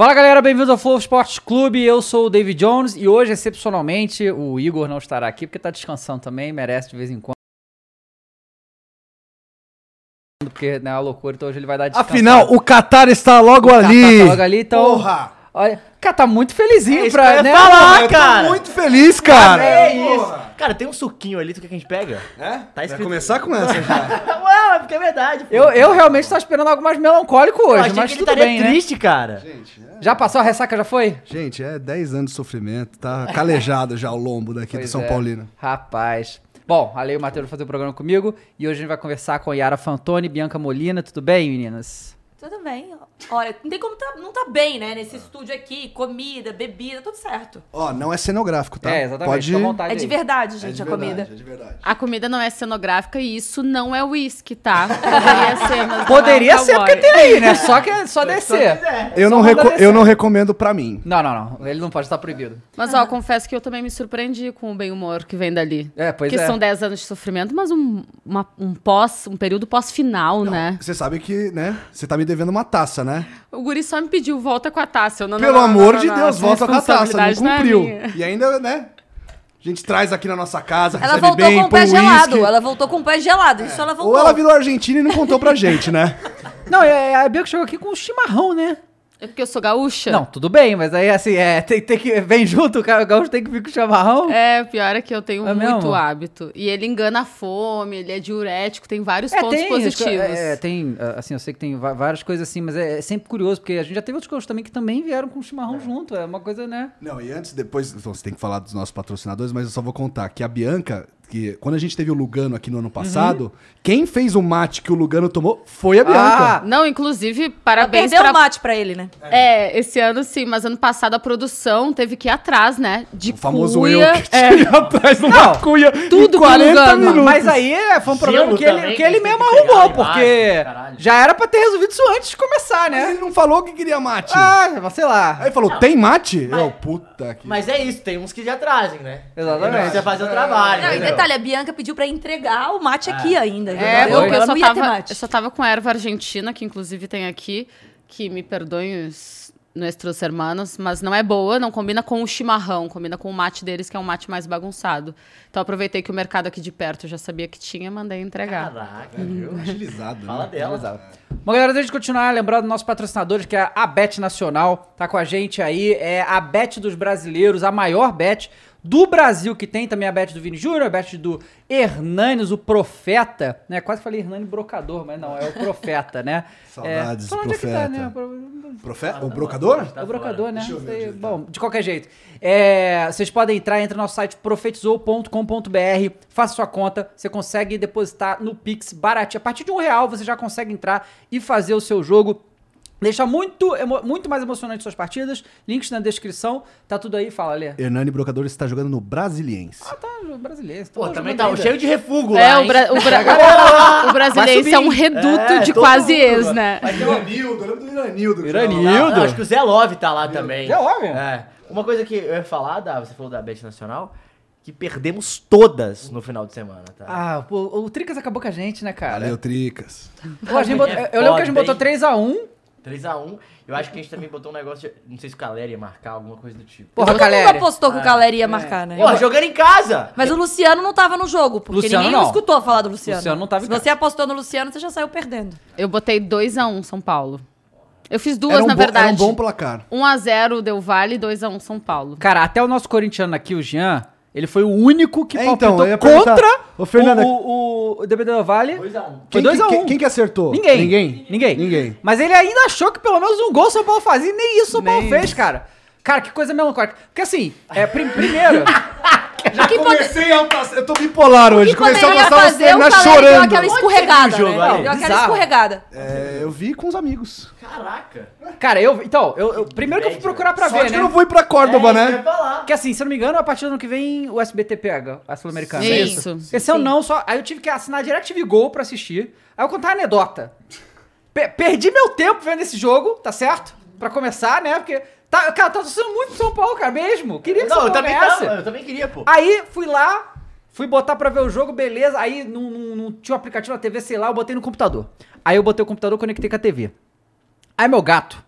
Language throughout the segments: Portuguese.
Fala galera, bem-vindos ao Flow Esportes Clube. Eu sou o David Jones e hoje, excepcionalmente, o Igor não estará aqui porque tá descansando também, merece de vez em quando. Porque né, é uma loucura, então hoje ele vai dar descanso. Afinal, o Qatar está logo Tá, ali. tá logo ali, então. Porra! Olha, cara, tá muito felizinho É isso pra. eu né, falar? Eu cara. muito feliz, cara. É isso. Cara, tem um suquinho ali, tu quer que a gente pega? É? Tá Vai escrito- começar com essa já. Ué, porque é verdade. pô. Eu, eu realmente tô esperando algo mais melancólico Eu hoje, achei mas que ele tudo estaria bem, né? triste, cara. Já passou a ressaca, já foi? Gente, é 10 anos de sofrimento. Tá calejado já o lombo daqui do Pois São é. Paulino. Rapaz. Bom, a Lei e o Matheus vão fazer o programa comigo e hoje a gente vai conversar com a Yara Fantoni e Bianca Molina. Tudo bem, meninas? Tudo bem. Olha, não tem como tá, não tá bem, né? Nesse estúdio aqui, comida, bebida, tudo certo. Ó, não é cenográfico, tá? É, exatamente. Pode Fica à vontade É de aí. verdade, É gente, de a verdade, comida. é de verdade. A comida não é cenográfica e isso não é uísque, tá? Poderia ser, mas Poderia não é um ser cowboy. porque tem aí, né? Só que é só descer. Eu Só não, manda reco- descer. eu não recomendo pra mim. Não, não, não. Ele não pode estar proibido. Mas, ó, confesso que eu também me surpreendi com o bem humor que vem dali. É, pois Porque é. são 10 anos de sofrimento, mas um, uma- um pós, um período pós-final, né? Você sabe que, né? Você tá me devendo uma taça, né? O guri só me pediu, volta com a taça. Eu, não, Pelo não, amor não, de não, Deus, volta com a taça. Não é cumpriu. e ainda, né? A gente traz aqui na nossa casa, Ela recebe voltou bem, com o pé um gelado. Ela voltou com o pé gelado. Isso ela voltou. Ou ela virou argentina e não contou pra gente, né? Não, é, a Bianca chegou aqui com um chimarrão, né? É porque eu sou gaúcha? Não, tudo bem, mas aí assim, é, tem, tem que. Vem junto, o cara- o gaúcho tem que vir com chimarrão. É, o pior é que eu tenho É muito mesmo? hábito. E ele engana a fome, ele é diurético, tem vários É, pontos tem, positivos. É, tem, ah, assim, eu sei que tem várias coisas assim, mas é, é sempre curioso, porque a gente já teve outros gaúchos também que também vieram com chimarrão junto. É uma coisa, né? Não, e antes, depois, então, você tem que falar dos nossos patrocinadores, mas eu só vou contar que a Bianca, que quando a gente teve o Lugano aqui no ano passado, quem fez o mate que o Lugano tomou foi a Bianca. Ah, Não, inclusive, Ela parabéns perdeu pra... o mate pra ele, né? É, esse ano sim, mas ano passado a produção teve que ir atrás, né? De o famoso cuia. eu que tinha atrás de uma Não, cuia tudo em 40 Lugano, minutos. Mas aí é, foi um problema Gelo que ele, que ele que mesmo arrumou, porque caralho. já era pra ter resolvido isso antes de começar, Mas né? ele não falou que queria mate. Ah, mas sei lá. Aí falou, tem mate? Eu, puta que... Mas é isso, tem uns que já trazem, né? Exatamente. Não precisa fazer o trabalho. Não, entendeu? Detalhe, a Bianca pediu pra entregar o mate aqui ainda. É, eu ela só, não ia ter tava, mate. eu só tava com erva argentina, que inclusive tem aqui, que me perdoem os nossos hermanos, mas não é boa, não combina com o chimarrão, combina com o mate deles, que é um mate mais bagunçado. Então aproveitei que o mercado aqui de perto eu já sabia que tinha, mandei entregar. Caraca, viu? Agilizado, Fala né? dela. Bom, galera, antes de continuar, lembrando dos nossos patrocinadores, que é a Bet Nacional, tá com a gente aí, é a Bet dos brasileiros, a maior bet do Brasil que tem, também a bet do Vini Júnior, a bet do Hernanes, o Profeta, né? Quase falei Hernani Brocador, mas não, é o Profeta, né? Saudades é, onde é tá, Profeta. né? Pro- Profe- O brocador? É o brocador, né? Sei- ele tá. Bom, de qualquer jeito. É, vocês podem entrar, entra no nosso site profetizou.com.br, faça sua conta, você consegue depositar no Pix baratinho. A partir de um real você já consegue entrar e fazer o seu jogo. Deixa muito, muito mais emocionante suas partidas. Links na descrição. Tá tudo aí, fala, Lê. Hernani Brocador está jogando no Brasiliense. Ah, tá, brasileiro. Pô, tá também tá ainda. cheio de refugo É, lá, o, bra o, bra o subir, é um reduto É, de quase mundo, ex, né? Uma- Iranildo, eu lembro do Iranildo. Iranildo. Não, acho que o Zé Love tá lá também. Zé Love? É. Uma coisa que eu ia falar, da, você falou da Bet Nacional, que perdemos todas no final de semana, tá? Ah, pô, o Tricas acabou com a gente, né, cara? Valeu, Tricas. Pô, a gente botou- É eu lembro que a gente botou hein? 3x1. 3x1. Eu acho que a gente também botou um negócio de. Não sei se o Caleri ia marcar, alguma coisa do tipo. Porra, Todo mundo apostou que o Caleri ia marcar, né? Porra, jogando em casa! Mas o Luciano não tava no jogo, porque Luciano ninguém não. escutou falar do Luciano. Luciano não tava em Se casa. você apostou no Luciano, você já saiu perdendo. Eu botei 2x1 São Paulo. Eu fiz duas, um na bom- Era um verdade. bom placar. 1x0 deu Vale, 2x1 São Paulo. Cara, até o nosso corintiano aqui, o Jean, Ele foi o único que É, então, contra Ô, Fernanda, o, o, o DBD do Vale. 2x1. Foi Quem, 2 a 1 quem, quem que acertou? Ninguém. Ninguém? Ninguém. Ninguém. Mas ele ainda achou que pelo menos um gol o São Paulo fazia e nem isso o São Paulo fez, cara. Cara, que coisa melancólica. Porque assim, é, prim- primeiro. Já que comecei a passar. Eu tô bipolar hoje. que Comecei a passar fazer, o pernas Caleri deu chorando. aquela escorregada, jogo, né? Deu aquela escorregada. É, eu vi com os amigos. Caraca. cara, eu. Então, eu, eu- primeiro que eu fui procurar pra Sorte ver, que né? eu não fui pra Córdoba, É, que eu né? Porque assim, se eu não me engano, a partir do ano que vem o SBT pega a Sul-Americana. É isso? Esse ano não, só. Aí eu tive que assinar DirecTV Go pra assistir. Aí eu vou contar uma anedota. Pe- perdi meu tempo vendo esse jogo, tá certo? Pra começar, né? Porque. Tá, cara, tá torcendo muito pro São Paulo, cara, mesmo. Queria que Não, São eu Paulo também, ganhasse. tava, eu também queria, pô. Aí fui lá, fui botar pra ver o jogo, beleza. Aí não, não, não tinha o aplicativo na TV, sei lá, eu botei no computador. Aí eu botei o computador conectei com a TV. Aí meu gato,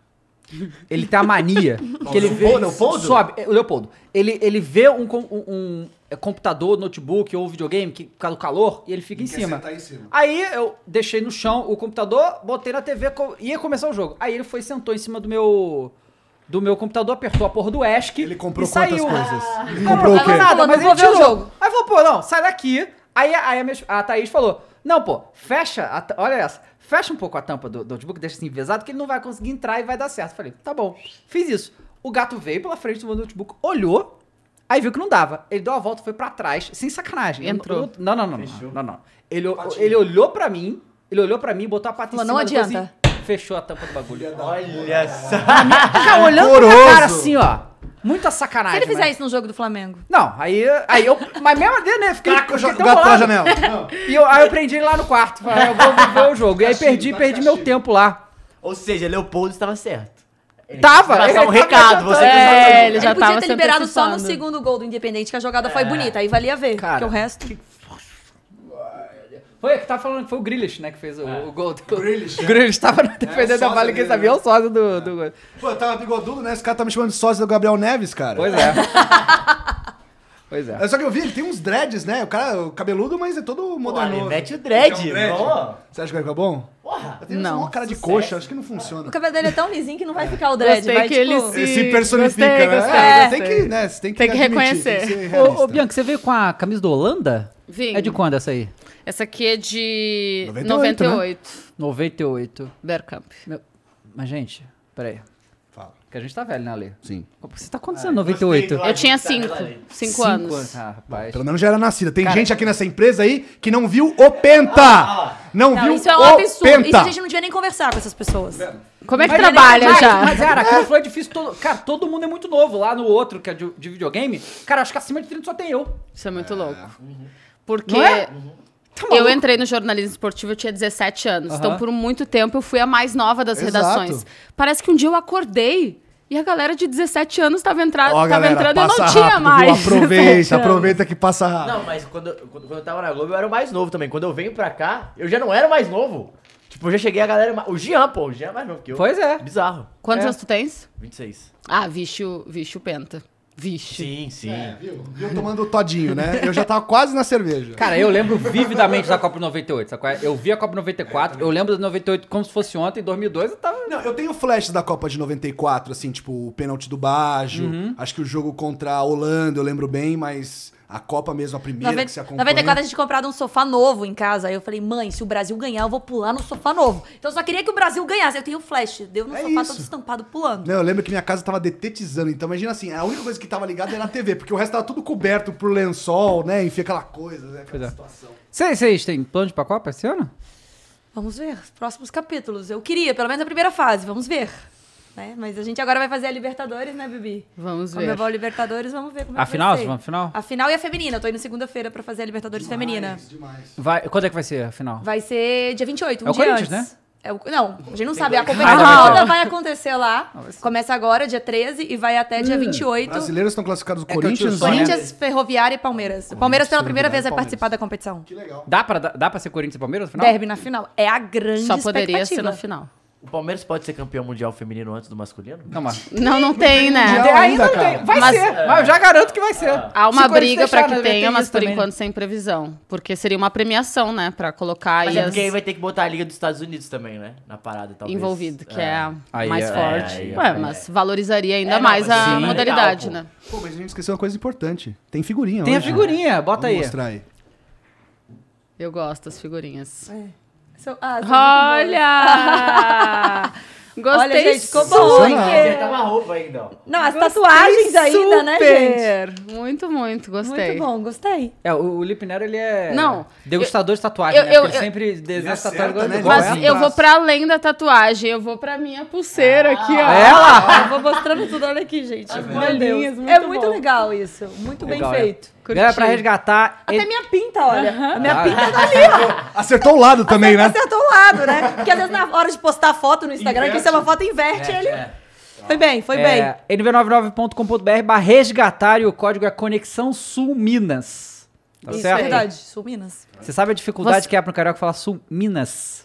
ele tem a mania que ele vê. O Leopoldo? Sobe, é, o Leopoldo. Ele, ele vê um, um, um, é, computador, notebook ou videogame que, por causa do calor e ele fica em cima. em cima. Aí eu deixei no chão o computador, botei na TV, co- ia começar o jogo. Aí ele foi e sentou em cima do meu. Do meu computador, apertou a porra do ESC. Ele comprou e quantas saiu. coisas? Ele Não, comprou o não, quê? nada, mas não ele vou ver o jogo. Aí falou, pô, não, sai daqui. Aí, aí a, minha, a Thaís falou, não, pô, fecha, a olha essa, fecha um pouco a tampa do, do notebook, deixa assim pesado, que ele não vai conseguir entrar e vai dar certo. Falei, tá bom. Fiz isso. O gato veio pela frente do meu notebook, olhou, aí viu que não dava. Ele deu a volta, foi pra trás, sem sacanagem. Entrou. não, não, não, não, não, não. Ele, ele olhou pra mim, ele olhou pra mim, botou a pata Falou, em não cima, depois adianta. Fechou a tampa do bagulho. Olha só. Fica olhando pra minha Horroroso. cara assim, ó. Muita Se sacanagem. ele fizer mas- isso no jogo do Flamengo. Não, aí, aí eu. Mas mesmo assim, né? Fiquei. Taca o fiquei tão bolado. janela. E eu, aí eu prendi ele lá no quarto. Falei, eu vou ver o jogo. E aí perdi, perdi meu tempo lá. Ou seja, Leopoldo estava certo. Ele Tava, ele Passar um tava recado, você É, que ele Ele, já podia tava ter se liberado só no segundo gol do Independente, que a jogada foi bonita. Aí valia ver. Cara, porque o resto. Foi que tava falando que foi o Grealish, né? Que fez o, o gol. Do... Grealish, O Grealish tava defendendo sósia a vale, quem sabia é o sósia do, do gol. Pô, eu tava bigodudo, né? Esse cara tá me chamando de sócio do Gabriel Neves, cara. Pois é. pois é. É só que eu vi, ele tem uns dreads, né? O cara, o cabeludo, mas é todo moderno. Ale, mete o dread. Um dread? Você acha que vai ficar bom? Porra. Eu tenho Não. uma cara de Sucesso. coxa, acho que não funciona. O cabelo dele é tão lisinho que não vai ficar o dread. Gostei vai, que tipo... ele se- Se personifica, gostei, né? gostei, É, gostei. tem que, né? Tem que, Tem que admitir, reconhecer. tem que ser Ô, ô, Bianca, você veio com a camisa do Holanda? Vim. É de quando essa aí? Essa aqui é de 98, 98. 98. Bergkamp. Meu- Mas, gente, peraí. Fala. Porque a gente tá velho, né, Ale? Sim. Você tá acontecendo 98? gostei Eu tinha Tá, ela 5. ali. 5 anos. Ah, rapaz. Pelo menos já era nascida. Tem Cara- gente aqui nessa empresa aí que não viu o Penta! Ah, não, Não, viu isso é um absurdo. Penta! Isso a gente não devia nem conversar com essas pessoas. Como é que Mas- trabalha mas, já? Mas, cara, aquilo foi difícil. Todo, cara, todo mundo é muito novo. Lá no outro, que é de, de videogame, cara, acho que acima de 30 só tem eu. Isso é muito louco. Porque Não é? Tá eu entrei no jornalismo esportivo, eu tinha 17 anos. Então, Aham. por muito tempo, eu fui a mais nova das Exato. redações. Parece que um dia eu acordei e a galera de 17 anos estava Ó, galera, entrando e eu não passa tinha rápido, mais. Viu? Aproveita, 17 anos. aproveita que passa rápido. Não, mas quando, quando, quando eu tava na Globo, eu era o mais novo também. Quando eu venho pra cá, eu já não era o mais novo. Tipo, eu já cheguei a galera. O Jean, pô, o Jean é mais novo que eu. Pois é. Bizarro. Quantos É. anos tu tens? 26. Ah, vixe o Penta. Vixe. Sim, sim. É, viu? Viu tomando todinho, né? Eu já tava quase na cerveja. Cara, eu lembro vividamente da Copa 98, sabe qual é? Eu vi a Copa 94, eu lembro da 98 como se fosse ontem, em 2002 eu tava... Não, eu tenho flashes da Copa de 94, assim, tipo, o pênalti do Baggio. Uhum. Acho que o jogo contra a Holanda, eu lembro bem, mas a Copa mesmo, a primeira Noven- que se acompanha... 94 a gente comprado um sofá novo em casa. Aí eu falei, mãe, se o Brasil ganhar, eu vou pular no sofá novo. Então eu só queria que o Brasil ganhasse. Eu tenho flash. Deu no É sofá isso. todo estampado pulando. Não, eu lembro que minha casa tava detetizando, então imagina assim, a única coisa que tava ligada era a TV, porque o resto tava tudo coberto por lençol, né? Enfim, aquela coisa, né? Aquela Pois é. situação. Vocês, têm plano de pra Copa esse ano? Vamos ver. Próximos capítulos. Eu queria, pelo menos a primeira fase. Vamos ver. Né? Mas a gente agora vai fazer a Libertadores, né, Bibi? Vamos ver. Comebol Libertadores, vamos ver como é A que final? vai ser. final? A final e a feminina. Eu tô indo segunda-feira pra fazer a Libertadores feminina. Demais. Vai, quando é que vai ser a final? Vai ser dia 28, um É o dia Corinthians, antes. né? É o- não, a gente não sabe. A competição Ah, toda não. vai acontecer lá. Começa agora, dia 13, e vai até Hum, dia 28. Brasileiros estão classificados eu Corinthians, né? Corinthians, Ferroviária e Palmeiras. O Palmeiras pela primeira vez vai Palmeiras. participar da competição. Que legal. Dá pra, dá pra ser Corinthians e Palmeiras no final? Derby na final. É a grande Só poderia expectativa. ser na final. O Palmeiras pode ser campeão mundial feminino antes do masculino? Não, mas... Não, não tem, né? Ainda, ainda, não tem. Vai Mas- ser, mas eu já garanto que vai ser. Há uma Se briga pra deixarem, que tenha, mas por também. enquanto sem previsão. Porque seria uma premiação, né? Pra colocar Mas aí é as... porque aí vai ter que botar a Liga dos Estados Unidos também, né? Na parada, talvez. envolvido, que é, a Aí mais é- forte. é, aí é- Ué, é. mas valorizaria ainda É, não, mais mas a sim, modalidade, legal, né? Pô, mas a gente esqueceu uma coisa importante. Tem figurinha Tem a hoje. figurinha, bota Vamos aí. mostrar aí. Eu gosto das figurinhas. São- ah, são. Olha! Gostei Olha, gente, ficou bom, super. hein? Você tava roupa ainda, ó. Não, as Gostei tatuagens ainda, né, gente? super. Muito, muito, gostei. Muito bom, gostei. É, o, o Lipe Nero, ele é Não, degustador de tatuagem, eu- né? eu- eu- sempre desenha tatuagem né? Mas é. eu vou pra além da tatuagem, eu vou pra minha pulseira aqui, ó. Ela! Eu vou mostrando tudo, olha aqui, gente. Meu bolinhas, Deus. muito é muito bom. legal isso. Muito Legal, bem é. Feito. Galera, pra resgatar... Até ele- minha pinta, olha. A minha Ah, pinta é. tá ali, ó. Acertou o lado também, né? Acertou o lado, né? Porque às vezes na hora de postar foto no Instagram, que isso é uma foto, inverte ele. Foi bem, foi bem. É, nv99.com.br barra resgatar e o código é Conexão Sul Minas. Tá isso é certo? verdade. Sul Minas. Você sabe a dificuldade Você- que é pro carioca falar Sul Minas?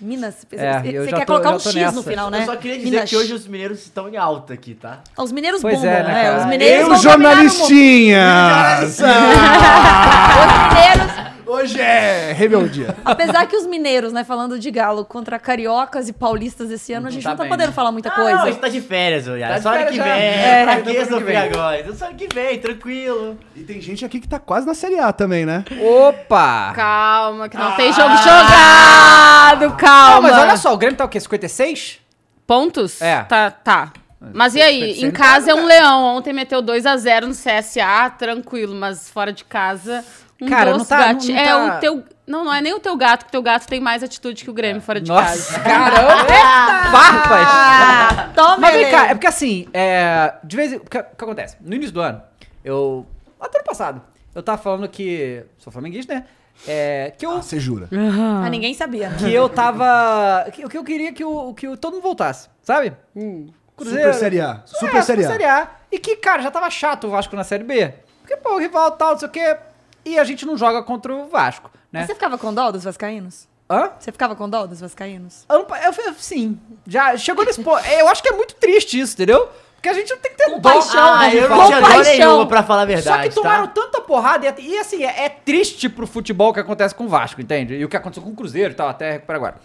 Minas. Você, É, você quer tô- colocar já um X nessa. no final, né? Eu só queria dizer Minas. que hoje os mineiros estão em alta aqui, tá? Os mineiros Pois bombam, é, né, cara? Os mineiros Eu, jornalistinhas! Os mineiros, Hoje é rebeldia. apesar que os mineiros, né, falando de galo contra cariocas e paulistas esse ano, a gente tá não tá bem, podendo falar muita Ah, coisa. não, a gente tá de férias, olha. Tá de só ano férias que vem. É, pra que sofrer vem. agora? Só ano que vem, tranquilo. E tem gente aqui que tá quase na Série A também, né? Opa! Calma, que não tem jogo jogado, calma. Não, mas olha só, o Grêmio tá o quê? 56? Pontos? É. Tá, tá. Mas e aí? Em casa é um leão. Ontem meteu 2x0 no CSA, tranquilo, mas fora de casa. Um Cara, não doce tá- gato. não- não é tá- o teu. Não, não é nem o teu gato, que teu gato tem mais atitude que o Grêmio fora de Nossa, casa. caramba! Farpas! Ah, toma Mas vem cá, é porque assim, é, de vez em o que, o que acontece? No início do ano, eu. Até ano passado, eu tava falando que. Sou flamenguista, né? É, que eu. Ah, você jura? Ah, ninguém sabia. Que eu tava. Que, que eu queria que, o, que o- todo mundo voltasse, sabe? Super Série A. Super é, Série A. Série A. E que, cara, já tava chato o Vasco na Série B. Porque, pô, o rival tal, não sei o quê. E a gente não joga contra o Vasco, né? Você ficava com dó dos vascaínos? Hã? Você ficava com dó dos vascaínos? Eu, eu, sim. Já chegou nesse ponto. Eu acho que é muito triste isso, entendeu? Porque a gente não tem que ter dó. Compaixão, Ah, eu não Com tinha dó paixão. nenhuma pra falar a verdade, Só que tomaram tá? tanta porrada e, e assim, é, é triste pro futebol o que acontece com o Vasco, entende? E o que aconteceu com o Cruzeiro e tal, até recuperar agora.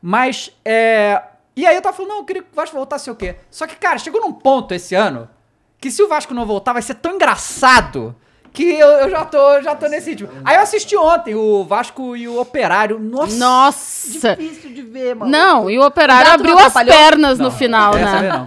Mas, é. E aí eu tava falando, não, eu queria que o Vasco voltasse o quê. Só que, cara, chegou num ponto esse ano que se o Vasco não voltar, vai ser tão engraçado que eu, eu já, tô, já tô nesse ritmo. Aí eu assisti ontem o Vasco e o Operário. Nossa! Nossa! Difícil de ver, mano. Não, e o operário abriu não as pernas no final, né? não.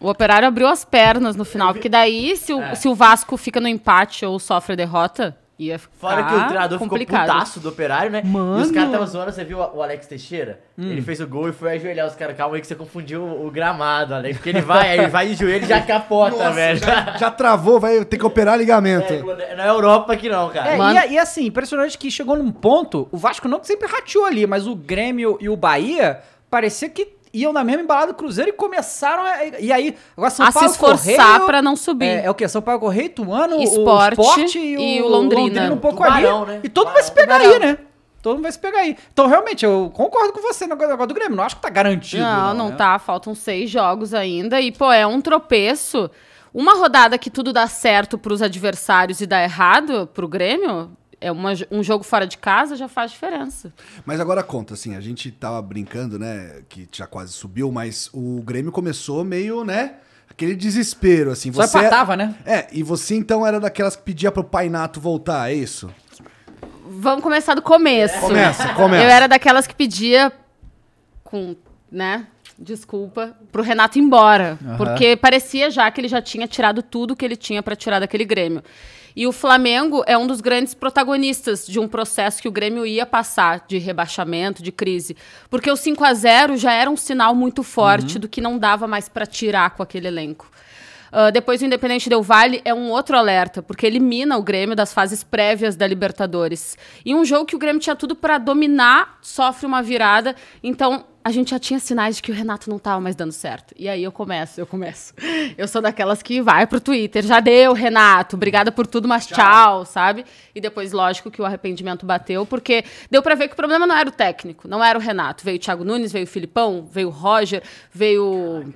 O operário abriu as pernas no final, porque daí, se o, se o Vasco fica no empate ou sofre derrota, ia ficar Fora que o treinador complicado. ficou putaço do operário, né? Mano. E os caras estavam zoando, você viu o Alex Teixeira? Hum. Ele fez o gol e foi ajoelhar os caras. Calma aí que você confundiu o, gramado, Alex. Porque ele vai, aí ele vai de joelho e já capota, velho. Já travou, vai ter que operar ligamento. É, não é Europa aqui não, cara. É, Mano. e, e assim, impressionante que chegou num ponto, o Vasco não que sempre rateou ali, mas o Grêmio e o Bahia parecia que iam na mesma embalada do Cruzeiro e começaram a, e aí agora São A se Paulo esforçar Correio, pra não subir. É, é o que São Paulo Correio, Ituano, Esporte o Sport e o, e o Londrina. um pouco Tubarão, ali. né? E todo mundo vai se pegar Tubarão. aí, né? Todo mundo vai se pegar aí. Então, realmente, eu concordo com você no negócio do Grêmio. Não acho que tá garantido. Não, não né? tá. Faltam seis jogos ainda. E, pô, é um tropeço. Uma rodada que tudo dá certo pros adversários e dá errado pro Grêmio, é uma, um jogo fora de casa, já faz diferença. Mas agora conta, assim, a gente tava brincando, né, que já quase subiu, mas o Grêmio começou meio, né, aquele desespero, assim. Só Você empatava, né? É, e você então era daquelas que pedia pro Pai Nato voltar, é isso? Vamos começar do começo. Começa, começa. Eu era daquelas que pedia com, né? Desculpa, pro Renato ir embora. Porque parecia já que ele já tinha tirado tudo que ele tinha pra tirar daquele Grêmio. E o Flamengo é um dos grandes protagonistas de um processo que o Grêmio ia passar de rebaixamento, de crise. Porque o 5 a 0 já era um sinal muito forte do que não dava mais pra tirar com aquele elenco. Ah, depois o Independente Del Vale é um outro alerta, porque elimina o Grêmio das fases prévias da Libertadores. E um jogo que o Grêmio tinha tudo para dominar, sofre uma virada. Então, a gente já tinha sinais de que o Renato não tava mais dando certo. E aí eu começo, eu começo. Eu sou daquelas que vai pro Twitter, já deu, Renato, obrigada por tudo, mas tchau, sabe? E depois, lógico, que o arrependimento bateu, porque deu pra ver que o problema não era o técnico, não era o Renato. Veio o Thiago Nunes, veio o Filipão, veio o Roger, veio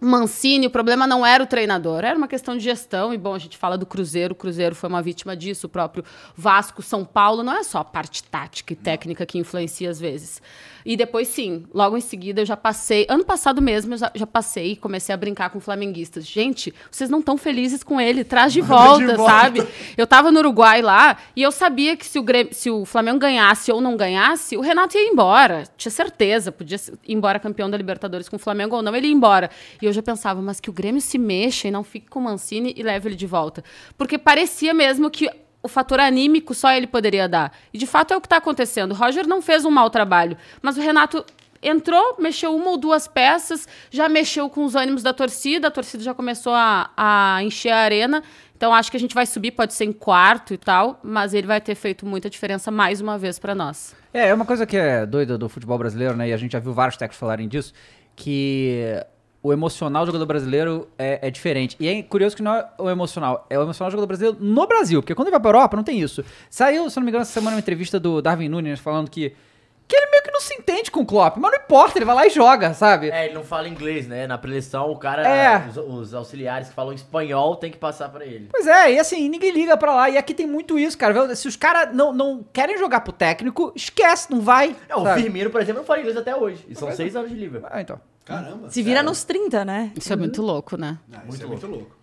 o Mancini. O problema não era o treinador, era uma questão de gestão. E, bom, a gente fala do Cruzeiro, o Cruzeiro foi uma vítima disso, o próprio Vasco, São Paulo. Não é só a parte tática e técnica que influencia às vezes. E depois, sim, logo em seguida eu já passei. Ano passado mesmo eu já, já passei e comecei a brincar com flamenguistas. Gente, vocês não estão felizes com ele, traz de volta, volta. sabe? Eu tava no Uruguai lá e eu sabia que se o, Grêmio- se o Flamengo ganhasse ou não ganhasse, o Renato ia embora. Tinha certeza, podia ir embora campeão da Libertadores com o Flamengo ou não, ele ia embora. E eu já pensava, mas que o Grêmio se mexa e não fique com o Mancini e leve ele de volta. Porque parecia mesmo que o fator anímico só ele poderia dar. E de fato é o que está acontecendo. O Roger não fez um mau trabalho, mas o Renato entrou, mexeu uma ou duas peças, já mexeu com os ânimos da torcida, a torcida já começou a, a encher a arena. Então acho que a gente vai subir, pode ser em quarto e tal, mas ele vai ter feito muita diferença mais uma vez para nós. É, é uma coisa que é doida do futebol brasileiro, né? E a gente já viu vários técnicos falarem disso, que o emocional do jogador brasileiro é, é diferente. E é curioso que não é o emocional, é o emocional do jogador brasileiro no Brasil, porque quando ele vai pra Europa não tem isso. Saiu, se não me engano, essa semana uma entrevista do Darwin Nunes falando que, que ele meio que não se entende com o Klopp, mas não importa, ele vai lá e joga, sabe? É, ele não fala inglês, né? Na preleção, o cara, É. os, os auxiliares que falam espanhol tem que passar pra ele. Pois é, e assim, ninguém liga pra lá. E aqui tem muito isso, cara. Se os caras não, não querem jogar pro técnico, esquece, não vai. É, o? Firmino, por exemplo, não fala inglês até hoje. E são seis anos de Liverpool. Ah, então. Caramba. Se vira nos 30, né? Isso é muito louco, né? Ah, isso é muito louco.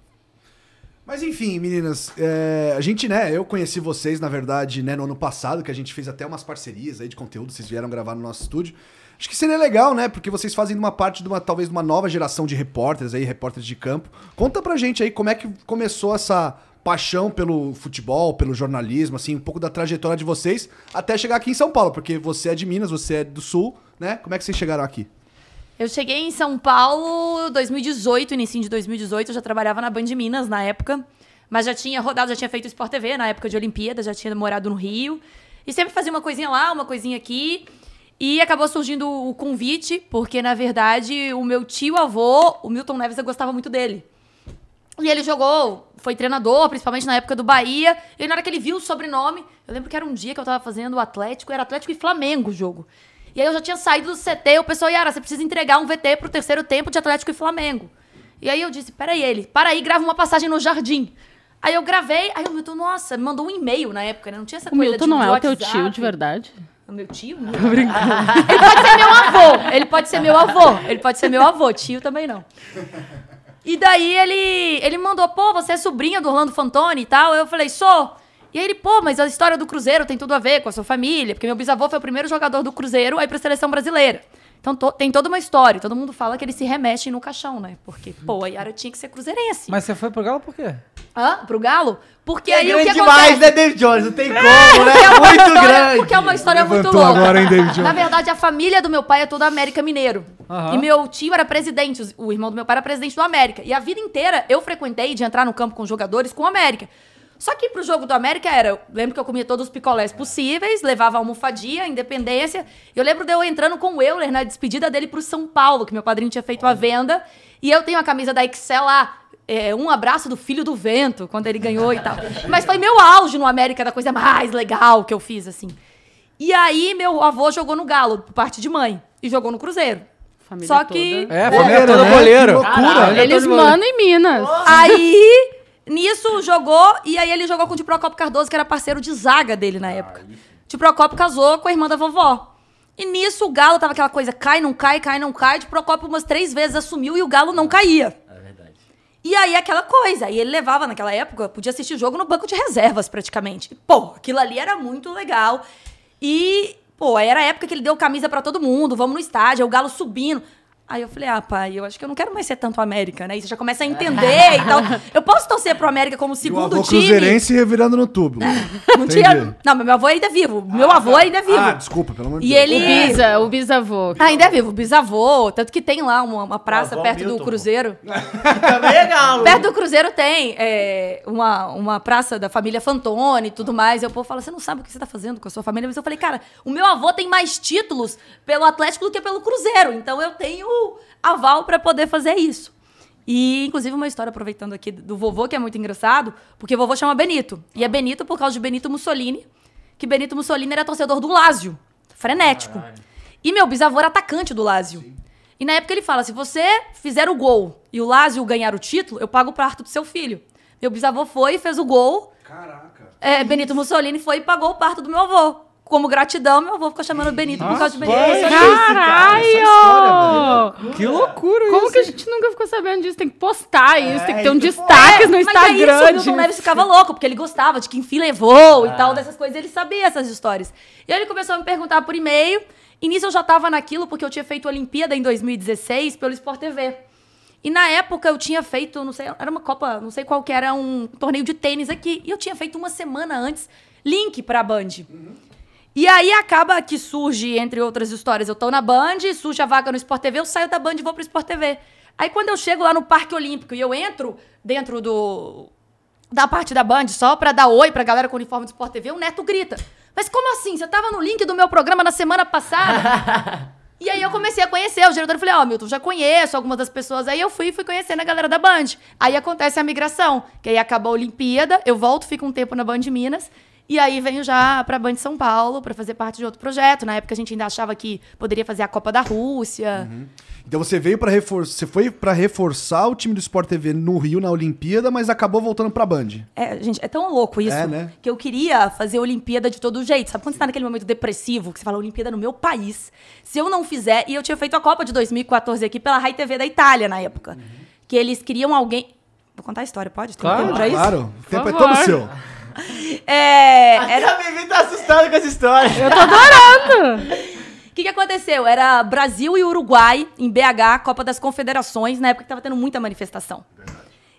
Mas enfim, meninas, é, a gente, né, eu conheci vocês, na verdade, né, no ano passado, que a gente fez até umas parcerias aí de conteúdo, vocês vieram gravar no nosso estúdio. Acho que seria legal, né, porque vocês fazem uma parte de uma, talvez, de uma nova geração de repórteres aí, repórteres de campo. Conta pra gente aí como é que começou essa paixão pelo futebol, pelo jornalismo, assim, um pouco da trajetória de vocês até chegar aqui em São Paulo, porque você é de Minas, você é do Sul, né? Como é que vocês chegaram aqui? Eu cheguei em São Paulo 2018, início de 2018, eu já trabalhava na Band Minas na época, mas já tinha rodado, já tinha feito Sport TV na época de Olimpíada, já tinha morado no Rio, e sempre fazia uma coisinha lá, uma coisinha aqui, e acabou surgindo o convite, porque na verdade o meu tio-avô, o Milton Neves, eu gostava muito dele. E ele jogou, foi treinador, principalmente na época do Bahia. E na hora que ele viu o sobrenome, eu lembro que era um dia que eu tava fazendo o Atlético, era Atlético e Flamengo o jogo. E aí eu já tinha saído do CT, o pessoal, Yara, você precisa entregar um VT pro terceiro tempo de Atlético e Flamengo. E aí eu disse, peraí, ele, para aí, grava uma passagem no Jardim. Aí eu gravei, aí o Milton, nossa, me mandou um e-mail na época, né? Não tinha essa O coisa Milton de não é o teu tio de verdade? O meu tio? Tô brincando. ele pode ser meu avô. Ele pode ser meu avô. Ele pode ser meu avô. Tio também não. E daí ele, ele mandou, pô, você é sobrinha do Orlando Fantoni e tal. Eu falei, sou. E aí ele, pô, mas a história do Cruzeiro tem tudo a ver com a sua família, porque meu bisavô foi o primeiro jogador do Cruzeiro aí pra seleção brasileira. Então to- tem toda uma história. Todo mundo fala que eles se remexem no caixão, né? Porque, pô, a Yara tinha que ser cruzeirense. Mas você foi pro Galo por quê? Hã? Pro Galo? Porque É aí o que grande acontece? demais, né, David Jones? Não tem como, Porque né? é Muito história- grande. Porque é uma história muito louca. agora, hein, David Jones? Na verdade, a família do meu pai é toda América Mineiro. Aham. E meu tio era presidente, o irmão do meu pai era presidente do América. E a vida inteira eu frequentei de entrar no campo com jogadores com o América. Só que pro jogo do América era, eu lembro que eu comia todos os picolés possíveis, levava almofadinha, independência. Eu lembro de eu entrando com o Euler na despedida dele pro São Paulo, que meu padrinho tinha feito a venda. E eu tenho a camisa da Excel lá, é, um abraço do filho do vento, quando ele ganhou e tal. Mas foi meu auge no América, da coisa mais legal que eu fiz, assim. E aí, meu avô jogou no Galo, por parte de mãe, e jogou no Cruzeiro. Família Só toda. que. É, família toda né? boleiro. Que loucura. Caralho. Eles mandam em Minas. Aí, nisso, jogou, e aí ele jogou com o Procopio Cardoso, que era parceiro de zaga dele na época. Di Procopio casou com a irmã da vovó. E nisso, o Galo tava aquela coisa, cai, não cai, cai, não cai. Di Procopio umas três vezes assumiu e o Galo não caía. É verdade. E aí, aquela coisa. E ele levava, naquela época, podia assistir jogo no banco de reservas, praticamente. Pô, aquilo ali era muito legal. E, pô, era a época que ele deu camisa pra todo mundo, vamos no estádio, o Galo subindo. Aí eu falei, ah, pai, eu acho que eu não quero mais ser tanto América, né? E você já começa a entender e tal. Eu posso torcer pro América como E o segundo avô time. cruzeirense revirando no tubo. Não Entendi. tinha. Não, mas meu avô ainda é vivo. Meu avô ainda é vivo. Ah, desculpa, pelo amor de E Deus. ele. O Bisa, o bisavô. Ah, ainda é vivo, bisavô. Tanto que tem lá uma, uma praça perto Milton, do. Cruzeiro. Também é galo. Perto do Cruzeiro tem é, uma, uma praça da família Fantoni e tudo mais. E o povo fala: você não sabe o que você tá fazendo com a sua família. Mas eu falei, cara, o meu avô tem mais títulos pelo Atlético do que pelo Cruzeiro. Então eu tenho aval pra poder fazer isso. E, inclusive, uma história aproveitando aqui do vovô, que é muito engraçado, porque o vovô chama Benito. E é Benito por causa de Benito Mussolini, que Benito Mussolini era torcedor do Lázio. Frenético. E meu bisavô era atacante do Lázio. E na época ele fala: se você fizer o gol e o Lázio ganhar o título, eu pago o parto do seu filho. Meu bisavô foi, fez o gol. Caraca. É, Benito Mussolini foi e pagou o parto do meu avô. Como gratidão, meu avô ficou chamando Benito por causa de Benito Mussolini. Caralho! Que loucura Como isso. que a gente nunca ficou sabendo disso? Tem que postar isso, tem que ter um destaque no É, Mas Instagram. isso, o Milton. Neves ficava louco, porque ele gostava de que enfim levou e tal, dessas coisas. Ele sabia essas histórias. E aí ele começou a me perguntar por e-mail. E nisso eu já tava naquilo, porque eu tinha feito a Olimpíada em 2016 pelo Sport TV. E na época eu tinha feito, não sei, era uma Copa, não sei qual que era, um torneio de tênis aqui. E eu tinha feito uma semana antes link pra Band. E aí acaba que surge, entre outras histórias, eu tô na Band, surge a vaga no Sport TV, eu saio da Band e vou pro Sport TV. Aí quando eu chego lá no Parque Olímpico e eu entro dentro do da parte da Band só pra dar oi pra galera com o uniforme do Sport TV, o Neto grita: "Mas como assim? Você tava no link do meu programa na semana passada?" E aí eu comecei a conhecer o diretor. Eu falei, ó, Milton, já conheço algumas das pessoas. Aí eu fui e fui conhecendo a galera da Band. Aí acontece a migração, que aí acabou a Olimpíada, eu volto, fico um tempo na Band Minas. E aí venho já pra Band São Paulo pra fazer parte de outro projeto. Na época a gente ainda achava que poderia fazer a Copa da Rússia. Então você veio para reforçar, você foi para reforçar o time do Sport TV no Rio na Olimpíada, mas acabou voltando pra Band. É, gente, é tão louco isso É, né? que eu queria fazer a Olimpíada de todo jeito. Sabe quando você tá naquele momento depressivo, que você fala Olimpíada no meu país? Se eu não fizer, e eu tinha feito a Copa de 2014 aqui pela Rai TV da Itália na época, que eles queriam alguém. Vou contar a história, pode? Tem Claro, tempo pra isso? Claro, o tempo é todo seu. É, era- a Vivi tá assustada com essa história. O que, que aconteceu? Era Brasil e Uruguai em BH, Copa das Confederações, na época que tava tendo muita manifestação.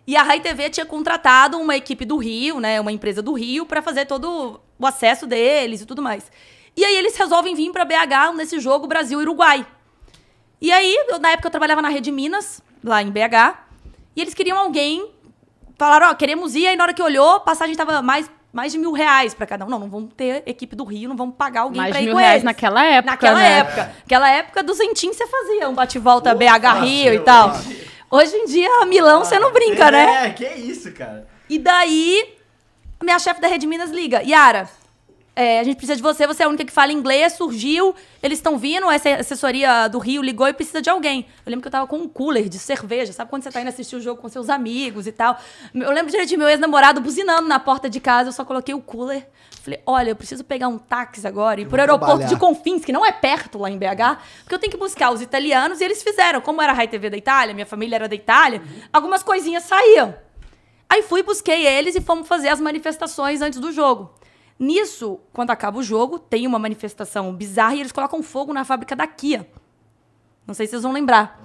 E a Rai TV tinha contratado uma equipe do Rio, né, uma empresa do Rio, pra fazer todo o acesso deles e tudo mais. E aí eles resolvem vir pra BH nesse jogo Brasil e Uruguai. E aí, eu- na época eu trabalhava na Rede Minas, lá em BH, e eles queriam alguém, falaram, ó, queremos ir, aí na hora que olhou, a passagem tava mais, mais de mil reais pra cada um. Não, não vamos ter equipe do Rio, não vamos pagar alguém Mais pra de ir mil com reais eles. naquela época, Naquela né? época. Aquela época, duzentinho você fazia um bate-volta BH Rio e tal. Hoje em dia, Milão, você não brinca, né? É, que isso, cara. E daí, minha chefe da Rede Minas liga. Yara, é, a gente precisa de você, você é a única que fala inglês, surgiu, eles estão vindo, essa assessoria do Rio ligou e precisa de alguém. Eu lembro que eu tava com um cooler de cerveja, sabe quando você tá indo assistir o jogo com seus amigos e tal? Eu lembro direito de meu ex-namorado buzinando na porta de casa, eu só coloquei o cooler. Falei, olha, eu preciso pegar um táxi agora e ir pro aeroporto trabalhar. de Confins, que não é perto lá em BH, porque eu tenho que buscar os italianos e eles fizeram. Como era a Rai TV da Itália, minha família era da Itália, algumas coisinhas saíam. Aí fui, busquei eles e fomos fazer as manifestações antes do jogo. Nisso, quando acaba o jogo, tem uma manifestação bizarra e eles colocam fogo na fábrica da Kia. Não sei se vocês vão lembrar.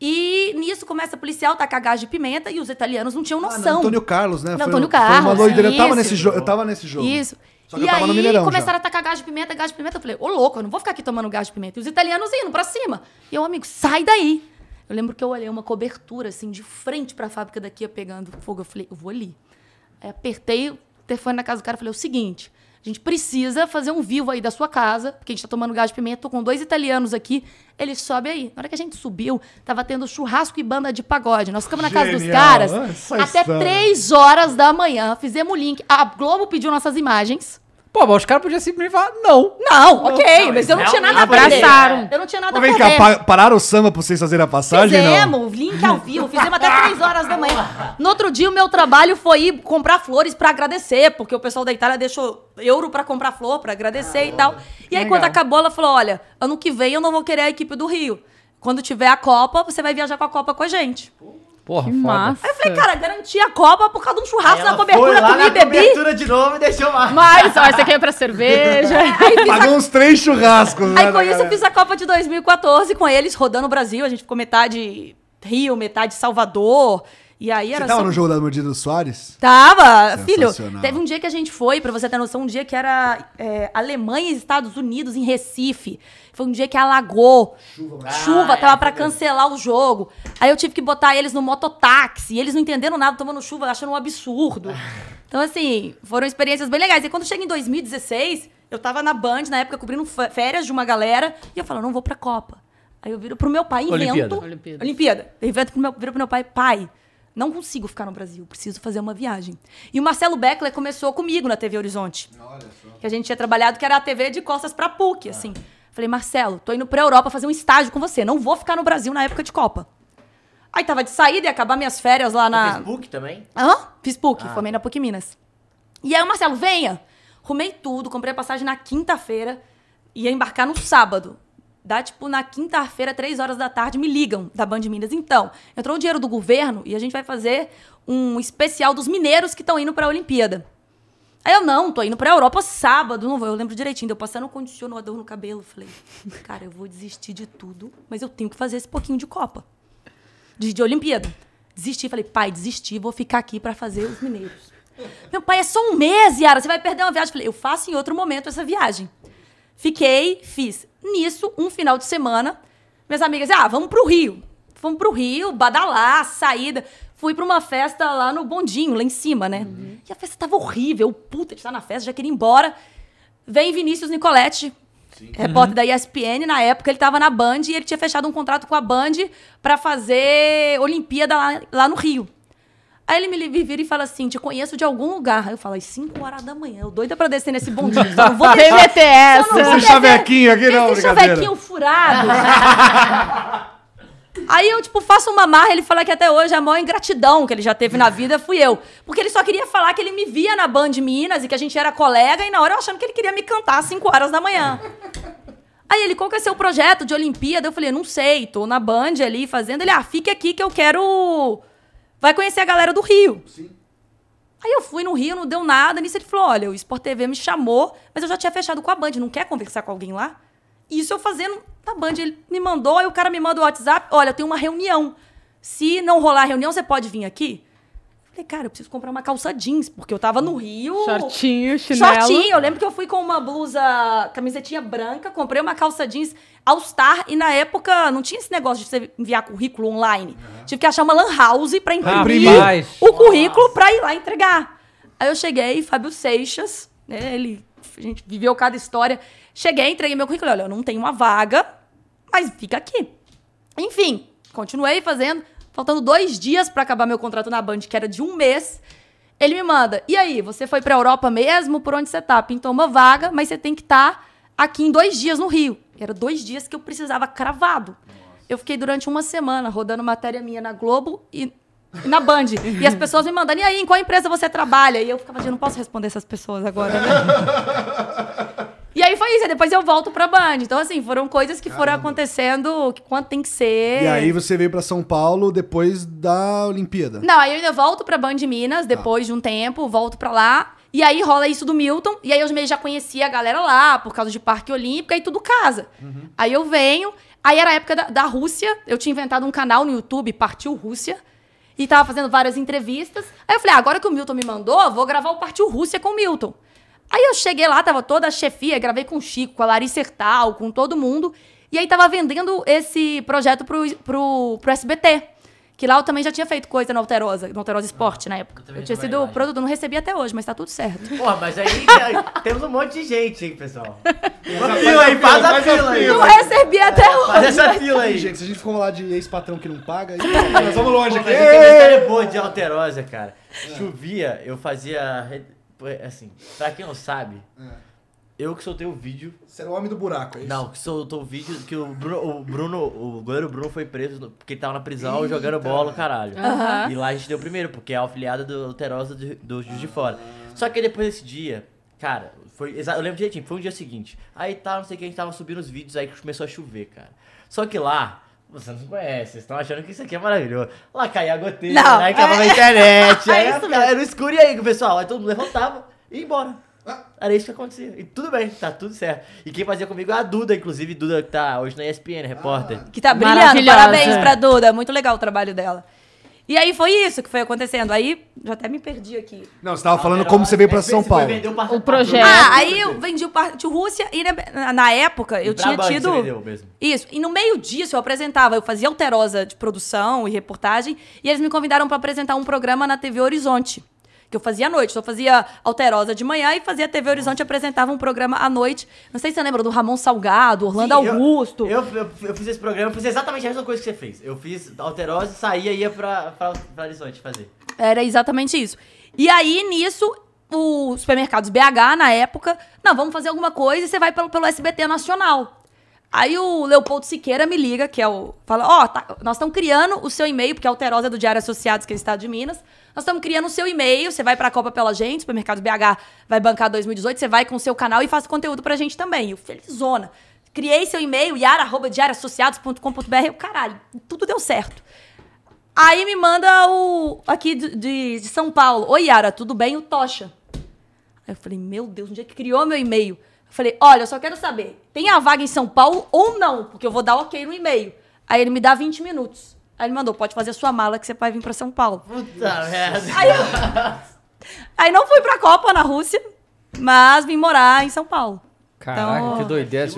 E nisso começa a policial tacar gás de pimenta e os italianos não tinham Ah, noção. no Antônio Carlos, né? Foi- Antônio foi uma Carlos, doideira. Eu tava nesse jogo. Eu tava nesse jogo. Isso. Só que e eu tava aí no Mineirão começaram já. a tacar gás de pimenta, gás de pimenta. Eu falei, ô louco, eu não vou ficar aqui tomando gás de pimenta. E os italianos indo pra cima. E eu, amigo, sai daí. Eu lembro que eu olhei uma cobertura, assim, de frente pra fábrica da Kia pegando fogo. Eu falei, eu vou ali. Aí apertei telefone na casa do cara e falei, é o seguinte, a gente precisa fazer um vivo aí da sua casa, porque a gente tá tomando gás de pimenta, tô com dois italianos aqui, eles sobem aí. Na hora que a gente subiu, tava tendo churrasco e banda de pagode. Nós ficamos na casa dos caras até história. três horas da manhã, fizemos o link, a Globo pediu nossas imagens. Pô, mas os caras podiam simplesmente falar, não. Não, ok, mas eu não tinha nada a perder. Abraçaram. Eu não tinha nada a vem perder. cá, pa- pararam o samba pra vocês fazerem a passagem? Não. Fizemos, link ao vivo, fizemos até 3 horas da manhã. No outro dia, o meu trabalho foi ir comprar flores pra agradecer, porque o pessoal da Itália deixou euro pra comprar flor, pra agradecer e tal. E aí, legal. quando acabou, ela falou: olha, ano que vem eu não vou querer a equipe do Rio. Quando tiver a Copa, você vai viajar com a Copa com a gente. Porra, Que foda. massa. Aí eu falei, cara, garanti a Copa por causa de um churrasco na cobertura, comi na e bebi. cobertura de novo e deixou mais. Mas, ó, esse aqui é pra cerveja. Aí, fiz a- Pagou uns três churrascos, né? aí com da isso eu galera. fiz a Copa de 2014 com eles, rodando o Brasil. A gente ficou metade Rio, metade Salvador. E aí Você era tava só- no jogo da mordida do Soares? Tava, filho. Teve um dia que a gente foi, pra você ter noção, um dia que era é, Alemanha e Estados Unidos em Recife. Foi um dia que alagou. Chuva, Ah, tava é, pra foi cancelar o jogo. Aí eu tive que botar eles no mototáxi. E eles não entendendo nada, tomando chuva, achando um absurdo. Então, assim, foram experiências bem legais. E quando chega em 2016, eu tava na Band, na época, cobrindo fé- férias de uma galera. E eu falo, não vou pra Copa. Aí eu viro pro meu pai, invento. Olimpíada. Olimpíada. Olimpíada. Eu invento pro meu, viro pro meu pai, pai, não consigo ficar no Brasil, preciso fazer uma viagem. E o Marcelo Beckler começou comigo na TV Horizonte. Que a gente tinha trabalhado, que era a TV de costas pra PUC, assim. Falei, Marcelo, tô indo pra Europa fazer um estágio com você, não vou ficar no Brasil na época de Copa. Aí tava de saída, ia acabar minhas férias lá na... Facebook também? Hã? Fiz PUC, formei na PUC Minas. E aí o Marcelo, venha. Arrumei tudo, comprei a passagem na quinta-feira, ia embarcar no sábado. Dá, tipo, na quinta-feira, três horas da tarde, me ligam da Band Minas. Então, entrou o dinheiro do governo e a gente vai fazer um especial dos mineiros que estão indo pra Olimpíada. Aí eu, não, tô indo pra Europa sábado, não vou. Eu lembro direitinho, deu passando um condicionador no cabelo. Falei, cara, eu vou desistir de tudo, mas eu tenho que fazer esse pouquinho de Copa. De, de Olimpíada. Desisti, falei, pai, desisti, vou ficar aqui pra fazer os mineiros. Meu pai, é só um mês, Yara, você vai perder uma viagem. Falei, eu faço em outro momento essa viagem. Fiquei, fiz. Nisso, um final de semana, minhas amigas, ah, vamos pro Rio. Fomos pro Rio, badalar, saída. Fui pra uma festa lá no Bondinho, lá em cima, né? E a festa tava horrível. Puta, de estar na festa, já queria ir embora. Vem Vinícius Nicoletti, repórter da ESPN. Na época, ele tava na Band e ele tinha fechado um contrato com a Band pra fazer Olimpíada lá, lá no Rio. Aí ele me vira e fala assim: te conheço de algum lugar. Aí eu falo, às 5 horas da manhã, eu doida pra descer nesse bondinho. Só não vou. Eu não vou Esse chavequinho aqui, não, esse chavequinho furado. Aí eu, tipo, faço uma marra, ele fala que até hoje a maior ingratidão que ele já teve na vida fui eu. Porque ele só queria falar que ele me via na Band Minas e que a gente era colega, e na hora eu achando que ele queria me cantar às 5 horas da manhã. Aí ele, qual que é seu projeto de Olimpíada? Eu falei, não sei, tô na Band ali fazendo. Ele, ah, fique aqui que eu quero. Vai conhecer a galera do Rio. Aí eu fui no Rio, não deu nada. Nisso ele falou: olha, o Sport TV me chamou, mas eu já tinha fechado com a Band. Não quer conversar com alguém lá? Isso eu fazendo na Band. Ele me mandou, aí o cara me manda o WhatsApp: olha, eu tenho uma reunião. Se não rolar a reunião, você pode vir aqui? Eu falei, cara, eu preciso comprar uma calça jeans, porque eu tava no Rio. Shortinho, chinelo. Shortinho, eu lembro que eu fui com uma blusa, camisetinha branca, comprei uma calça jeans All Star e na época não tinha esse negócio de você enviar currículo online. Tive que achar uma lan house pra imprimir Rapaz. o currículo pra ir lá entregar. Aí eu cheguei, Fábio Seixas, né, ele, a gente viveu cada história. Cheguei, entreguei meu currículo, olha, eu não tenho uma vaga, mas fica aqui. Enfim, continuei fazendo. Faltando dois dias pra acabar meu contrato na Band, que era de um mês. Ele me manda, e aí, você foi pra Europa mesmo? Por onde você tá? Pintou uma vaga, mas você tem que estar aqui em dois dias no Rio. Era dois dias que eu precisava cravado. Eu fiquei durante uma semana rodando matéria minha na Globo e, na Band. e as pessoas me mandando, e aí, em qual empresa você trabalha? E eu ficava, eu não posso responder essas pessoas agora, né? E aí foi isso, aí depois eu volto pra Band. Então, assim, foram coisas que foram acontecendo que quanto tem que ser. E aí você veio pra São Paulo depois da Olimpíada. Não, aí eu ainda volto pra Band Minas, depois de um tempo, volto pra lá. E aí rola isso do Milton. E aí eu meio já conhecia a galera lá, por causa de Parque Olímpico, aí tudo casa. Aí eu venho. Aí era a época da, da Rússia. Eu tinha inventado um canal no YouTube, Partiu Rússia. E tava fazendo várias entrevistas. Aí eu falei, ah, agora que o Milton me mandou, vou gravar o Partiu Rússia com o Milton. Aí eu cheguei lá, tava toda a chefia, gravei com o Chico, com a Larissa Hertal, com todo mundo. E aí tava vendendo esse projeto pro, pro, pro SBT. Que lá eu também já tinha feito coisa no Alterosa, no Alterosa Esporte na época. também Eu tinha sido lá, já. produtor, não recebi até hoje, mas tá tudo certo. Porra, mas aí temos um monte de gente, hein, pessoal. Uma fila aí, faz a fila aí. Não recebi até hoje. Faz essa fila Aí, gente, se a gente for falar de ex-patrão que não paga, aí nós vamos longe Pô, aqui. mas eu história boa de Alterosa, cara. Chovia, eu fazia. Re- Assim, pra quem não sabe, eu que soltei o vídeo. Você era o homem do buraco, é isso? Não, que soltou o vídeo que o Bruno, o Bruno, o goleiro Bruno foi preso no- porque ele tava na prisão jogando bola, caralho. E lá a gente deu primeiro, porque é a afiliada do Alterosa do, do Juiz de Fora. Só que depois desse dia, cara, foi eu lembro direitinho, foi um dia seguinte. Aí tá, não sei o que, a gente tava subindo os vídeos, aí começou a chover, cara. Só que lá, Você não conhece, vocês estão achando que isso aqui é maravilhoso. Lá caía a goteira, Não, aí acabava é- a internet, é aí isso ficava- era no escuro e aí, pessoal, aí todo mundo levantava e ia embora. Era isso que acontecia. E tudo bem, tá tudo certo. E quem fazia comigo é a Duda, inclusive, Duda que tá hoje na ESPN, repórter. Que tá brilhando. Parabéns pra Duda. Muito legal o trabalho dela. E aí foi isso que foi acontecendo. Aí, já até me perdi aqui. Não, você tava falando como você veio pra São Paulo. O projeto. Ah, aí eu vendi o Parte Rússia e na, na época eu tinha Brabante tido. você vendeu mesmo. Isso. E no meio disso eu apresentava, eu fazia alterosa de produção e reportagem, e eles me convidaram pra apresentar um programa na TV Horizonte. Que eu fazia à noite. Eu fazia alterosa de manhã e fazia TV Horizonte e apresentava um programa à noite. Não sei se você lembra do Ramon Salgado, Orlando Sim, Augusto. Eu, eu, eu fiz esse programa, eu fiz exatamente a mesma coisa que você fez. Eu fiz alterose, saía e ia pra, pra, pra Horizonte fazer. Era exatamente isso. E aí, nisso, os supermercados BH, na época, não, vamos fazer alguma coisa e você vai pelo, pelo SBT Nacional. Aí o Leopoldo Siqueira me liga, que é o. Fala: Ó, tá, nós estamos criando o seu e-mail, porque a Alterosa é do Diário Associados, que é o Estado de Minas. Nós estamos criando o seu e-mail, você vai pra Copa pela gente, Supermercados BH vai bancar 2018, você vai com o seu canal e faz conteúdo pra gente também. Eu, felizona. Criei seu e-mail, yara.diarioassociados.com.br. Eu, caralho, tudo deu certo. Aí me manda o. aqui de- de São Paulo. Oi, Yara, tudo bem? O Tocha. Aí eu falei, meu Deus, onde é que criou meu e-mail? Eu falei, olha, eu só quero saber, tem a vaga em São Paulo ou não? Porque eu vou dar ok no e-mail. Aí ele me dá 20 minutos. Aí ele mandou, pode fazer a sua mala que você vai vir pra São Paulo. Puta merda. Aí, eu... Aí não fui pra Copa na Rússia, mas vim morar em São Paulo. Caraca, Então- que doideira.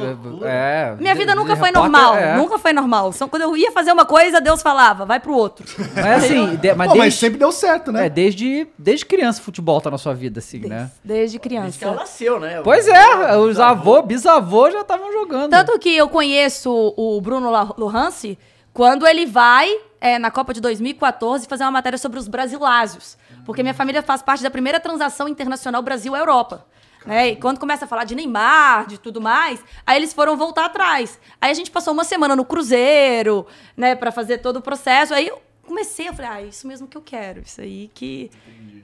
É, Minha vida nunca foi repórter, normal. é. Nunca foi normal. Só quando eu ia fazer uma coisa, Deus falava, vai pro outro. Mas assim, de- mas, Pô, mas desde, sempre deu certo, né? é, desde, desde criança futebol tá na sua vida, assim, né? Desde Desde que ela criança. nasceu, né? Pois é, os avô, bisavô já estavam jogando. Tanto que eu conheço o Bruno La- Lohance quando ele vai é, na Copa de 2014 fazer uma matéria sobre os brasilásios. Porque minha família faz parte da primeira transação internacional Brasil-Europa. Né? E quando começa a falar de Neymar, de tudo mais, aí eles foram voltar atrás. Aí a gente passou uma semana no Cruzeiro, né, para fazer todo o processo. Aí eu comecei, eu falei, ah, isso mesmo que eu quero, isso aí que,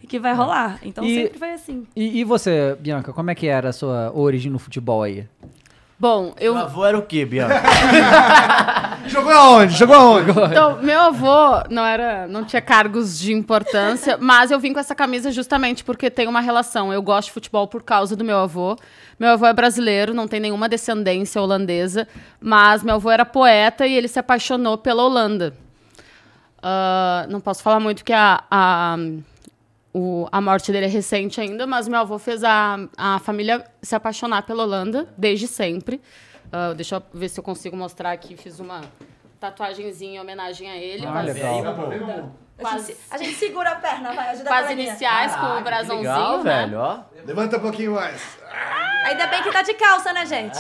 que vai rolar. Então E- sempre foi assim. E, e você, Bianca, como é que era a sua origem no futebol aí? Bom, eu. Meu avô era o quê, Bianca? Jogou aonde? Jogou aonde? Então, meu avô não era, não tinha cargos de importância, mas eu vim com essa camisa justamente porque tem uma relação. Eu gosto de futebol por causa do meu avô. Meu avô é brasileiro, não tem nenhuma descendência holandesa, mas meu avô era poeta e ele se apaixonou pela Holanda. Ah, não posso falar muito porque a, a, o- a morte dele é recente ainda, mas meu avô fez a, a família se apaixonar pela Holanda desde sempre. Ah, deixa eu ver se eu consigo mostrar aqui. Fiz uma tatuagenzinha em homenagem a ele. Ah, legal. as- A gente segura a perna, vai, ajuda com as iniciais, com o brasãozinho. Legal, né? velho, ó. Levanta um pouquinho mais. Ainda bem que tá de calça, né, gente?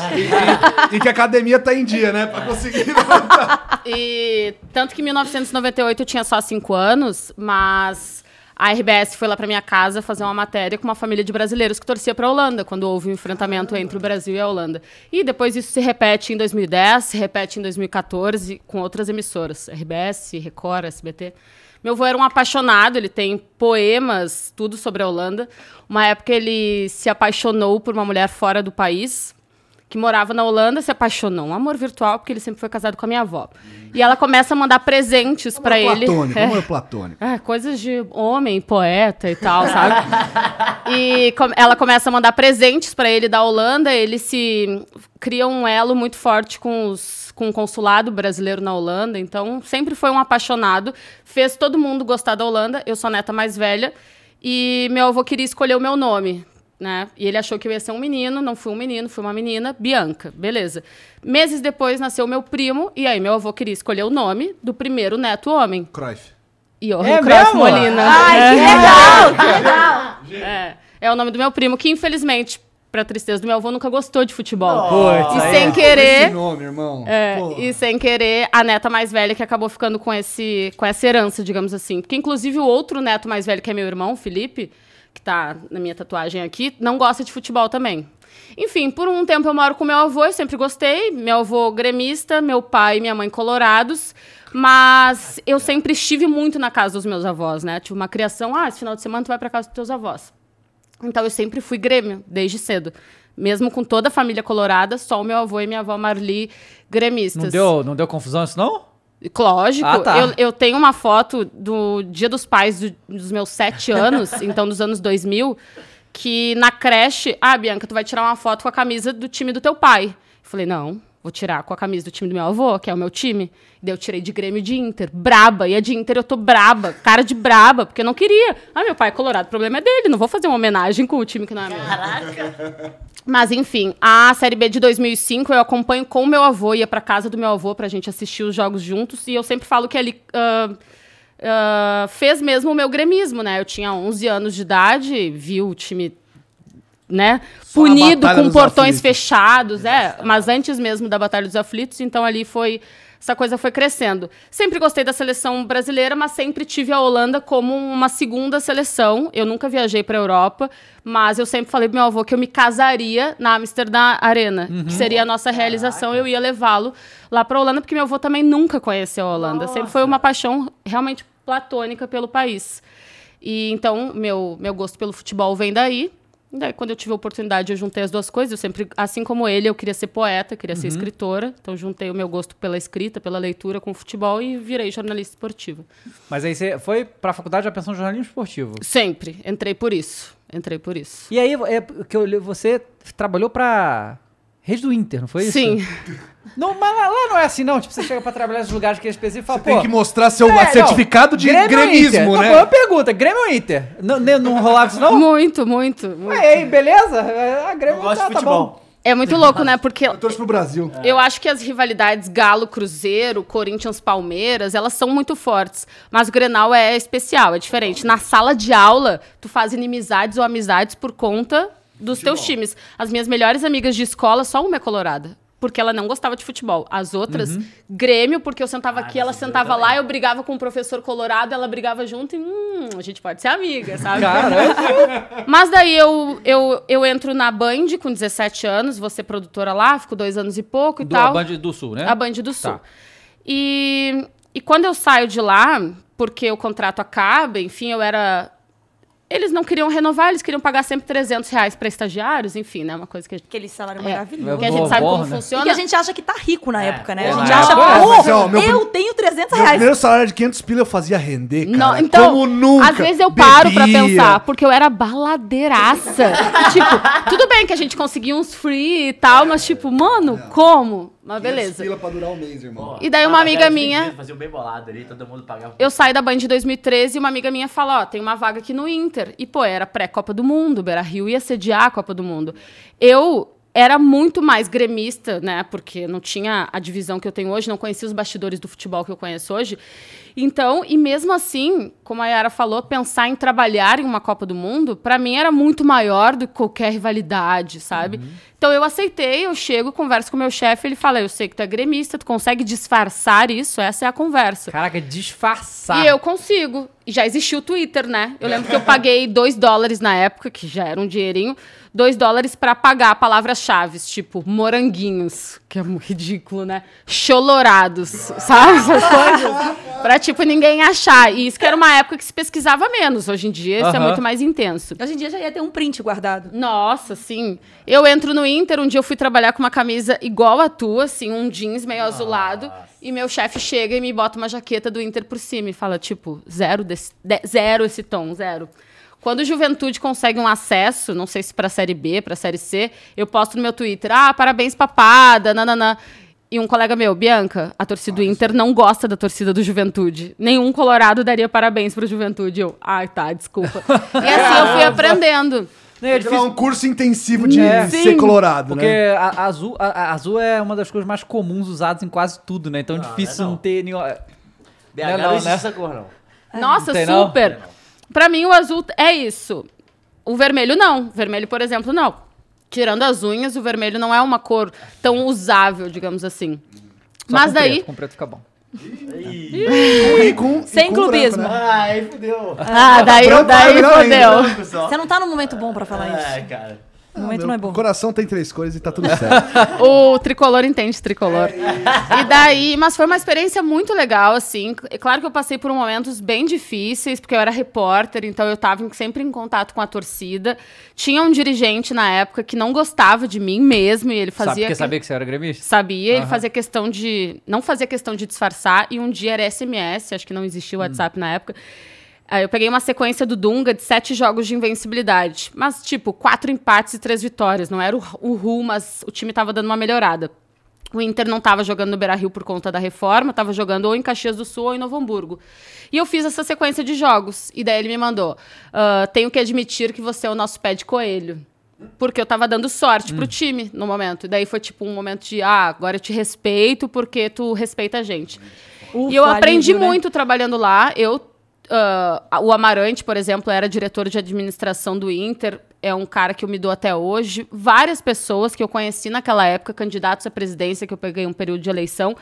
E que a academia tá em dia, né? Pra conseguir levantar. E tanto que em 1998 eu tinha só 5 anos, mas a RBS foi lá pra minha casa fazer uma matéria com uma família de brasileiros que torcia pra Holanda, quando houve um enfrentamento entre o Brasil e a Holanda. E depois isso se repete em 2010, se repete em 2014 com outras emissoras, RBS, Record, SBT. Meu avô era um apaixonado, ele tem poemas, tudo sobre a Holanda. Uma época ele se apaixonou por uma mulher fora do país, que morava na Holanda, se apaixonou. Um amor virtual, porque ele sempre foi casado com a minha avó. E ela começa a mandar presentes pra ele. platônico, É. amor platônico. É, coisas de homem, poeta e tal, sabe? e com- ela começa a mandar presentes pra ele da Holanda, ele se cria um elo muito forte com, os, com o consulado brasileiro na Holanda, então sempre foi um apaixonado, fez todo mundo gostar da Holanda, eu sou a neta mais velha, e meu avô queria escolher o meu nome. Né? E ele achou que eu ia ser um menino, não fui um menino, fui uma menina, Bianca, beleza. Meses depois nasceu meu primo, e aí meu avô queria escolher o nome do primeiro neto homem. Cruyff. Johan É Cruyff mesmo? Molina. Ai, que legal, que legal. É, é o nome do meu primo, que infelizmente, pra tristeza do meu avô, nunca gostou de futebol. Putz, e sem é. Esse querer, nome, irmão. é, e sem querer, a neta mais velha que acabou ficando com, esse, com essa herança, digamos assim. Porque, inclusive, o outro neto mais velho, que é meu irmão, o Felipe, que tá na minha tatuagem aqui, não gosta de futebol também. Enfim, por um tempo eu moro com meu avô, eu sempre gostei. Meu avô gremista, meu pai e minha mãe colorados. Mas eu sempre estive muito na casa dos meus avós, né? Tive uma criação, ah, esse final de semana tu vai pra casa dos teus avós. Então eu sempre fui Grêmio, desde cedo. Mesmo com toda a família colorada, só o meu avô e minha avó Marli gremistas. Não deu, não deu confusão isso, não? Lógico, Ah, tá. eu, eu tenho uma foto do Dia dos Pais do- dos meus sete anos, então dos anos 2000, que na creche, ah, Bianca, tu vai tirar uma foto com a camisa do time do teu pai. Eu falei, não, vou tirar com a camisa do time do meu avô, que é o meu time. Daí eu tirei de Grêmio e de Inter, braba, e a de Inter eu tô braba, cara de braba, porque eu não queria. Ah, meu pai é colorado, o problema é dele, não vou fazer uma homenagem com o time que não é meu. Mas enfim, a Série B de 2005 eu acompanho com o meu avô, ia pra casa do meu avô pra gente assistir os jogos juntos, e eu sempre falo que ele ah, ah, fez mesmo o meu gremismo, né? Eu tinha 11 anos de idade, vi o time né, Só punido com portões Aflitos. fechados, é, mas antes mesmo da Batalha dos Aflitos, então ali foi essa coisa foi crescendo. Sempre gostei da seleção brasileira, mas sempre tive a Holanda como uma segunda seleção. Eu nunca viajei para a Europa, mas eu sempre falei pro meu avô que eu me casaria na Amsterdã Arena, que seria a nossa realização. Eu ia levá-lo lá para a Holanda, porque meu avô também nunca conheceu a Holanda. Sempre foi uma paixão realmente platônica pelo país. E então, meu, meu gosto pelo futebol vem daí. Daí, quando eu tive a oportunidade, eu juntei as duas coisas. Eu sempre, assim como ele, eu queria ser poeta, queria ser escritora. Então, juntei o meu gosto pela escrita, pela leitura com o futebol e virei jornalista esportiva. Mas aí você foi pra faculdade já pensando em jornalismo esportivo. Sempre. Entrei por isso. Entrei por isso. E aí, é que eu você trabalhou pra Rede do Inter, não foi isso? Sim. Não, mas lá, lá não é assim, não. Tipo, você chega pra trabalhar nos lugares que é específico e fala, Você tem que mostrar seu é, não, certificado de Grêmio gremismo, Não, né? pô, eu pergunto, Grêmio ou Inter? Não, não, não rolava isso, não? Muito, muito, muito. Ué, aí, beleza? É, A Grêmio Eu gosto tá, de tá futebol. bom. É muito louco, né? Porque Eu torço pro Brasil. Eu acho que as rivalidades Galo-Cruzeiro, Corinthians-Palmeiras, elas são muito fortes. Mas o Grenal é especial, é diferente. Na sala de aula, tu faz inimizades ou amizades por conta dos teus times. As minhas melhores amigas de escola, só uma é colorada. Porque ela não gostava de futebol. As outras, Grêmio, porque eu sentava aqui, ela sentava lá, eu brigava com o professor colorado, ela brigava junto e, hum, a gente pode ser amiga, sabe? Mas daí eu, eu, eu entro na Band com 17 anos, vou ser produtora lá, fico dois anos e pouco e Do, tal. a Band do Sul, né? A Band do Sul. Tá. E, e quando eu saio de lá, porque o contrato acaba, enfim, eu era. Eles não queriam renovar, eles queriam pagar sempre 300 reais para estagiários, enfim, né? Uma coisa que a gente, Aquele salário é, maravilhoso. que a gente sabe como né? funciona. E que a gente acha que tá rico na época, né? A É, gente acha, pô, meu eu tenho 300 Meu reais. primeiro salário de 500 pila eu fazia render, cara. Não, então, Como nunca. às vezes eu paro pra Bebia. pensar, porque eu era baladeiraça. tipo, tudo bem que a gente conseguia uns free e tal, mas tipo, mano, como? Mas 500 beleza. pila pra durar um mês, irmão. E daí uma amiga minha- Fazia um bem bolado ali, todo mundo pagava. Eu saí da Band em 2013 e uma amiga minha fala, ó, tem uma vaga aqui no Inter. E, pô, era pré-Copa do Mundo, Beira Rio ia sediar a Copa do Mundo. Eu era muito mais gremista, né? Porque não tinha a divisão que eu tenho hoje, não conhecia os bastidores do futebol que eu conheço hoje. Então, e mesmo assim, como a Yara falou, pensar em trabalhar em uma Copa do Mundo, pra mim era muito maior do que qualquer rivalidade, sabe? Então eu aceitei, eu chego, converso com o meu chefe, ele fala: Eu sei que tu é gremista, tu consegue disfarçar isso, essa é a conversa. Caraca, disfarçar. E eu consigo. E já existia o Twitter, né? Eu lembro que eu paguei 2 dólares na época, que já era um dinheirinho, 2 dólares pra pagar palavras-chave, tipo moranguinhos, que é ridículo, né? Cholorados, sabe? Essas coisas. Pra, tipo, ninguém achar. E isso que era uma época que se pesquisava menos. Hoje em dia, isso é Aham. muito mais intenso. Hoje em dia já ia ter um print guardado. Nossa, sim. Eu entro no Inter, um dia eu fui trabalhar com uma camisa igual a tua, assim, um jeans meio azulado, e meu chefe chega e me bota uma jaqueta do Inter por cima e fala, tipo, zero, desse, de- zero esse tom, zero. Quando o Juventude consegue um acesso, não sei se pra Série B, pra Série C, eu posto no meu Twitter, ah, parabéns papada, nananã. E um colega meu, Bianca, a torcida do Inter não gosta da torcida do Juventude. Nenhum colorado daria parabéns pro Juventude. Eu, ai, tá, desculpa. e assim eu fui aprendendo. Não, é difícil, um curso intensivo de É. ser Sim, colorado, porque né? a, a azul, a, a azul é uma das cores mais comuns usadas em quase tudo, né? Então é difícil não. não ter nenhum... BH Não, não, não, existe né? essa cor, não. Nossa, tem não? super. Pra mim, o azul é isso. O vermelho, não. O vermelho, por exemplo, não. Tirando as unhas, o vermelho não é uma cor tão usável, digamos assim. Só Mas com daí. Preto, com preto fica bom. E com, Sem e com clubismo. branco, né? Ai, fudeu. Ah, daí, daí só. Você não tá no momento bom pra falar isso. Ai, cara. O momento não é bom. Coração tem três cores e tá tudo certo. O tricolor entende tricolor. E daí, mas foi uma experiência muito legal, assim. É claro que eu passei por momentos bem difíceis, porque eu era repórter, então eu estava sempre em contato com a torcida. Tinha um dirigente na época que não gostava de mim mesmo, e ele Sabe, fazia. porque que- sabia que você era gremista? Sabia, ele Aham. fazia questão de. Não fazia questão de disfarçar, e um dia era SMS, acho que não existia o Hum. WhatsApp na época. Aí eu peguei uma sequência do Dunga de sete jogos de invencibilidade. Mas, tipo, quatro empates e três vitórias. Não era o, o Ru, mas o time tava dando uma melhorada. O Inter não estava jogando no Beira-Rio por conta da reforma, estava jogando ou em Caxias do Sul ou em Novo Hamburgo. E eu fiz essa sequência de jogos. E daí ele me mandou: "Ah, tenho que admitir que você é o nosso pé de coelho. Porque eu tava dando sorte pro time no momento. E daí foi tipo um momento de, ah, agora eu te respeito porque tu respeita a gente. Ufa, e eu aprendi alívio, né? muito trabalhando lá. Eu, ah, o Amarante, por exemplo, era diretor de administração do Inter. É um cara que eu me dou até hoje. Várias pessoas que eu conheci naquela época, candidatos à presidência, que eu peguei um período de eleição.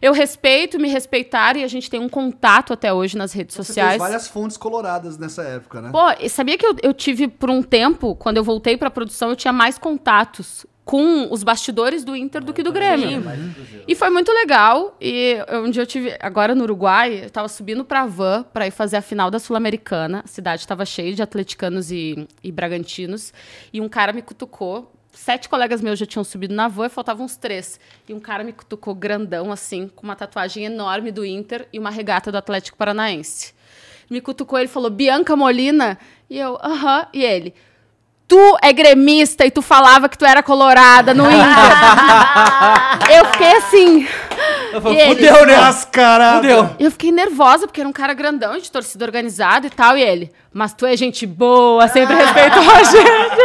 Eu respeito, me respeitaram e a gente tem um contato até hoje nas redes Você fez sociais. várias fontes coloradas nessa época, né? Pô, e sabia que eu, eu tive por um tempo, quando eu voltei pra produção, eu tinha mais contatos com os bastidores do Inter do que do Grêmio. E foi muito legal. E um dia eu tive, agora no Uruguai, eu tava subindo pra van pra ir fazer a final da Sul-Americana. A cidade tava cheia de atleticanos e, e bragantinos. E um cara me cutucou. Sete colegas meus já tinham subido na van e faltavam uns três. E um cara me cutucou grandão, assim, com uma tatuagem enorme do Inter e uma regata do Atlético Paranaense me cutucou, ele falou, Bianca Molina? E eu, aham. E ele, tu é gremista e tu falava que tu era colorada no Inter. eu fiquei assim. E ele, Fudeu, né? Mascarada! Fudeu. eu fiquei nervosa, porque era um cara grandão, de torcida organizada e tal. E ele, mas tu é gente boa, sempre respeitou a gente.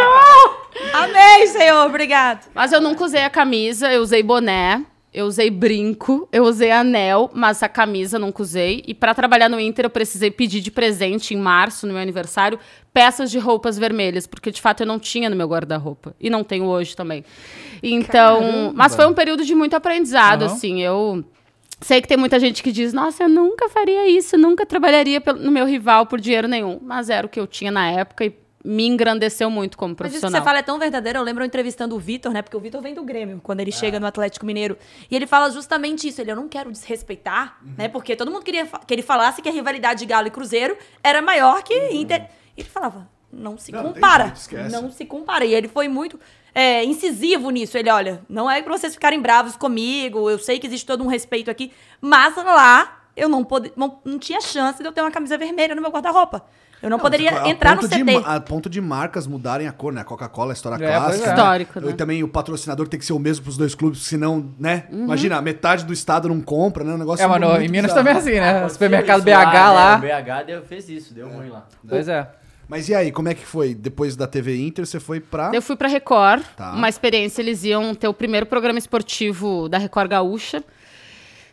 Amém, Senhor, obrigado. Mas eu nunca usei a camisa, eu usei boné, eu usei brinco, eu usei anel, mas a camisa nunca usei. E pra trabalhar no Inter eu precisei pedir de presente em março, no meu aniversário, peças de roupas vermelhas, porque de fato eu não tinha no meu guarda-roupa. E não tenho hoje também. Então, mas foi um período de muito aprendizado, Aham. assim, eu Sei que tem muita gente que diz, nossa, eu nunca faria isso, nunca trabalharia no meu rival por dinheiro nenhum. Mas era o que eu tinha na época e me engrandeceu muito como Mas isso que profissional. você fala é tão verdadeiro. Eu lembro eu entrevistando o Vitor, né? Porque o Vitor vem do Grêmio, quando ele chega no Atlético Mineiro. E ele fala justamente isso. Ele, eu não quero desrespeitar, né? Porque todo mundo queria que ele falasse que a rivalidade de Galo e Cruzeiro era maior que Inter. E ele falava, não se Não, compara. jeito, esquece. não se compara. E ele foi muito é, incisivo nisso. Ele, olha, não é pra vocês ficarem bravos comigo. Eu sei que existe todo um respeito aqui. Mas lá, eu não, pode, não, não tinha chance de eu ter uma camisa vermelha no meu guarda-roupa. Eu não, poderia A entrar no de CT. ma- a ponto de marcas mudarem a cor, né? A Coca-Cola, a história É, clássica. é. Histórico, né? E também o patrocinador tem que ser o mesmo pros dois clubes, senão, né? Uhum. Imagina, metade do estado não compra, né? Um negócio É, mano, muito em Minas bizarro. também é assim, né? Aconteceu Supermercado isso BH lá. O BH deu, fez isso, deu ruim lá. Pois é. Mas e aí, como é que foi? Depois da TV Inter, você foi pra... Eu fui pra Record, Tá. uma experiência, eles iam ter o primeiro programa esportivo da Record Gaúcha.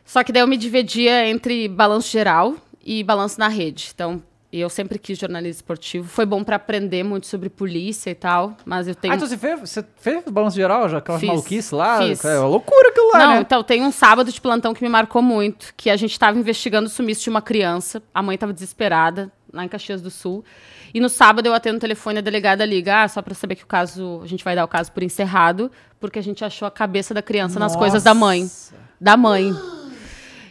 Só que daí eu me dividia entre balanço geral e balanço na rede. Então, eu sempre quis jornalismo esportivo. Foi bom pra aprender muito sobre polícia e tal, mas eu tenho Ah, então você fez, você fez balanço geral já? Aquelas Fiz, maluquices lá? fiz. É uma loucura aquilo lá, Não, né? então tem um sábado de plantão que me marcou muito, que a gente estava investigando o sumiço de uma criança. A mãe estava desesperada, lá em Caxias do Sul. E no sábado eu atendo o telefone, a delegada liga, ah, só para saber que o caso, a gente vai dar o caso por encerrado, porque a gente achou a cabeça da criança nas coisas da mãe. Da mãe.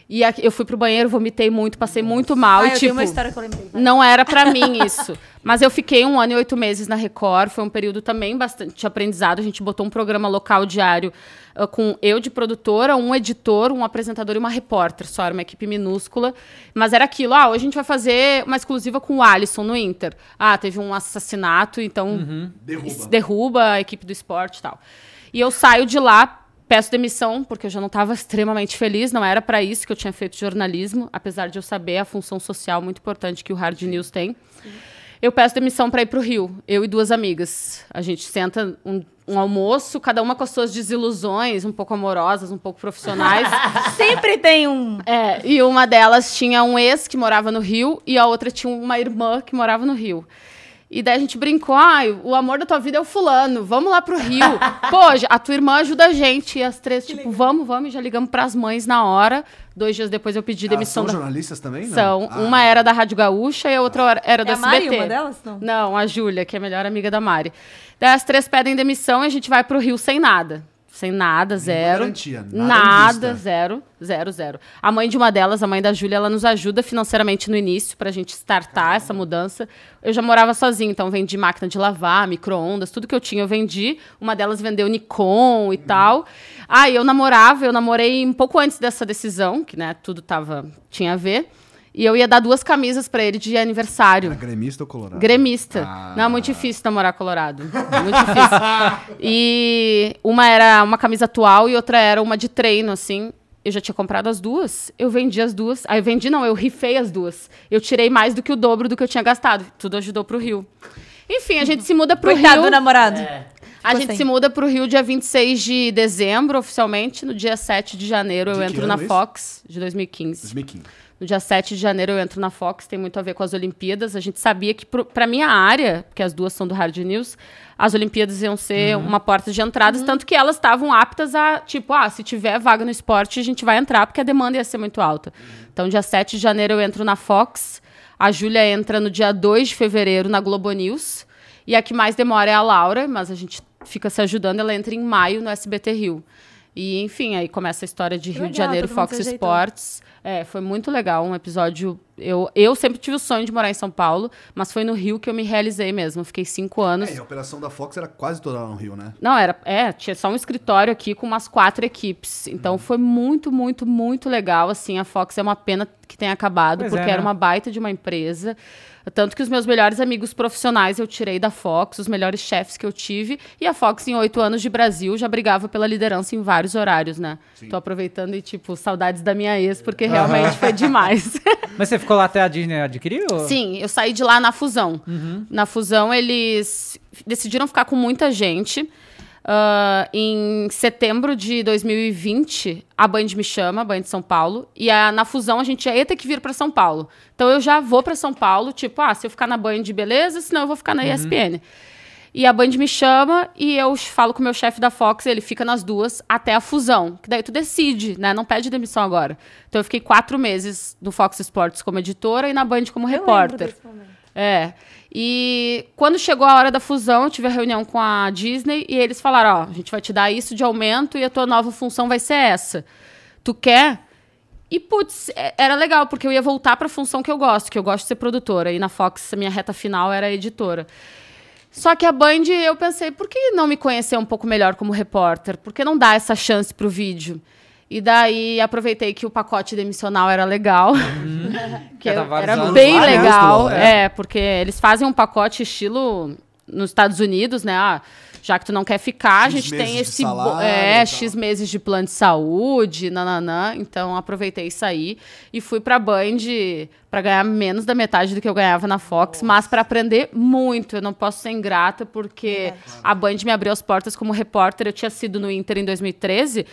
E aqui- eu fui pro banheiro, vomitei muito, passei muito mal. Ah, e, eu tipo, tenho uma história que eu lembrei. vai. não era pra mim isso. Mas eu fiquei um ano e oito meses na Record. Foi um período também bastante aprendizado. A gente botou um programa local diário ah, com eu de produtora, um editor, um apresentador e uma repórter. Só era uma equipe minúscula. Mas era aquilo. Ah, hoje a gente vai fazer uma exclusiva com o Alisson no Inter. Ah, teve um assassinato, então Derruba. es- derruba a equipe do esporte e tal. E eu saio de lá, peço demissão, porque eu já não estava extremamente feliz, não era para isso que eu tinha feito jornalismo, apesar de eu saber a função social muito importante que o Hard News tem. Eu peço demissão para ir para o Rio, eu e duas amigas. A gente senta um, um almoço, cada uma com as suas desilusões, um pouco amorosas, um pouco profissionais. Sempre tem um. É, e uma delas tinha um ex que morava no Rio e a outra tinha uma irmã que morava no Rio. E daí a gente brincou, ai, o amor da tua vida é o fulano, vamos lá pro Rio. Pô, a tua irmã ajuda a gente. E as três, tipo, vamos, vamos, e já ligamos pras mães na hora. Dois dias depois eu pedi Elas demissão são da... jornalistas também? não? São. Ah, Uma era da Rádio Gaúcha e a outra era- É da a Mari SBT. uma delas? Não. Não, a Júlia, que é a melhor amiga da Mari. Daí as três pedem demissão e a gente vai pro Rio sem nada. Sem nada, zero. garantia, nada nada, zero, zero, zero. A mãe de uma delas, a mãe da Júlia, ela nos ajuda financeiramente no início pra gente startar essa mudança. Eu já morava sozinha, então vendi máquina de lavar, micro-ondas, tudo que eu tinha eu vendi. Uma delas vendeu Nikon e tal. Ah, eu namorava, eu namorei um pouco antes dessa decisão, que né, tudo tava, tinha a ver. E eu ia dar duas camisas pra ele de aniversário. Era gremista ou colorado? Gremista. Ah. Não, é muito difícil namorar colorado. Muito difícil. E uma era uma camisa atual e outra era uma de treino, assim. Eu já tinha comprado as duas, eu vendi as duas. Aí eu vendi, não, eu rifei as duas. Eu tirei mais do que o dobro do que eu tinha gastado. Tudo ajudou pro Rio. Enfim, a gente se muda pro Coitado do Rio. namorado. É. A Ficou gente sem. se muda pro Rio dia 26 de dezembro, oficialmente. No dia 7 de janeiro De eu entro na isso? Fox, de 2015. 2015. No dia 7 de janeiro eu entro na Fox, tem muito a ver com as Olimpíadas. A gente sabia que, pra minha área, porque as duas são do Hard News, as Olimpíadas iam ser uma porta de entradas, tanto que elas estavam aptas a, tipo, ah, se tiver vaga no esporte, a gente vai entrar, porque a demanda ia ser muito alta. Então, dia 7 de janeiro eu entro na Fox, a Júlia entra no dia 2 de fevereiro na Globo News, e a que mais demora é a Laura, mas a gente fica se ajudando, ela entra em maio no SBT Rio. E, enfim, aí começa a história de Rio de legal, Janeiro, todo mundo Fox. Sports. É, foi muito legal, um episódio. Eu, eu sempre tive o sonho de morar em São Paulo, mas foi no Rio que eu me realizei mesmo. Eu fiquei cinco anos. É, e a operação da Fox era quase toda lá no Rio, né? Não, era. É, tinha só um escritório aqui com umas quatro equipes. Então foi muito, muito, muito legal. Assim, a Fox é uma pena que tenha acabado, Pois é, porque era né? uma baita de uma empresa. Tanto que os meus melhores amigos profissionais eu tirei da Fox, os melhores chefes que eu tive. E a Fox, em oito anos de Brasil, já brigava pela liderança em vários horários, né? Tô aproveitando e, tipo, saudades da minha ex, porque realmente foi demais. Mas você ficou lá até a Disney adquirir? ou- Sim, eu saí de lá na fusão. Na fusão, eles decidiram ficar com muita gente. Ah, em setembro de 2020, a Band me chama, a Band de São Paulo, e a- na fusão a gente já ia ter que vir para São Paulo. Então eu já vou para São Paulo, tipo, ah, se eu ficar na Band, beleza, senão eu vou ficar na ESPN. E a Band me chama e eu falo com o meu chefe da Fox, ele fica nas duas até a fusão. Que daí tu decide, né? Não pede demissão agora. Então eu fiquei quatro meses no Fox Sports como editora e na Band como Eu repórter. desse momento. É. E quando chegou a hora da fusão, tive a reunião com a Disney e eles falaram: ó, a gente vai te dar isso de aumento e a tua nova função vai ser essa. Tu quer? E, putz, é- era legal, porque eu ia voltar pra função que eu gosto, que eu gosto de ser produtora. E na Fox, a minha reta final era editora. Só que a Band, eu pensei, por que não me conhecer um pouco melhor como repórter? Por que não dar essa chance pro vídeo? E daí aproveitei que o pacote demissional era legal. que Já tá eu- vários era bem lá, né? legal. Justo, É, porque eles fazem um pacote estilo nos Estados Unidos, né? Ah, já que tu não quer ficar, a X gente tem meses de esse. salário é, e. X meses de plano de saúde, nananã. Então aproveitei isso aí e fui pra Band pra ganhar menos da metade do que eu ganhava na Fox, mas pra aprender muito. Eu não posso ser ingrata porque a Band me abriu as portas como repórter. Eu tinha sido no Inter em 2013.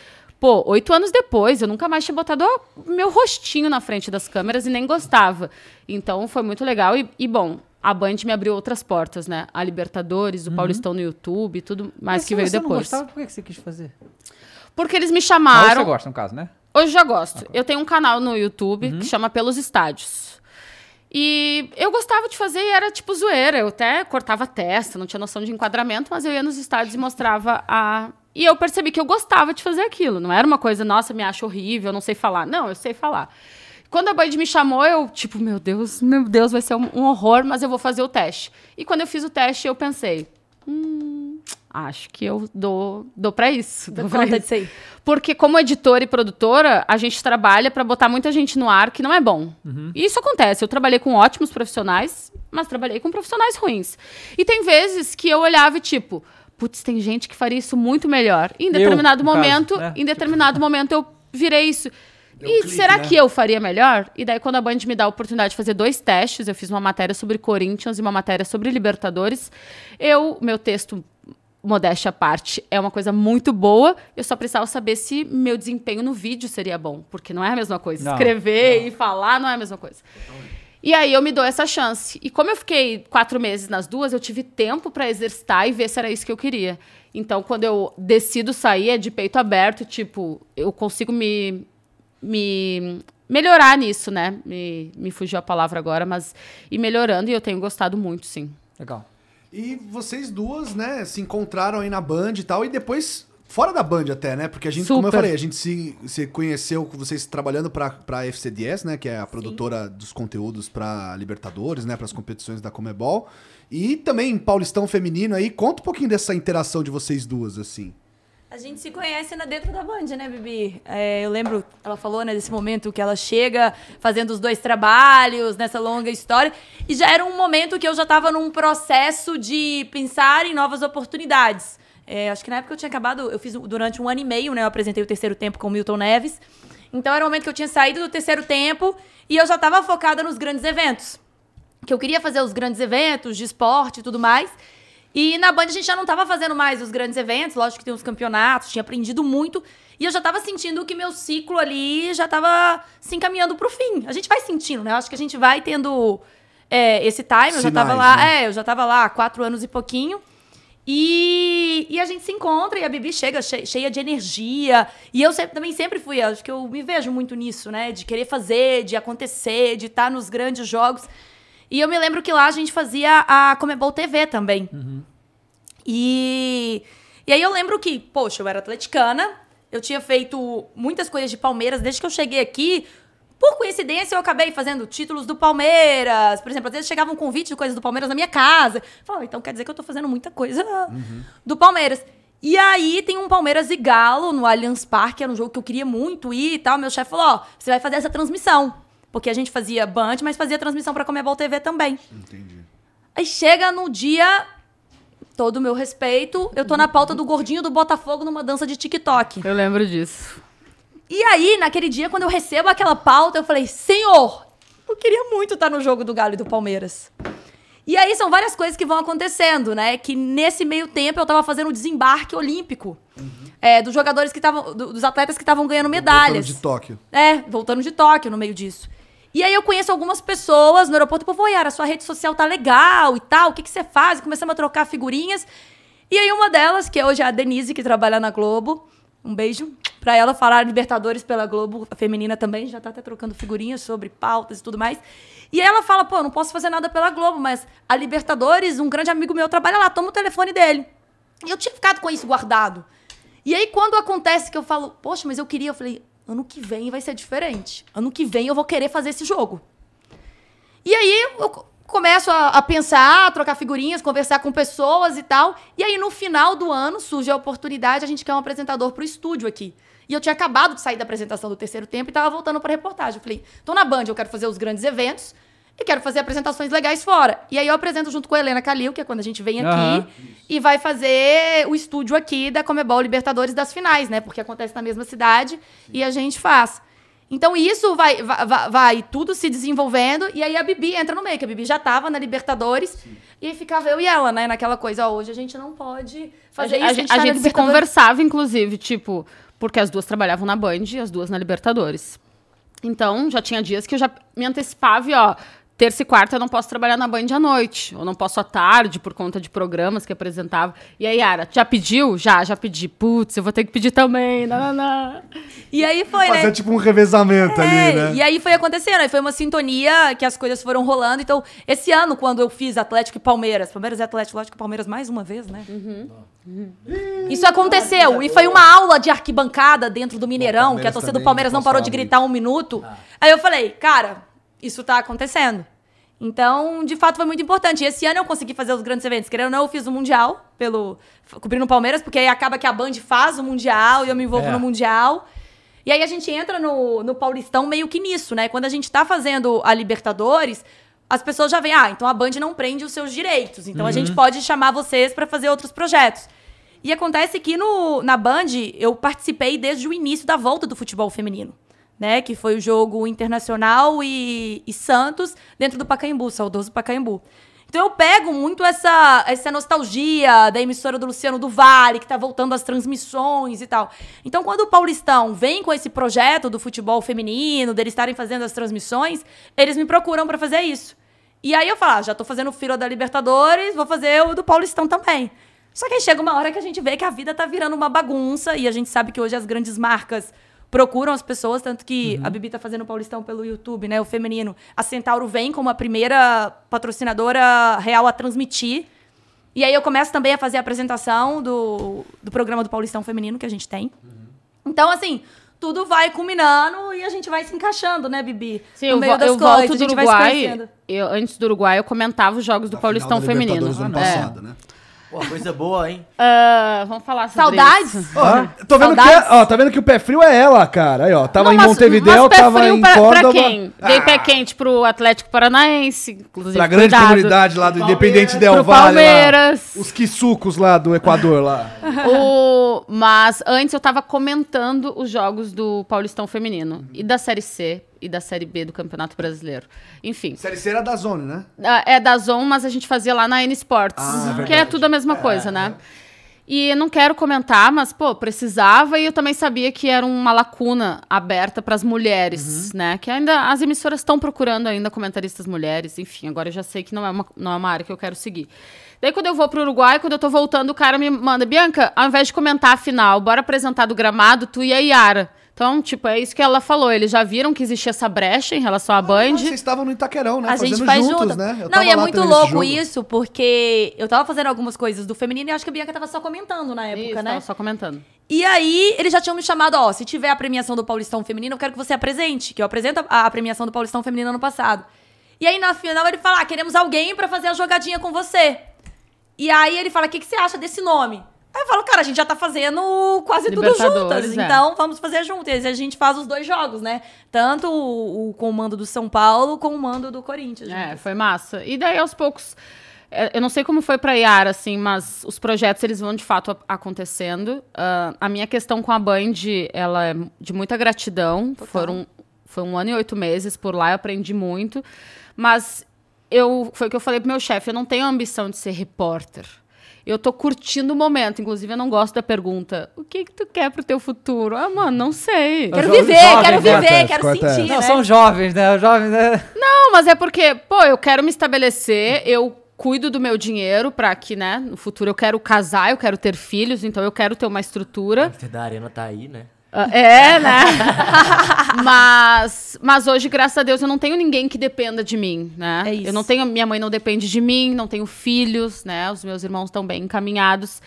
Pô, oito anos depois, eu nunca mais tinha botado meu rostinho na frente das câmeras e nem gostava. Então foi muito legal. E, e, bom, a Band me abriu outras portas, né? A Libertadores, o Paulistão no YouTube, tudo mais Mas que se veio você não depois. gostava, por que você quis fazer? Porque eles me chamaram. você gosta, no caso, né? Hoje já gosto. Eu tenho um canal no YouTube que chama Pelos Estádios. E eu gostava de fazer e era tipo zoeira. Eu até cortava a testa, não tinha noção de enquadramento, mas eu ia nos estádios e mostrava a. E eu percebi que eu gostava de fazer aquilo. Não era uma coisa, nossa, me acho horrível, eu não sei falar. Não, eu sei falar. Quando a Band me chamou, eu, tipo, meu Deus, meu Deus, vai ser um, um horror, mas eu vou fazer o teste. E quando eu fiz o teste, eu pensei, hum, acho que eu dou, dou para isso. Dou pra conta isso. disso aí. Porque como editora e produtora, a gente trabalha pra botar muita gente no ar que não é bom. E isso acontece. Eu trabalhei com ótimos profissionais, mas trabalhei com profissionais ruins. E tem vezes que eu olhava e tipo, putz, tem gente que faria isso muito melhor. Em Eu, determinado caso, momento, né? em determinado momento eu virei isso. Deu e clique, será né? que eu faria melhor? E daí, quando a Band me dá a oportunidade de fazer dois testes, eu fiz uma matéria sobre Corinthians e uma matéria sobre Libertadores. Eu, meu texto, modéstia à parte, é uma coisa muito boa. Eu só precisava saber se meu desempenho no vídeo seria bom. Porque não é a mesma coisa. Não, Escrever e falar não é a mesma coisa. E aí eu me dou essa chance. E como eu fiquei quatro meses nas duas, eu tive tempo pra exercitar e ver se era isso que eu queria. Então, quando eu decido sair, é de peito aberto, tipo, eu consigo me, me melhorar nisso, né? Me, me fugiu a palavra agora, mas ir melhorando e eu tenho gostado muito, sim. Legal. E vocês duas, né, se encontraram aí na Band e tal, e depois fora da Band até, né? Porque a gente, como eu Super. falei, a gente se, se conheceu com vocês trabalhando pra, pra FCDS, né? Que é a produtora dos conteúdos pra Libertadores, né? Pras competições da Comebol. E também Paulistão Feminino aí. Conta um pouquinho dessa interação de vocês duas, assim. A gente se conhece na dentro da Band, né, Bibi? É, eu lembro, ela falou, né, desse momento que ela chega fazendo os dois trabalhos, nessa longa história. E já era um momento que eu já estava num processo de pensar em novas oportunidades. É, acho que na época eu tinha acabado, eu fiz durante um ano e meio, né, eu apresentei o terceiro tempo com o Milton Neves. Então era o momento que eu tinha saído do terceiro tempo e eu já estava focada nos grandes eventos que eu queria fazer os grandes eventos de esporte e tudo mais. E na Band a gente já não tava fazendo mais os grandes eventos, lógico que tem os campeonatos, tinha aprendido muito. E eu já tava sentindo que meu ciclo ali já tava se encaminhando pro fim. A gente vai sentindo, né? Eu acho que a gente vai tendo é, esse time. Eu já tava Sinais, lá, né? é, eu já tava lá há quatro anos e pouquinho. E, e a gente se encontra e a Bibi chega che- cheia de energia. E eu sempre, também sempre fui, acho que eu me vejo muito nisso, né? De querer fazer, de acontecer, de estar nos grandes jogos. E eu me lembro que lá a gente fazia a Comebol TV também. E, e aí eu lembro que, poxa, eu era atleticana, eu tinha feito muitas coisas de Palmeiras desde que eu cheguei aqui. Por coincidência, eu acabei fazendo títulos do Palmeiras. Por exemplo, às vezes chegava um convite de coisas do Palmeiras na minha casa. Eu Falava, então quer dizer que eu tô fazendo muita coisa do Palmeiras. E aí tem um Palmeiras e Galo no Allianz Parque, era um jogo que eu queria muito ir e tal. Meu chefe falou: ó, você vai fazer essa transmissão. Porque a gente fazia Band, mas fazia transmissão pra Comebol TV também. Entendi. Aí chega no dia, todo o meu respeito, eu tô na pauta do gordinho do Botafogo numa dança de TikTok. Eu lembro disso. E aí, naquele dia, quando eu recebo aquela pauta, eu falei, senhor, eu queria muito estar no jogo do Galo e do Palmeiras. E aí são várias coisas que vão acontecendo, né? Que nesse meio tempo eu tava fazendo o desembarque olímpico. é, dos jogadores que estavam. do- dos atletas que estavam ganhando medalhas. Voltando de Tóquio. É, voltando de Tóquio no meio disso. E aí eu conheço algumas pessoas no aeroporto, pô, Yara, sua rede social tá legal e tal, o que, que você faz? Começamos a trocar figurinhas. E aí uma delas, que hoje é a Denise, que trabalha na Globo, um beijo pra ela falar Libertadores pela Globo, a feminina também, já tá até trocando figurinhas sobre pautas e tudo mais. E ela fala, pô, não posso fazer nada pela Globo, mas a Libertadores, um grande amigo meu trabalha lá, toma o telefone dele. E eu tinha ficado com isso guardado. E aí, quando acontece que eu falo, poxa, mas eu queria, eu falei, ano que vem vai ser diferente. Ano que vem eu vou querer fazer esse jogo. E aí eu começo a, a pensar, a trocar figurinhas, conversar com pessoas e tal. E aí, no final do ano, surge a oportunidade, a gente quer um apresentador pro estúdio aqui. E eu tinha acabado de sair da apresentação do terceiro tempo e tava voltando pra reportagem. Eu falei, tô na Band, eu quero fazer os grandes eventos e quero fazer apresentações legais fora. E aí eu apresento junto com a Helena Calil, que é quando a gente vem aqui Aham. e vai fazer o estúdio aqui da Comebol Libertadores das finais, né? Porque acontece na mesma cidade e a gente faz. Então isso vai, vai, vai- tudo se desenvolvendo e aí a Bibi entra no meio, que a Bibi já tava na Libertadores e aí ficava eu e ela, né? Naquela coisa, ó, hoje a gente não pode fazer a, isso. gente, tá a na gente se conversava, inclusive, tipo, porque as duas trabalhavam na Band e as duas na Libertadores. Então, já tinha dias que eu já me antecipava e, ó, terça e quarta eu não posso trabalhar na Band à noite, ou não posso à tarde por conta de programas que apresentava. E aí, Yara, já pediu? Já, já pedi. Putz, eu vou ter que pedir também. Não, não, não. E aí foi, né? Fazer tipo um revezamento É, ali, né? E aí foi acontecendo, aí foi uma sintonia que as coisas foram rolando. Então, esse ano, quando eu fiz Atlético e Palmeiras, Palmeiras e Atlético, lógico que Palmeiras mais uma vez, né? Isso aconteceu. E foi uma aula de arquibancada dentro do Mineirão, que a torcida do Palmeiras não parou de gritar um minuto. Aí eu falei, cara, isso tá acontecendo. Então, de fato, foi muito importante. E esse ano eu consegui fazer os grandes eventos. Querendo ou não, eu fiz o Mundial, pelo cobrindo o Palmeiras, porque aí acaba que a Band faz o Mundial e eu me envolvo É. no Mundial. E aí a gente entra no, no Paulistão meio que nisso, né? Quando a gente tá fazendo a Libertadores, as pessoas já veem, ah, então a Band não prende os seus direitos. Então a gente pode chamar vocês pra fazer outros projetos. E acontece que no, na Band eu participei desde o início da volta do futebol feminino. Né, que foi o jogo Internacional e, e Santos dentro do Pacaembu, saudoso Pacaembu. Então eu pego muito essa, essa nostalgia da emissora do Luciano do Vale, que tá voltando às transmissões e tal. Então quando o Paulistão vem com esse projeto do futebol feminino, deles estarem fazendo as transmissões, eles me procuram pra fazer isso. E aí eu falo, ah, já tô fazendo fila da Libertadores, vou fazer o do Paulistão também. Só que aí chega uma hora que a gente vê que a vida tá virando uma bagunça e a gente sabe que hoje as grandes marcas procuram as pessoas, tanto que a Bibi tá fazendo o Paulistão pelo YouTube, né? O feminino. A Centauro vem como a primeira patrocinadora real a transmitir. E aí eu começo também a fazer a apresentação do, do programa do Paulistão Feminino que a gente tem. Então, assim, tudo vai culminando e a gente vai se encaixando, né, Bibi? Sim, No eu, meio das eu coisas, volto a do gente vai se Uruguai. conhecendo. Eu, antes do Uruguai, eu comentava os jogos do Da Paulistão final da Feminino. Ano É. passado, né? Pô, coisa boa, hein? Ah, vamos falar sobre Saudades? isso. Ó, tô vendo que Saudades? é, ó, tá vendo que o pé frio é ela, cara. Aí, ó, tava Não, em mas- Montevidéu, mas pé tava em pra, Córdoba. Pra quem? Dei pé quente pro Atlético Paranaense, inclusive. Pra grande cuidado. comunidade lá do Independente Del Valle. lá. Palmeiras. Os quisucos lá do Equador lá. O- mas antes eu tava comentando os jogos do Paulistão Feminino. E da Série C e da Série B do Campeonato Brasileiro. Enfim. Série C era da Zone, né? Ah, É da Zon, mas a gente fazia lá na N Sports. Ah, é que é verdade. tudo a mesma coisa, né? E não quero comentar, mas, pô, precisava e eu também sabia que era uma lacuna aberta para as mulheres, né? Que ainda as emissoras estão procurando ainda comentaristas mulheres, enfim, agora eu já sei que não é uma, não é uma área que eu quero seguir. Daí quando eu vou pro Uruguai, quando eu tô voltando, o cara me manda, Bianca, ao invés de comentar a final, bora apresentar do gramado, tu e a Yara. Então, tipo, é isso que ela falou. Eles já viram que existia essa brecha em relação à Band. Ah, vocês estavam no Itaquerão, né? A Fazendo gente faz juntos, junto. né? Eu Não, tava e é muito louco isso, porque eu tava fazendo algumas coisas do feminino e acho que a Bianca tava só comentando na época, Isso, né? tava só comentando. E aí, eles já tinham me chamado, ó, se tiver a premiação do Paulistão Feminino, eu quero que você apresente, que eu apresento a, a premiação do Paulistão Feminino ano passado. E aí, na final, ele fala, ah, queremos alguém pra fazer a jogadinha com você. E aí, ele fala, o que, que você acha desse nome? Aí eu falo, cara, a gente já tá fazendo quase tudo juntas, é. então vamos fazer juntas. E a gente faz os dois jogos, né? Tanto o, o comando do São Paulo com o mando do Corinthians. É, juntas. foi massa. E daí, aos poucos, é, eu não sei como foi pra Yara, assim, mas os projetos, eles vão de fato acontecendo. Ah, a minha questão com a Band, ela é de muita gratidão. Foram, foi um ano e oito meses por lá, eu aprendi muito. Mas eu, foi o que eu falei pro meu chefe, eu não tenho a ambição de ser repórter. Eu tô curtindo o momento. Inclusive, eu não gosto da pergunta. O que que tu quer pro teu futuro? Ah, mano, não sei. Quero viver, jovem, quero né? viver, quero sentir, Não, né? são jovens, né? Os jovens, né? Não, mas é porque, pô, eu quero me estabelecer, eu cuido do meu dinheiro pra que, né, no futuro eu quero casar, eu quero ter filhos, então eu quero ter uma estrutura. A da Arena tá aí, né? Ah, É, né? mas, mas hoje, graças a Deus, eu não tenho ninguém que dependa de mim, né? É isso. Eu não tenho, minha mãe não depende de mim, não tenho filhos, né? Os meus irmãos estão bem encaminhados.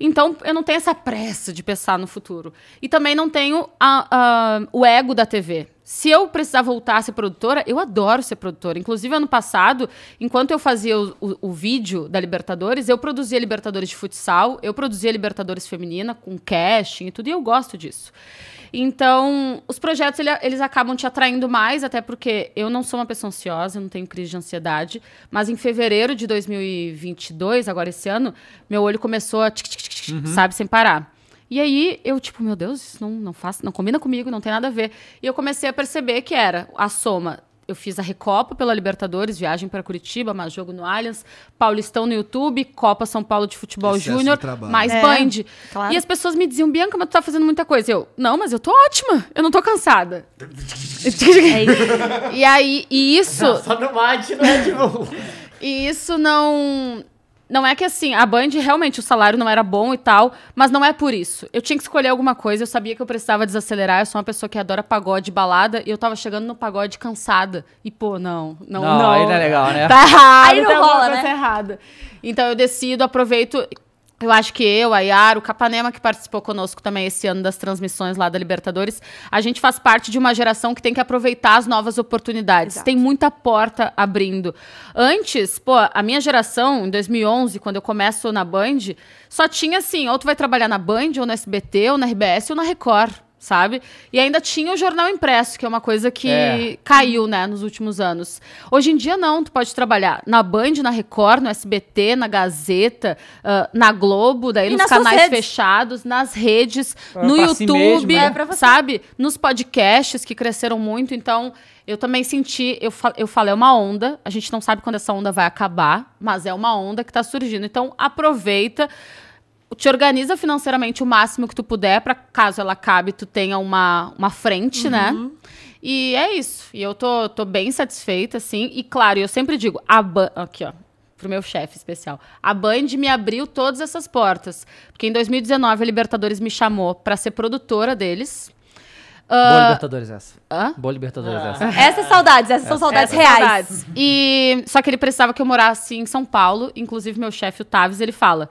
Então, eu não tenho essa pressa de pensar no futuro. E também não tenho a- a- o ego da TV. Se eu precisar voltar a ser produtora, eu adoro ser produtora. Inclusive, ano passado, enquanto eu fazia o, o- o vídeo da Libertadores, eu produzia Libertadores de futsal, eu produzia Libertadores feminina, com casting e tudo, e eu gosto disso. Então, os projetos, ele- eles acabam te atraindo mais, até porque eu não sou uma pessoa ansiosa, eu não tenho crise de ansiedade, mas em fevereiro de 2022, agora esse ano, meu olho começou a, tic, tic, tic, tic, sabe, sem parar. E aí, eu, tipo, meu Deus, isso não, não faz, não combina comigo, não tem nada a ver. E eu comecei a perceber que era a soma. Eu fiz a Recopa pela Libertadores, viagem para Curitiba, mais jogo no Allianz, Paulistão no YouTube, Copa São Paulo de Futebol de Júnior, trabalho. mais É, Band. claro. E as pessoas me diziam, Bianca, mas tu tá fazendo muita coisa. Eu, não, mas eu tô ótima, eu não tô cansada. É e aí, e isso, Só no mate, não é tipo. e isso não. Não é que assim, a Band realmente o salário não era bom e tal, mas não é por isso. Eu tinha que escolher alguma coisa, eu sabia que eu precisava desacelerar. Eu sou uma pessoa que adora pagode, balada, e eu tava chegando no pagode cansada. E pô, não, não, Não, não. aí não é legal, né? Tá errado, Aí não alguma rola, né? errada. Então eu decido, aproveito. Eu acho que eu, a Yara, o Capanema, que participou conosco também esse ano das transmissões lá da Libertadores, a gente faz parte de uma geração que tem que aproveitar as novas oportunidades. Exato. Tem muita porta abrindo. Antes, pô, a minha geração, em 2011, quando eu começo na Band, só tinha assim, ou tu vai trabalhar na Band, ou na SBT, ou na RBS, ou na Record. Sabe? E ainda tinha o jornal impresso, que é uma coisa que É. caiu, né, nos últimos anos. Hoje em dia, não. Tu pode trabalhar na Band, na Record, no SBT, na Gazeta, ah, na Globo, daí E nos canais redes. fechados, nas redes, Pra- no pra si YouTube, mesmo, né? É, sabe? Nos podcasts que cresceram muito. Então, eu também senti, eu, fa eu falei, é uma onda. A gente não sabe quando essa onda vai acabar, mas é uma onda que tá surgindo. Então, aproveita. Te organiza financeiramente o máximo que tu puder, para caso ela acabe, tu tenha uma, uma frente, né? E é isso. E eu tô, tô bem satisfeita, assim. E claro, eu sempre digo, a Band. Aqui, ó. Pro meu chefe especial. A Band me abriu todas essas portas. Porque em 2019 a Libertadores me chamou pra ser produtora deles. Boa Ah, Libertadores essa. hã? Boa Libertadores Ah. essa. Essas saudades, essas são saudades Essas reais. saudades. E só que ele precisava que eu morasse em São Paulo. Inclusive meu chefe, o Tavis, ele fala: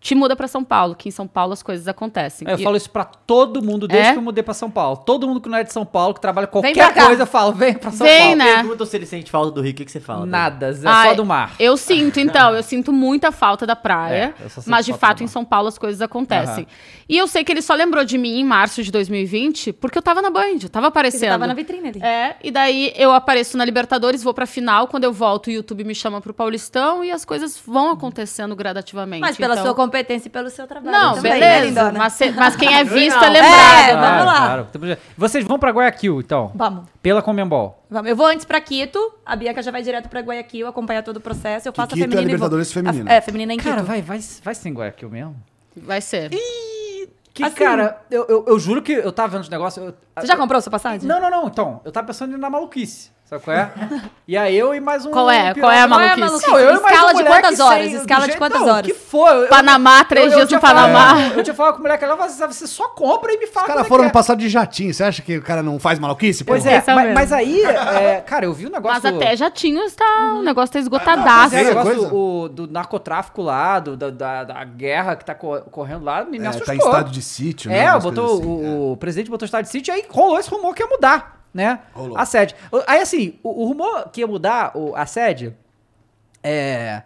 "Te muda pra São Paulo, que em São Paulo as coisas acontecem". É, Eu E- falo isso pra todo mundo desde É? que eu mudei pra São Paulo. Todo mundo que não é de São Paulo, que trabalha qualquer coisa, eu falo, vem pra São Vem, Paulo. né? Perguntam se ele sente falta do Rio, o que, que você fala? Nada, é Ai, só do mar. Eu sinto, então, eu sinto muita falta da praia, É, mas de fato em. São Paulo as coisas acontecem. E eu sei que ele só lembrou de mim em março de 2020, porque eu tava na Band, eu tava aparecendo. Você tava na vitrine ali. É, e daí eu apareço na Libertadores, vou pra final, quando eu volto o YouTube me chama pro Paulistão e as coisas vão acontecendo gradativamente. Mas pela então- sua competência e pelo seu trabalho. Não, também, né, beleza, lindona? mas, se- mas quem é visto é lembrado. É, vamos lá. Vocês vão pra Guayaquil, então? Vamos. Pela Comembol. Vamos. Eu vou antes pra Quito, a Bianca já vai direto pra Guayaquil acompanhar todo o processo. Eu faço Quito é a feminina. e vou. Libertadores feminina. A- é, feminina em Quito. Cara, vai, vai, vai ser em Guayaquil mesmo? Vai ser. Que, Assim- cara, eu, eu, eu juro que eu tava vendo os negócios. eu- Você já comprou sua passagem? Não, não, não. Então, eu tava pensando em ir na maluquice. Sabe qual é? e aí eu e mais um. Qual é? Qual é a Qual é a maluquice? maluquice? Não, eu e Escala de quantas horas? Escala de jeito- quantas não, horas? que for. eu- eu- Panamá, três eu- eu dias no Panamá. Eu tinha falado com o moleque, ela falou assim, você só compra e me fala Os caras é foram é. passado de jatinho. Você acha que o cara não faz maluquice? Pois pô? é, é o mas, mas aí, é, cara, eu vi um negócio... Mas até jatinhos tá. O negócio tá Mas esgotadaço. é, o negócio do, o- do narcotráfico lá, do- da, da, da guerra que tá co- correndo lá, me, me É, assustou. tá em estado de sítio, né? É, botou, assim, o, o presidente botou estado de sítio, aí rolou esse rumor que ia mudar, né? Rolou. A sede. Aí, assim, o, o rumor que ia mudar o- a sede, é...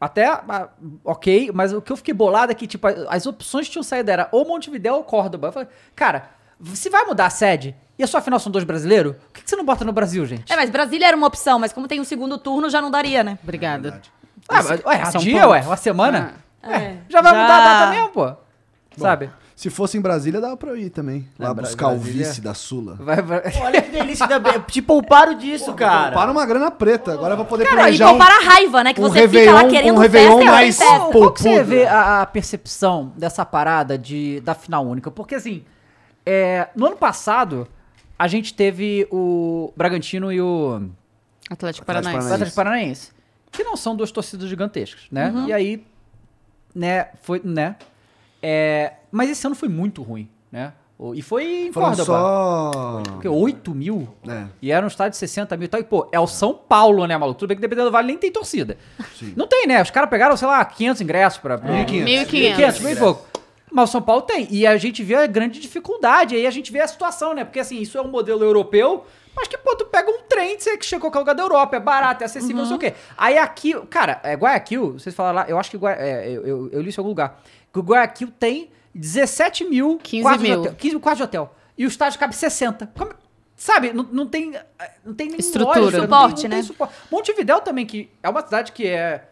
Até, ah, ok, mas o que eu fiquei bolado é que, tipo, as opções que tinham saído era ou Montevideo ou Córdoba. Eu falei, cara, se vai mudar a sede, e a sua final são dois brasileiros, por que, que você não bota no Brasil, gente? É, mas Brasília era uma opção, mas como tem um segundo turno, já não daria, né? Obrigada. Ah, mas, ué, um é dia, ponto. ué, uma semana? É. Já vai Já- mudar a data mesmo, pô. Sabe? Se fosse em Brasília, dava pra eu ir também. Lá É, Bra- buscar o Brasília- vice da Sula. Vai, vai... Olha que delícia. ainda- Te pouparam disso, cara. Para uma grana preta. Agora eu vou poder Cara, e planejar um, a raiva, né? Que um você fica lá querendo um Réveillon festa ela tem mais- festa. Qual, qual que você Poupudo. vê a, a percepção dessa parada de, da final única? Porque, assim, é, no ano passado, a gente teve o Bragantino e o Atlético Atlético Paranaense. o Atlético Paranaense, que não são duas torcidas gigantescas, né? E aí, né, foi, né? É, mas esse ano foi muito ruim, né? E foi em Foram Córdoba. só... Porque 8 mil? É. E era um estádio de 60 mil e tal. E, pô, é o São Paulo, né, maluco? Tudo bem que dependendo do Vale nem tem torcida. Sim. Não tem, né? Os caras pegaram, sei lá, 500 ingressos pra... pra 1.500. 1.500. mil e pouco. Mas o São Paulo tem. E a gente vê a grande dificuldade. Aí a gente vê a situação, né? Porque, assim, isso é um modelo europeu... Mas que, pô, tu pega um trem, você que chega em qualquer lugar da Europa, é barato, é acessível, não sei o quê. Aí aqui, cara, é, Guayaquil, vocês falaram lá, eu acho que Gua- é, eu, eu, eu li isso em algum lugar, que o Guayaquil tem 17 mil 15 quartos de mil. hotel. 15 mil quartos de hotel. E o estádio cabe 60. Como- sabe, não, não tem. Não tem nem Estrutura. lógica, não tem- Suporte, não tem né? suporte. Montevidéu também, que é uma cidade que é.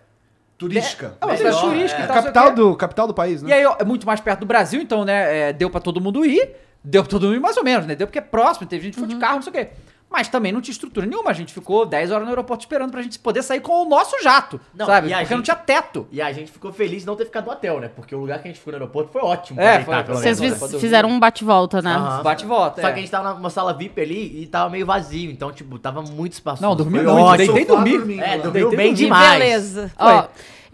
Turística. É uma cidade Melhor, turística é. tal. Capital quê. do, capital do país, né? E aí, é muito mais perto do Brasil, então, né, é, deu pra todo mundo ir. Deu pra todo mundo ir mais ou menos, né? Deu porque é próximo, teve gente que foi de carro, não sei o quê. Mas também não tinha estrutura nenhuma. A gente ficou 10 horas no aeroporto esperando pra gente poder sair com o nosso jato, Não, sabe? e Porque não gente- tinha teto. E a gente ficou feliz de não ter ficado no hotel, né? Porque o lugar que a gente ficou no aeroporto foi ótimo. É, pra foi- deitar, pelo Vocês menos. dormir. fizeram um bate-volta, né? Aham. Bate e volta, Só é. que a gente tava numa sala VIP ali e tava meio vazio. Então, tipo, tava muito espaçoso. Não, dormi Foi muito, ótimo. deitei dormi. dormindo É, lá. dormiu bem demais. Beleza. Ó,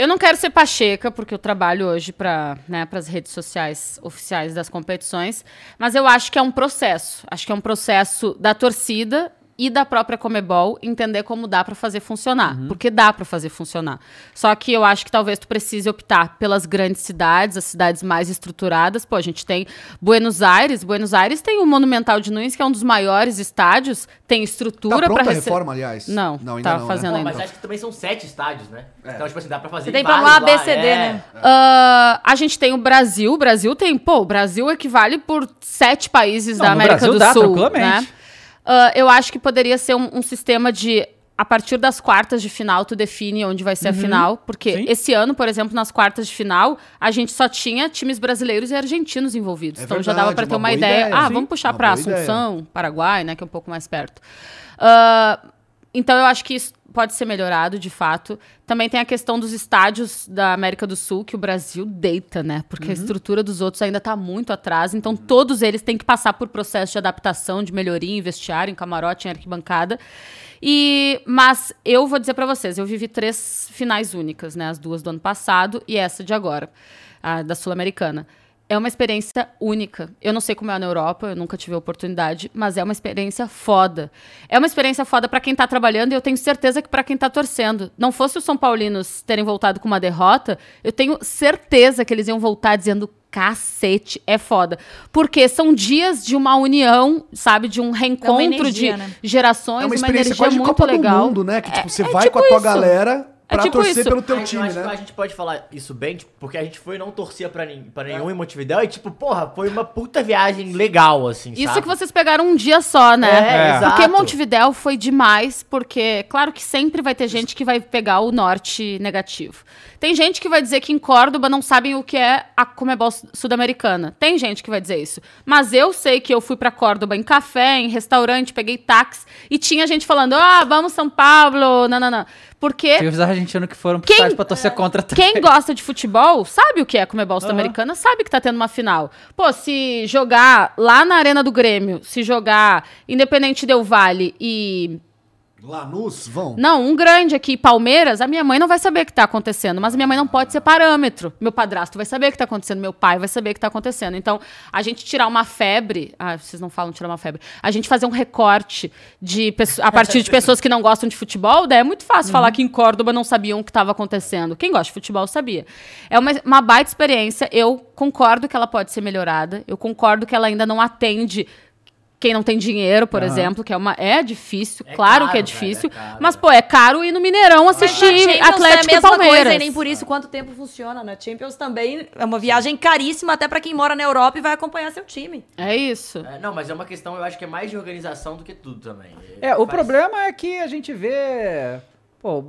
eu não quero ser pacheca, porque eu trabalho hoje para né, as redes sociais oficiais das competições, mas eu acho que é um processo. Acho que é um processo da torcida e da própria Comebol entender como dá pra fazer funcionar, Uhum. porque dá pra fazer funcionar. Só que eu acho que talvez tu precise optar pelas grandes cidades, as cidades mais estruturadas. Pô, a gente tem Buenos Aires, Buenos Aires tem o Monumental de Nunes, que é um dos maiores estádios, tem Tá estrutura pronta pra a rece- reforma, aliás? Não, ainda tá não, fazendo né? Ainda. mas acho que também são sete estádios, né? Então, tipo assim, dá pra fazer Você tem um lá, ABCD, é. né? Ah, a gente tem o Brasil. O Brasil tem, pô, o Brasil equivale por sete países Não, da América Brasil do dá, Sul. tranquilamente. Né? Ah, eu acho que poderia ser um, um sistema de. A partir das quartas de final, tu define onde vai ser a final. Porque Uhum. Sim. esse ano, por exemplo, nas quartas de final, a gente só tinha times brasileiros e argentinos envolvidos. É então já dava verdade, pra ter uma ideia. ideia, ah, sim. vamos puxar pra boa ideia. Assunção, Paraguai, né? Que é um pouco mais perto. Ah, então eu acho que isso pode ser melhorado, de fato. Também tem a questão dos estádios da América do Sul, que o Brasil deita, né? Porque a estrutura dos outros ainda está muito atrás. Então, todos eles têm que passar por processo de adaptação, de melhoria em vestiário, em camarote, em arquibancada. E, mas eu vou dizer para vocês, eu vivi três finais únicas, né? As duas do ano passado e essa de agora, a da Sul-Americana. É uma experiência única. Eu não sei como é na Europa, eu nunca tive a oportunidade, mas é uma experiência foda. É uma experiência foda pra quem tá trabalhando e eu tenho certeza que pra quem tá torcendo. Não fosse os São Paulinos terem voltado com uma derrota, eu tenho certeza que eles iam voltar dizendo cacete, é foda. Porque são dias de uma união, sabe, de um reencontro energia, de né? gerações, É uma uma, experiência energia quase de muito Copa legal. do Mundo, né? Que tipo, você é vai tipo com a tua isso. galera É pra tipo torcer isso. pelo teu eu time, né? a gente pode falar isso bem, tipo, porque a gente foi e não torcia pra, nin- pra nenhum em Montevidéu e, tipo, porra, foi uma puta viagem legal, assim, Isso sabe? que vocês pegaram um dia só, né? É, exato. Porque Montevidéu foi demais, porque, claro que sempre vai ter gente que vai pegar o norte negativo. Tem gente que vai dizer que em Córdoba não sabem o que é a Comebol Su- Sudamericana. Tem gente que vai dizer isso. Mas eu sei que eu fui pra Córdoba em café, em restaurante, peguei táxi e tinha gente falando: ah, vamos São Paulo, não, não, não. Porque Teve os argentinos que foram pro Quem- pra torcer contra também. quem gosta de futebol sabe o que é a Comebol Sul-Americana, sabe que tá tendo uma final. Pô, se jogar lá na Arena do Grêmio, se jogar Independente Del Vale e. Lanús, vão. Não, um grande aqui, Palmeiras, a minha mãe não vai saber o que tá acontecendo, mas a minha mãe não pode ser parâmetro. Meu padrasto vai saber o que tá acontecendo, meu pai vai saber o que tá acontecendo. Então, a gente tirar uma febre. Ah, vocês não falam tirar uma febre. A gente fazer um recorte de a partir de pessoas que não gostam de futebol, daí é muito fácil falar que em Córdoba não sabiam o que estava acontecendo. Quem gosta de futebol sabia. É uma, uma baita experiência. Eu concordo que ela pode ser melhorada. Eu concordo que ela ainda não atende quem não tem dinheiro, por exemplo, que é uma é difícil, É claro caro, que é velho, difícil, é caro, mas pô, é caro ir no Mineirão assistir Mas Atlético é a e mesma Palmeiras. coisa e nem por isso quanto tempo funciona, né? Champions também é uma viagem caríssima até pra quem mora na Europa e vai acompanhar seu time. É isso. É, não, mas é uma questão, eu acho que é mais de organização do que tudo também. É, o Faz- problema é que a gente vê. Pô,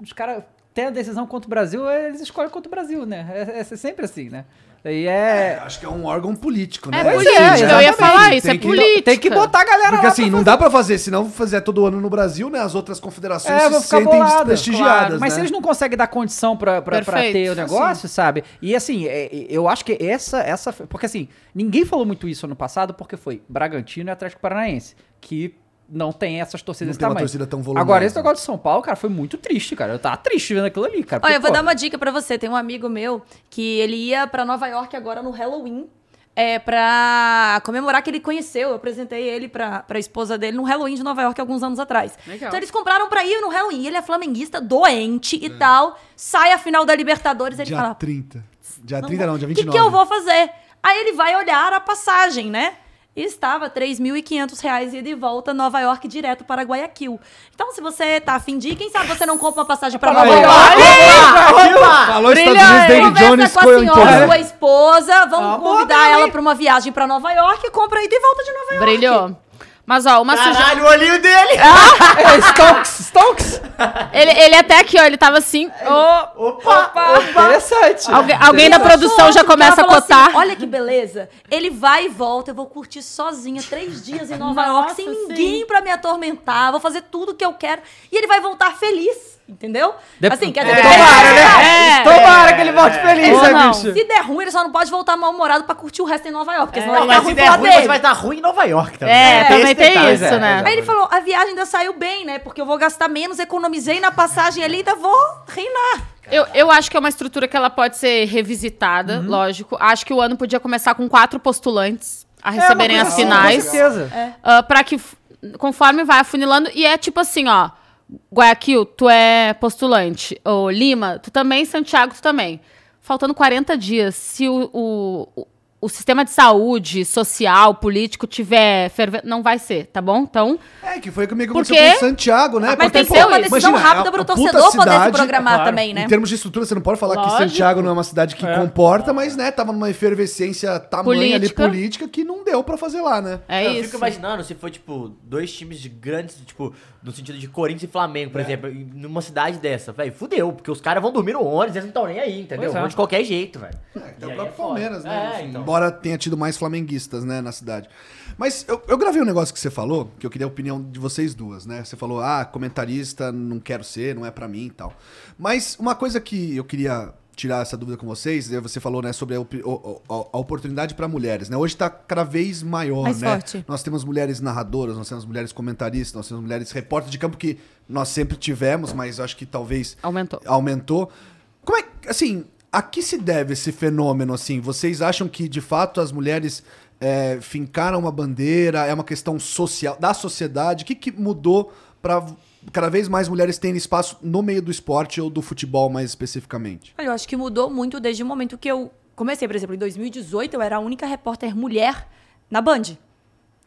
os caras têm a decisão contra o Brasil, eles escolhem contra o Brasil, né? É, é sempre assim, né? E É, é. acho que é um órgão político, né? É é, eu ia falar isso, Tem é que- política. Tem que botar a galera Porque lá assim, pra não dá pra fazer, se não fizer todo ano no Brasil, né? As outras confederações É, se sentem bolado, desprestigiadas, claro. Mas né? se eles não conseguem dar condição pra, pra, pra ter o negócio, sabe? E assim, é, é, eu acho que essa, essa. Porque assim, ninguém falou muito isso ano passado, porque foi Bragantino e Atlético Paranaense, que não tem essas torcidas Não tem uma torcida tão volumosa. Agora, esse negócio de São Paulo, cara, foi muito triste, cara. Eu tava triste vendo aquilo ali, cara. Olha, eu vou pô, dar uma dica pra você. Tem um amigo meu que ele ia pra Nova York agora no Halloween. É, pra comemorar que ele conheceu. Eu apresentei ele pra, pra esposa dele no Halloween de Nova York alguns anos atrás. Legal. Então eles compraram pra ir no Halloween. Ele é flamenguista, doente e tal. Sai a final da Libertadores. Ele Dia fala: 30. Dia 30 não, dia O que, 29. que eu vou fazer? Aí ele vai olhar a passagem, né? E estava 3.500 reais ida e volta Nova York direto para Guayaquil. Então, se você tá afim de ir, quem sabe você não compra uma passagem para Nova York? Falou Estados Unidos, David Conversa Jones com a senhora, sua esposa, vamos Ah, convidar mesmo, ela para uma viagem para Nova York e compra ida e volta de Nova York. Brilhou. Mas ó, uma sugestão. Caralho, o olhinho dele! É, Stonks, Stonks! Ele, ele até aqui, ó, ele tava assim. ô, Opa! Interessante. Alguém, alguém da produção já o começa a cotar. assim, Olha que beleza. Ele vai e volta, eu vou curtir sozinha três dias em Nova York, sem Nossa, ninguém pra me atormentar, vou fazer tudo que eu quero. E ele vai voltar feliz, entendeu? Dep- assim, quer É, dizer, Tomara, né? É. Tomara que ele volte feliz, Ou né, não. bicho? Se der ruim, ele só não pode voltar mal-humorado pra curtir o resto em Nova York, porque senão Não, vai mas ficar se ruim der ruim, dele. você vai estar ruim em Nova York também. É, também tem detalhe. isso, é, né? Aí ele falou, a viagem ainda saiu bem, né? Porque eu vou gastar menos, economizei na passagem ali, ainda vou reinar. Eu, eu acho que é uma estrutura que ela pode ser revisitada, lógico. Acho que o ano podia começar com quatro postulantes a receberem É, uma as assim, finais. Com certeza. Ah, para que conforme vai afunilando, e é tipo assim, ó. Guayaquil, tu é postulante. Ou Lima, tu também. Santiago, tu também. Faltando 40 dias, se o, o, o sistema de saúde, social, político tiver fervendo, não vai ser, tá bom? Então, É, que foi comigo Por aconteceu com Santiago, né? Mas tem que Porque, ser uma decisão imagina, rápida é pro uma puta torcedor poder se cidade, programar claro. também, né? Em termos de estrutura, você não pode falar que Lógico. Santiago não é uma cidade que comporta, mas, né, tava numa efervescência tamanha Política. ali política que não deu pra fazer lá, né? é eu isso. fico imaginando se for, tipo, dois times de grandes, tipo, no sentido de Corinthians e Flamengo, por exemplo, em- numa cidade dessa, velho, fudeu, porque os caras vão dormir no ônibus, eles não estão nem aí, entendeu? É. Vão de qualquer jeito, velho. Até E o próprio é. Palmeiras, né? É, Enfim, então. Embora tenha tido mais flamenguistas, né, na cidade. Mas eu, eu gravei um negócio que você falou, que eu queria a opinião de vocês duas, né? Você falou, ah, comentarista, não quero ser, não é pra mim e tal. Mas uma coisa que eu queria tirar essa dúvida com vocês, é, você falou, né, sobre a, o- a oportunidade pra mulheres, né? Hoje tá cada vez maior, Mais né? forte. Nós temos mulheres narradoras, nós temos mulheres comentaristas, nós temos mulheres repórteres de campo que nós sempre tivemos, mas acho que talvez Aumentou. aumentou. Como é, que- assim, a que se deve esse fenômeno, assim? Vocês acham que, de fato, as mulheres é, fincaram uma bandeira, é uma questão social, da sociedade? O que, que mudou para cada vez mais mulheres terem espaço no meio do esporte ou do futebol, mais especificamente? Eu acho que mudou muito desde o momento que eu comecei. Por exemplo, em 2018 eu era a única repórter mulher na Band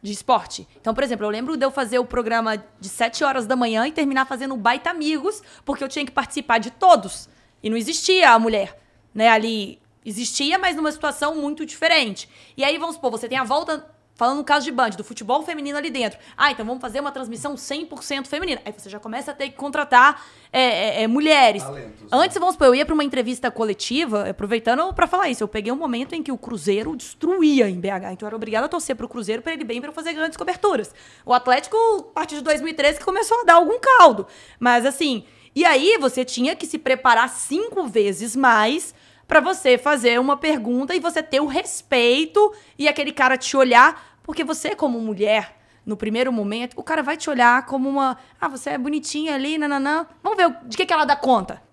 de esporte. Então, por exemplo, eu lembro de eu fazer o programa de 7 horas da manhã e terminar fazendo um baita amigos, porque eu tinha que participar de todos. E não existia a mulher, né, ali existia, mas numa situação muito diferente. E aí, vamos supor, você tem a volta Falando no caso de Band, do futebol feminino ali dentro. Ah, então vamos fazer uma transmissão 100% feminina. Aí você já começa a ter que contratar é, é, é, mulheres. Talentos, né? Antes, vamos supor, eu ia pra uma entrevista coletiva, aproveitando pra falar isso, eu peguei um momento em que o Cruzeiro destruía em BH. Então eu era obrigada a torcer pro Cruzeiro pra ele bem pra eu fazer grandes coberturas. O Atlético, a partir de 2013, que começou a dar algum caldo. Mas assim, e aí você tinha que se preparar cinco vezes mais pra você fazer uma pergunta e você ter o respeito e aquele cara te olhar, porque você, como mulher, no primeiro momento, o cara vai te olhar como uma. Ah, você é bonitinha ali, nananã. Vamos ver de que, que ela dá conta.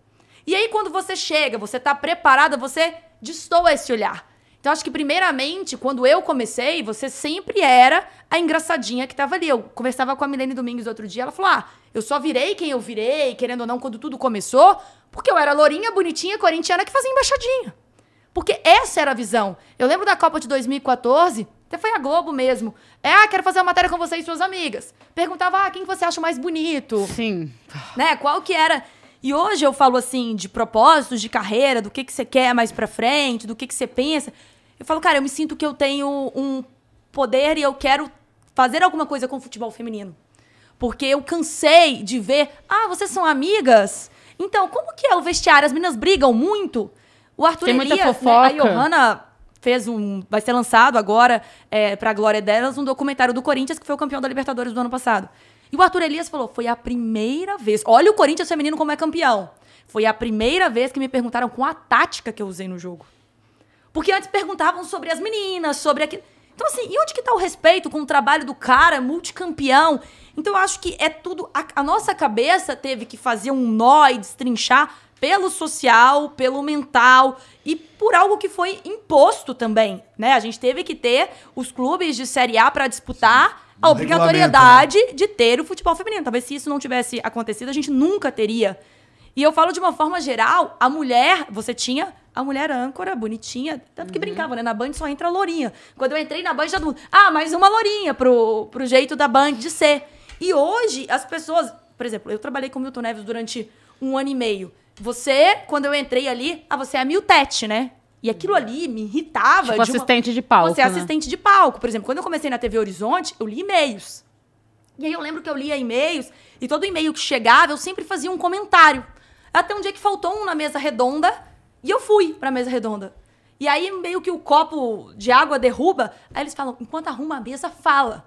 E aí, quando você chega, você tá preparada, você destoa esse olhar. Então, acho que, primeiramente, quando eu comecei, você sempre era a engraçadinha que tava ali. Eu conversava com a Milene Domingues outro dia, ela falou: Ah, eu só virei quem eu virei, querendo ou não, quando tudo começou, porque eu era lourinha, bonitinha, corintiana que fazia embaixadinha. Porque essa era a visão. Eu lembro da Copa de 2014, até foi a Globo mesmo. É, ah, quero fazer uma matéria com você e suas amigas. Perguntava, ah, quem que você acha mais bonito? Sim. né? Qual que era. E hoje eu falo assim de propósitos de carreira, do que, que você quer mais pra frente, do que, que você pensa. Eu falo, cara, eu me sinto que eu tenho um poder e eu quero fazer alguma coisa com o futebol feminino. Porque eu cansei de ver, ah, vocês são amigas? Então, como que é o vestiário? As meninas brigam muito? O Arthur Tem muita Elias, né, fofoca. a Johanna fez um. Vai ser lançado agora, é, pra glória delas, um documentário do Corinthians, que foi o campeão da Libertadores do ano passado. E o Arthur Elias falou: foi a primeira vez. Olha o Corinthians feminino como é campeão. Foi a primeira vez que me perguntaram com a tática que eu usei no jogo. Porque antes perguntavam sobre as meninas, sobre aquilo. Então, assim, e onde que tá o respeito com o trabalho do cara, multicampeão? Então, eu acho que é tudo. A, a nossa cabeça teve que fazer um nó e destrinchar pelo social, pelo mental e por algo que foi imposto também, né? A gente teve que ter os clubes de Série A para disputar a obrigatoriedade de ter o futebol feminino. Talvez se isso não tivesse acontecido, a gente nunca teria. E eu falo de uma forma geral, a mulher, você tinha a mulher âncora, bonitinha, tanto que brincava, né? Na Band só entra lourinha. Quando eu entrei na Band, já todo mundo, ah, mais uma lourinha pro, pro jeito da Band de ser. E hoje, as pessoas, por exemplo, eu trabalhei com o Milton Neves durante um ano e meio. Você, quando eu entrei ali, ah, você é a Miltete, né? E aquilo ali me irritava. Tipo de uma- assistente de palco, Você é né? assistente de palco. Por exemplo, quando eu comecei na TV Horizonte, eu li e-mails. E aí eu lembro que eu lia e-mails, e todo e-mail que chegava, eu sempre fazia um comentário. Até um dia que faltou um na mesa redonda, e eu fui pra mesa redonda. E aí meio que o copo de água derruba, aí eles falam, enquanto arruma a mesa, fala.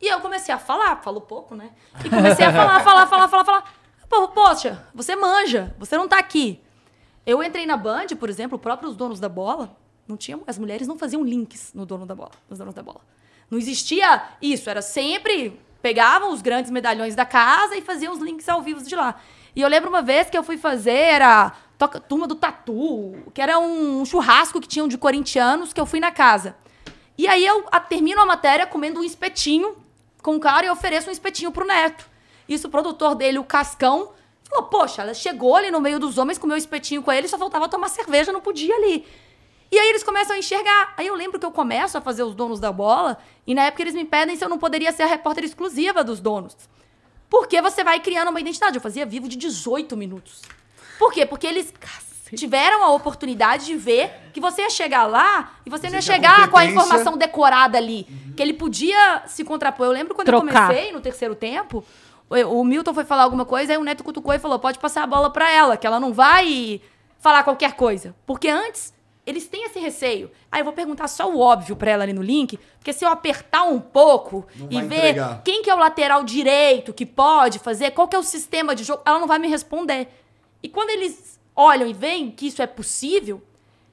E eu comecei a falar, falo pouco, né? E comecei a falar, falar, falar, falar, falar. Pô, poxa, você manja, você não tá aqui. Eu entrei na Band, por exemplo, próprios donos da bola, não tinham, as mulheres não faziam links no dono da bola, nos donos da bola. Não existia isso, era sempre pegavam os grandes medalhões da casa e faziam os links ao vivo de lá. E eu lembro uma vez que eu fui fazer era toca- turma do tatu, que era um churrasco que tinham de corintianos que eu fui na casa. E aí eu a- termino a matéria comendo um espetinho com o cara e ofereço um espetinho pro neto. Isso o produtor dele, o Cascão, falou: Poxa, ela chegou ali no meio dos homens, comeu espetinho com ele, só faltava tomar cerveja, não podia ali. E aí eles começam a enxergar. Aí eu lembro que eu começo a fazer os donos da bola, e na época eles me pedem se eu não poderia ser a repórter exclusiva dos donos. Porque você vai criando uma identidade. Eu fazia vivo de 18 minutos. Por quê? Porque eles tiveram a oportunidade de ver que você ia chegar lá e você não ia a chegar com a informação decorada ali. Que ele podia se contrapor. Eu lembro quando eu Trocar. comecei no terceiro tempo, o, Milton foi falar alguma coisa, aí o Neto cutucou e falou: pode passar a bola pra ela, que ela não vai falar qualquer coisa. Porque antes. Eles têm esse receio. Aí eu vou perguntar só o óbvio pra ela ali no link, porque se eu apertar um pouco Não e ver entregar. quem que é o lateral direito que pode fazer, qual que é o sistema de jogo, ela não vai me responder. E quando eles olham e veem que isso é possível,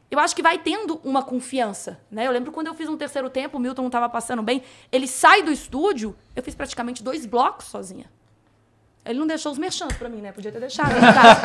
eu acho que vai tendo uma confiança, né? Eu lembro quando eu fiz um terceiro tempo, o Milton não estava passando bem, ele sai do estúdio, eu fiz praticamente dois blocos sozinha. Ele não deixou os merchants pra mim, né? Podia ter deixado. no caso.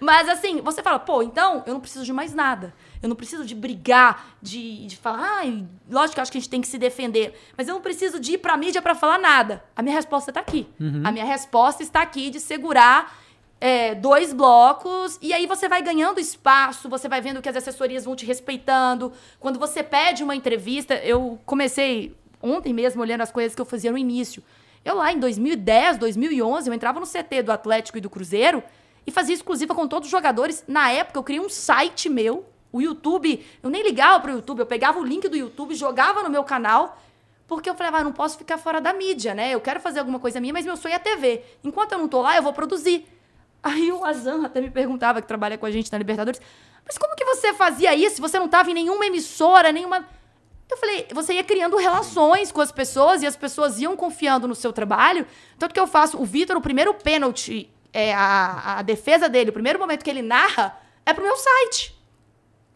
Mas, mas, assim, você fala, pô, então eu não preciso de mais nada. Eu não preciso de brigar, de, de falar, ai, lógico que acho que a gente tem que se defender. Mas eu não preciso de ir pra mídia pra falar nada. A minha resposta tá aqui. A minha resposta está aqui de segurar é, dois blocos, e aí você vai ganhando espaço, você vai vendo que as assessorias vão te respeitando. Quando você pede uma entrevista, eu comecei ontem mesmo olhando as coisas que eu fazia no início. Eu lá em 2010, 2011, eu entrava no CT do Atlético e do Cruzeiro e fazia exclusiva com todos os jogadores. Na época, eu criei um site meu, o YouTube. Eu nem ligava pro YouTube, eu pegava o link do YouTube, jogava no meu canal, porque eu falava, ah, não posso ficar fora da mídia, né? Eu quero fazer alguma coisa minha, mas meu sonho é TV. Enquanto eu não tô lá, eu vou produzir. Aí o Azan até me perguntava, que trabalha com a gente na Libertadores, mas como que você fazia isso você não tava em nenhuma emissora, nenhuma. Eu falei, você ia criando relações com as pessoas e as pessoas iam confiando no seu trabalho. Tanto que eu faço. O Vitor, o primeiro pênalti, é, a, a defesa dele, o primeiro momento que ele narra, é pro meu site.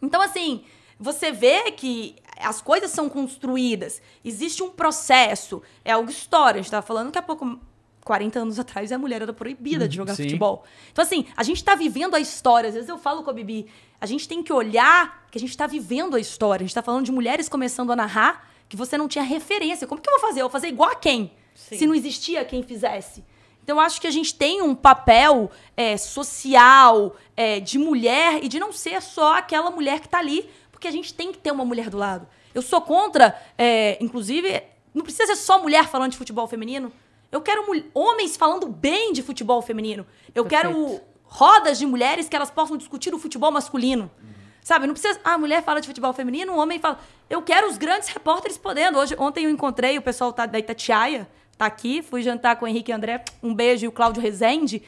Então, assim, você vê que as coisas são construídas, existe um processo, é algo história. A gente tava falando daqui a pouco, 40 anos atrás, a mulher era proibida de jogar sim. futebol. Então, assim, a gente tá vivendo a história. Às vezes eu falo com a Bibi, a gente tem que olhar que a gente tá vivendo a história. A gente tá falando de mulheres começando a narrar que você não tinha referência. Como que eu vou fazer? Eu vou fazer igual a quem? Se não existia quem fizesse. Então, eu acho que a gente tem um papel é, social, é, de mulher, e de não ser só aquela mulher que tá ali, porque a gente tem que ter uma mulher do lado. Eu sou contra, é, inclusive, não precisa ser só mulher falando de futebol feminino. Eu quero homens falando bem de futebol feminino. Eu quero rodas de mulheres que elas possam discutir o futebol masculino. Sabe, não precisa. Ah, a mulher fala de futebol feminino, um homem fala. Eu quero os grandes repórteres podendo. Hoje, ontem eu encontrei o pessoal tá- da Itatiaia, tá aqui, fui jantar com o Henrique e André, um beijo, e o Cláudio Rezende.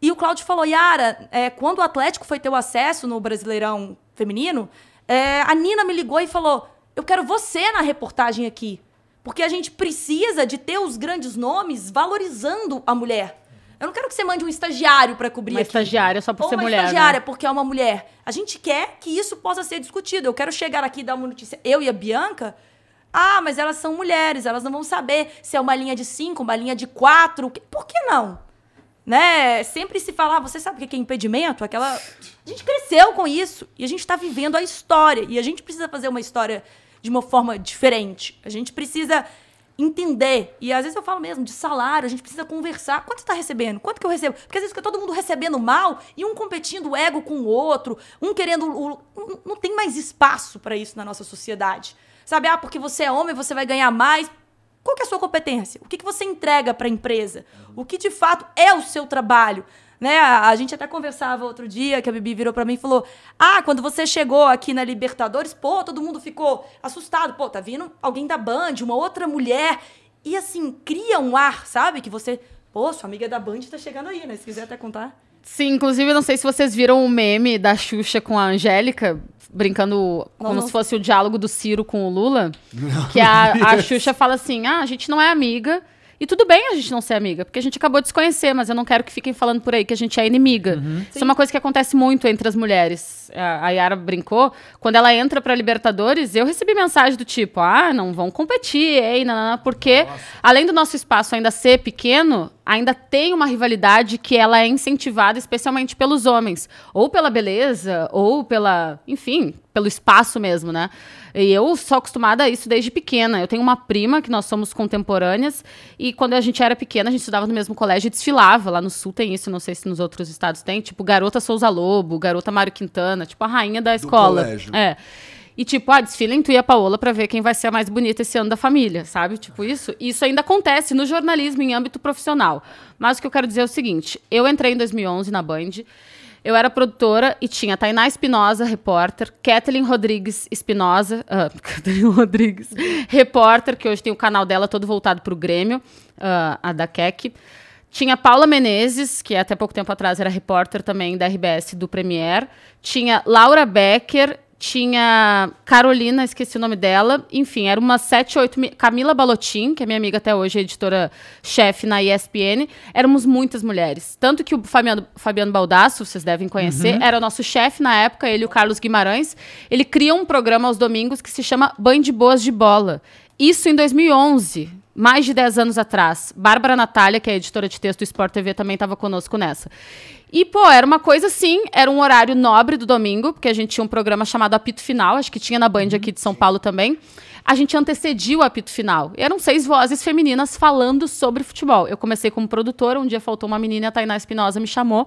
E o Cláudio falou: Yara, é, quando o Atlético foi ter o acesso no Brasileirão Feminino, é, a Nina me ligou e falou: Eu quero você na reportagem aqui. Porque a gente precisa de ter os grandes nomes valorizando a mulher. Eu não quero que você mande um estagiário para cobrir Uma aqui. estagiária só por Ou ser uma mulher, né? estagiária porque é uma mulher. A gente quer que isso possa ser discutido. Eu quero chegar aqui e dar uma notícia. Eu e a Bianca. Ah, mas elas são mulheres, elas não vão saber se é uma linha de cinco, uma linha de quatro. Por que não? Né? Sempre se fala, ah, você sabe o que é impedimento? Aquela. A gente cresceu com isso e a gente está vivendo a história. E a gente precisa fazer uma história de uma forma diferente. A gente precisa entender. E às vezes eu falo mesmo de salário, a gente precisa conversar. Quanto você tá recebendo? Quanto que eu recebo? Porque às vezes fica todo mundo recebendo mal e um competindo o ego com o outro, um querendo. o- Não, não tem mais espaço para isso na nossa sociedade. Sabe, ah, porque você é homem, você vai ganhar mais. Qual que é a sua competência? O que, que você entrega para a empresa? O que de fato é o seu trabalho? Né? A, a gente até conversava outro dia que a Bibi virou para mim e falou: Ah, quando você chegou aqui na Libertadores, pô, todo mundo ficou assustado. Pô, tá vindo alguém da Band, uma outra mulher. E assim, cria um ar, sabe? Que você. Pô, sua amiga da Band tá chegando aí, né? Se quiser até contar. Sim, inclusive, não sei se vocês viram o meme da Xuxa com a Angélica, brincando como não. se fosse o diálogo do Ciro com o Lula. que a, a Xuxa fala assim: ah, a gente não é amiga. E tudo bem a gente não ser amiga, porque a gente acabou de se conhecer, mas eu não quero que fiquem falando por aí que a gente é inimiga. Isso é uma coisa que acontece muito entre as mulheres. A a Yara brincou. Quando ela entra pra Libertadores, eu recebi mensagem do tipo: ah, não vão competir, hein, nanana, porque além do nosso espaço ainda ser pequeno, ainda tem uma rivalidade que ela é incentivada especialmente pelos homens, ou pela beleza, ou pela, enfim, pelo espaço mesmo, né? E eu sou acostumada a isso desde pequena. Eu tenho uma prima que nós somos contemporâneas e quando a gente era pequena, a gente estudava no mesmo colégio e desfilava. Lá no sul tem isso, não sei se nos outros estados tem, tipo garota Souza Lobo, garota Mário Quintana, tipo a rainha da escola. colégio. É. E tipo, ah, desfila em tu e a Paola pra ver quem vai ser a mais bonita esse ano da família, sabe? Tipo isso. Isso ainda acontece no jornalismo em âmbito profissional. Mas o que eu quero dizer é o seguinte: eu entrei em 2011 na Band. Eu era produtora e tinha Tainá Espinosa, repórter, Kathleen Rodrigues Espinosa, ah, Kathleen Rodrigues, repórter, que hoje tem o canal dela todo voltado pro Grêmio, ah, a da Keck. Tinha Paula Menezes, que até pouco tempo atrás era repórter também da RBS do Premier. Tinha Laura Becker, tinha Carolina, esqueci o nome dela. Enfim, era umas sete, oito. mi- Camila Balotin, que é minha amiga até hoje, editora-chefe na ESPN. Éramos muitas mulheres. Tanto que o Fabiano, Fabiano Baldasso, vocês devem conhecer, era o nosso chefe na época, ele e o Carlos Guimarães. Ele cria um programa aos domingos que se chama Band Boas de Bola. Isso em 2011, mais de 10 anos atrás. Bárbara Natália, que é editora de texto do Sport TV, também estava conosco nessa. E, pô, era uma coisa assim, era um horário nobre do domingo, porque a gente tinha um programa chamado Apito Final, acho que tinha na Band aqui de São Paulo também. A gente antecedia o apito final. E eram seis vozes femininas falando sobre futebol. Eu comecei como produtora, um dia faltou uma menina, a Tainá Espinosa me chamou.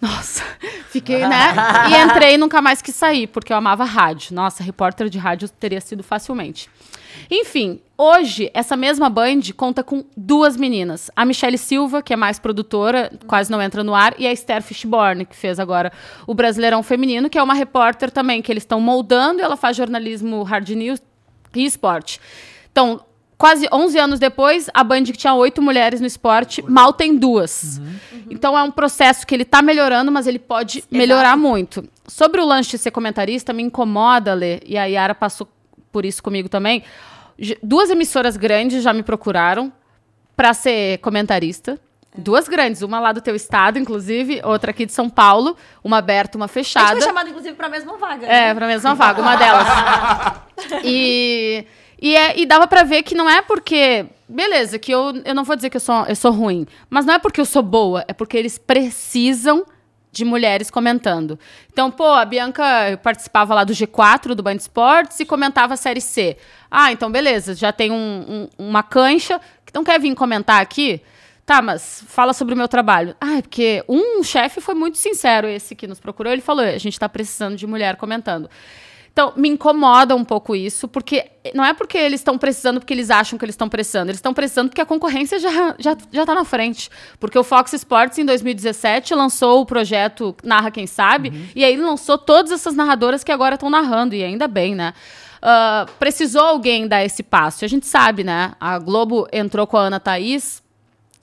Nossa, fiquei, né? E entrei e nunca mais quis sair, porque eu amava rádio. Nossa, repórter de rádio teria sido facilmente. Enfim, hoje, essa mesma Band conta com duas meninas. A Michelle Silva, que é mais produtora, quase não entra no ar, e a Esther Fishborn, que fez agora o Brasileirão Feminino, que é uma repórter também, que eles estão moldando, e ela faz jornalismo hard news e esporte. Então, quase 11 anos depois, a Band que tinha oito mulheres no esporte, mal tem duas. Então é um processo que ele está melhorando, mas ele pode melhorar muito. Sobre o lance de ser comentarista, me incomoda, Lê, e a Yara passou por isso comigo também. Duas emissoras grandes já me procuraram para ser comentarista. Duas grandes, uma lá do teu estado, inclusive, outra aqui de São Paulo, uma aberta, uma A gente fechada. foi chamado, inclusive, pra mesma vaga. É, né? pra mesma vaga, uma delas. E, e, é- e dava pra ver que não é porque. Beleza, que eu, eu não vou dizer que eu sou, eu sou ruim, mas não é porque eu sou boa, é porque eles precisam de mulheres comentando. Então, pô, a Bianca participava lá do G4 do Band Esportes e comentava a Série C. Ah, então beleza, já tem um- um- uma cancha que não quer vir comentar aqui? Tá, mas fala sobre o meu trabalho. Ah, é porque um chefe foi muito sincero, esse que nos procurou, ele falou: a gente tá precisando de mulher comentando. Então, me incomoda um pouco isso, porque não é porque eles estão precisando porque eles acham que eles estão precisando, eles estão precisando porque a concorrência já, já, já tá na frente. Porque o Fox Sports, em 2017, lançou o projeto Narra Quem Sabe, e aí lançou todas essas narradoras que agora estão narrando, e ainda bem, né? Ah, precisou alguém dar esse passo. A gente sabe, né? A Globo entrou com a Ana Thaís,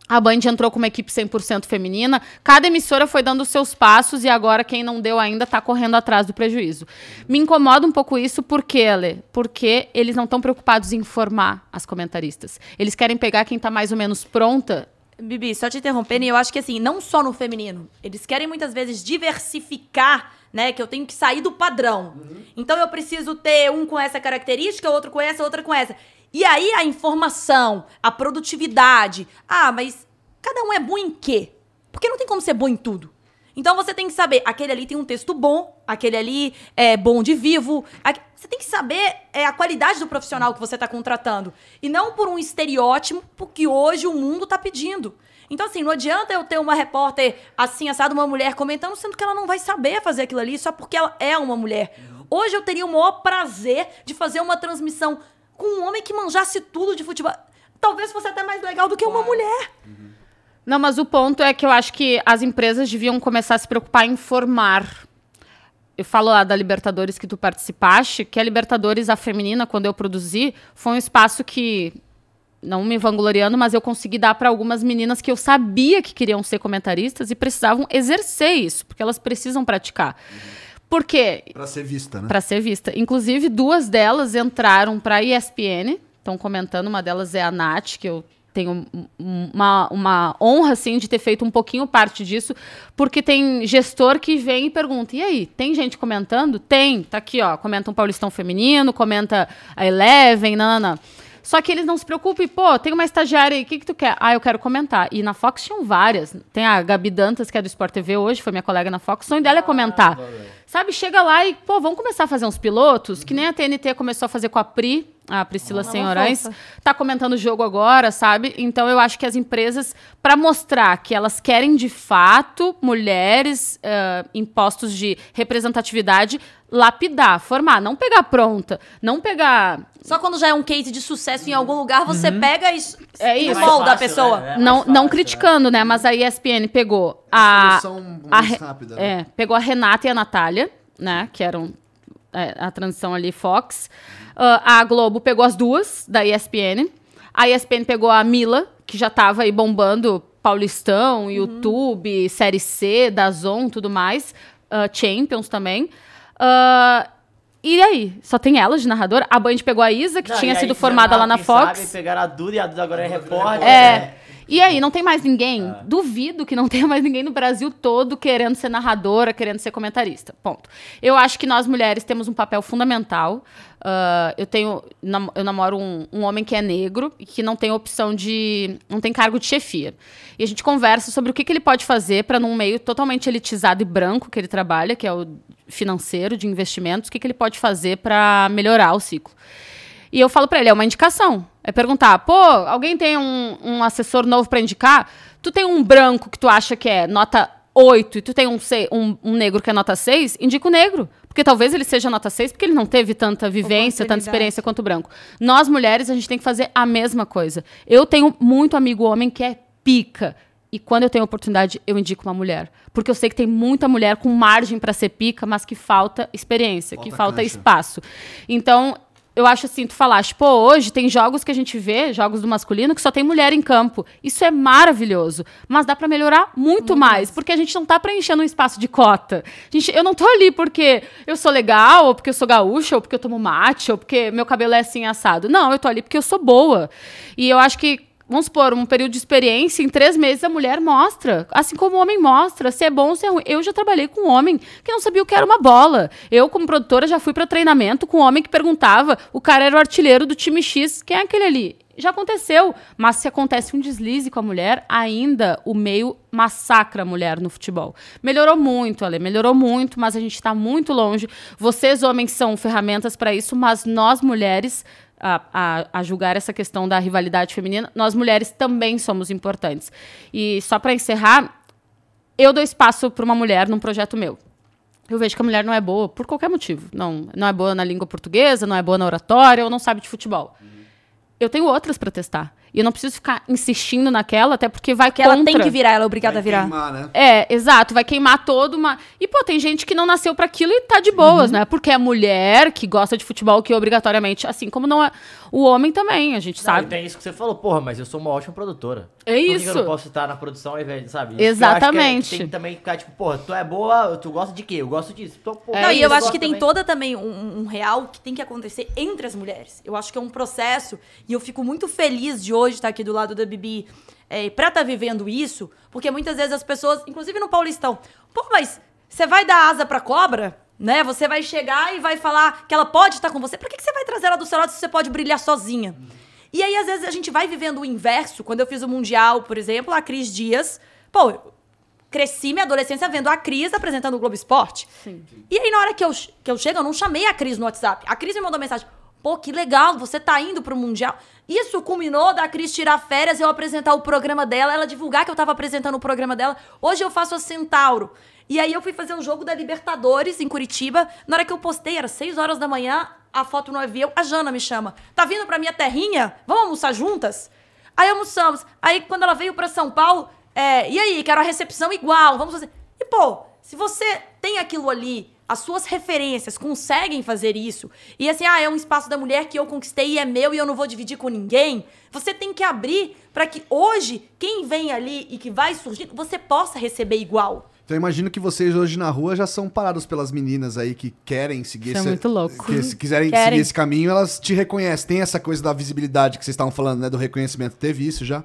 a Band entrou com uma equipe 100% feminina. Cada emissora foi dando os seus passos e agora quem não deu ainda está correndo atrás do prejuízo. Me incomoda um pouco isso, por quê, Ale? Porque eles não estão preocupados em informar as comentaristas. Eles querem pegar quem está mais ou menos pronta. Bibi, só te interrompendo, e eu acho que assim, não só no feminino. Eles querem muitas vezes diversificar, né? Que eu tenho que sair do padrão. Então eu preciso ter um com essa característica, outro com essa, outra com essa. E aí a informação, a produtividade. Ah, mas cada um é bom em quê? Porque não tem como ser bom em tudo. Então você tem que saber, aquele ali tem um texto bom, aquele ali é bom de vivo. Você tem que saber é, a qualidade do profissional que você está contratando. E não por um estereótipo que hoje o mundo está pedindo. Então, assim, não adianta eu ter uma repórter assim, assada, uma mulher comentando, sendo que ela não vai saber fazer aquilo ali só porque ela é uma mulher. Hoje eu teria o maior prazer de fazer uma transmissão com um homem que manjasse tudo de futebol. Talvez fosse até mais legal do que uma mulher. Não, mas o ponto é que eu acho que as empresas deviam começar a se preocupar em informar. Eu falo lá da Libertadores que tu participaste, que a Libertadores, a feminina, quando eu produzi, foi um espaço que, não me vangloriando, mas eu consegui dar para algumas meninas que eu sabia que queriam ser comentaristas e precisavam exercer isso, porque elas precisam praticar. Por quê? Pra ser vista, né? Para ser vista. Inclusive, duas delas entraram para a ESPN, estão comentando, uma delas é a Nath, que eu tenho um- uma, uma honra, assim, de ter feito um pouquinho parte disso, porque tem gestor que vem e pergunta, e aí, tem gente comentando? Tem, tá aqui, ó, comenta um Paulistão Feminino, comenta a Eleven, nanana. Só que eles não se preocupam. E, pô, tem uma estagiária aí, o que, que tu quer? Ah, eu quero comentar. E na Fox tinham várias. Tem a Gabi Dantas, que é do Sport TV hoje, foi minha colega na Fox. O sonho dela é comentar. Sabe, chega lá e, pô, vamos começar a fazer uns pilotos, que nem a TNT começou a fazer com a Pri, a Priscila Senhorais. fofa. Tá comentando o jogo agora, sabe? Então eu acho que as empresas, para mostrar que elas querem de fato mulheres eh, em postos de representatividade, lapidar, formar, não pegar pronta, não pegar Só quando já é um case de sucesso em algum lugar, você pega e, É e molda a Mais fácil, pessoa. né? É não, mais não fácil, criticando, né? Mas a ESPN pegou a. A rápida, né? É, pegou a Renata e a Natália, né? Que eram é, a transição ali Fox. Ah, a Globo pegou as duas, da ESPN. A ESPN pegou a Mila, que já tava aí bombando Paulistão, YouTube, Série C, Dazon, tudo mais. Ah, Champions também. Ah, e aí? Só tem ela de narradora? A Band pegou a Isa, que Não, tinha sido formada lá, na Fox. Sabe, pegaram a Duda e a Duda agora é repórter. É. E aí, não tem mais ninguém? Duvido que não tenha mais ninguém no Brasil todo querendo ser narradora, querendo ser comentarista. Ponto. Eu acho que nós mulheres temos um papel fundamental. Ah, eu tenho, nam- eu namoro um, um homem que é negro e que não tem opção de, não tem cargo de chefia. E a gente conversa sobre o que, que ele pode fazer para num meio totalmente elitizado e branco que ele trabalha, que é o financeiro de investimentos, o que, que ele pode fazer para melhorar o ciclo. E eu falo pra ele, é uma indicação. É perguntar, pô, alguém tem um, um assessor novo pra indicar? Tu tem um branco que tu acha que é nota 8 e tu tem um, se- um, um negro que é nota 6? Indica o negro. Porque talvez ele seja nota 6 porque ele não teve tanta vivência, tanta experiência quanto o branco. Nós, mulheres, a gente tem que fazer a mesma coisa. Eu tenho muito amigo homem que é pica. E quando eu tenho oportunidade, eu indico uma mulher. Porque eu sei que tem muita mulher com margem pra ser pica, mas que falta experiência, que Falta falta cancha. espaço. Então, eu acho assim, tu falaste, pô, hoje tem jogos que a gente vê, jogos do masculino, que só tem mulher em campo. Isso é maravilhoso. Mas dá pra melhorar muito mais, porque a gente não tá preenchendo um espaço de cota. Gente, eu não tô ali porque eu sou legal, ou porque eu sou gaúcha, ou porque eu tomo mate, ou porque meu cabelo é assim assado. Não, eu tô ali porque eu sou boa. E eu acho que Vamos supor, um período de experiência, em três meses a mulher mostra. Assim como o homem mostra, se é bom ou se é ruim. Eu já trabalhei com um homem que não sabia o que era uma bola. Eu, como produtora, já fui para treinamento com um homem que perguntava, o cara era o artilheiro do time X, quem é aquele ali? Já aconteceu. Mas se acontece um deslize com a mulher, ainda o meio massacra a mulher no futebol. Melhorou muito, Ale, melhorou muito, mas a gente está muito longe. Vocês, homens, são ferramentas para isso, mas nós, mulheres, a, a- a julgar essa questão da rivalidade feminina, nós mulheres também somos importantes. E só para encerrar, eu dou espaço para uma mulher num projeto meu. Eu vejo que a mulher não é boa por qualquer motivo. Não, não é boa na língua portuguesa, não é boa na oratória ou não sabe de futebol. Eu tenho outras para testar. E eu não preciso ficar insistindo naquela, até porque vai Porque contra. ela tem que virar, ela é obrigada a virar. Queimar, né? É, exato, vai queimar todo uma. E, pô, tem gente que não nasceu pra aquilo e tá de boas, né? Porque é mulher que gosta de futebol, que obrigatoriamente, assim como não é. O homem também, a gente Não, e sabe. tem isso que você falou, porra, mas eu sou uma ótima produtora. É Por que que isso. eu não posso estar na produção ao invés de, sabe? Isso que eu acho que é- Exatamente. que tem que também ficar tipo, porra, tu é boa, tu gosta de quê? Eu gosto disso. Então, porra, Não, e eu acho que tem também. toda também um, um real que tem que acontecer entre as mulheres. Eu acho que é um processo e eu fico muito feliz de hoje estar aqui do lado da Bibi é, pra estar vivendo isso, porque muitas vezes as pessoas, inclusive no Paulistão, pô, mas você vai dar asa pra cobra? Né? Você vai chegar e vai falar que ela pode estar com você. Pra que, que você vai trazer ela do seu lado se você pode brilhar sozinha? E aí, às vezes, a gente vai vivendo o inverso. Quando eu fiz o Mundial, por exemplo, a Cris Dias, pô, cresci minha adolescência vendo a Cris apresentando o Globo Esporte. E aí, na hora que eu, que eu chego, eu não chamei a Cris no WhatsApp. A Cris me mandou mensagem. Pô, que legal, você tá indo pro Mundial. Isso culminou da Cris tirar férias e eu apresentar o programa dela, ela divulgar que eu tava apresentando o programa dela. Hoje eu faço a Centauro. E aí eu fui fazer o jogo da Libertadores em Curitiba. Na hora que eu postei, era 6 horas da manhã, a foto no avião, a Jana me chama. Tá vindo pra minha terrinha? Vamos almoçar juntas? Aí almoçamos. Aí quando ela veio pra São Paulo, é, e aí, quero a recepção igual, vamos fazer. E pô, se você tem aquilo ali, as suas referências conseguem fazer isso, e assim, ah, é um espaço da mulher que eu conquistei e é meu e eu não vou dividir com ninguém, você tem que abrir pra que hoje, quem vem ali e que vai surgindo, você possa receber igual. Então eu imagino que vocês hoje na rua já são parados pelas meninas aí que querem seguir Isso é esse, muito louco. Que se quiserem Querem. seguir esse caminho, elas te reconhecem. Tem essa coisa da visibilidade que vocês estavam falando, né? Do reconhecimento. Teve isso já?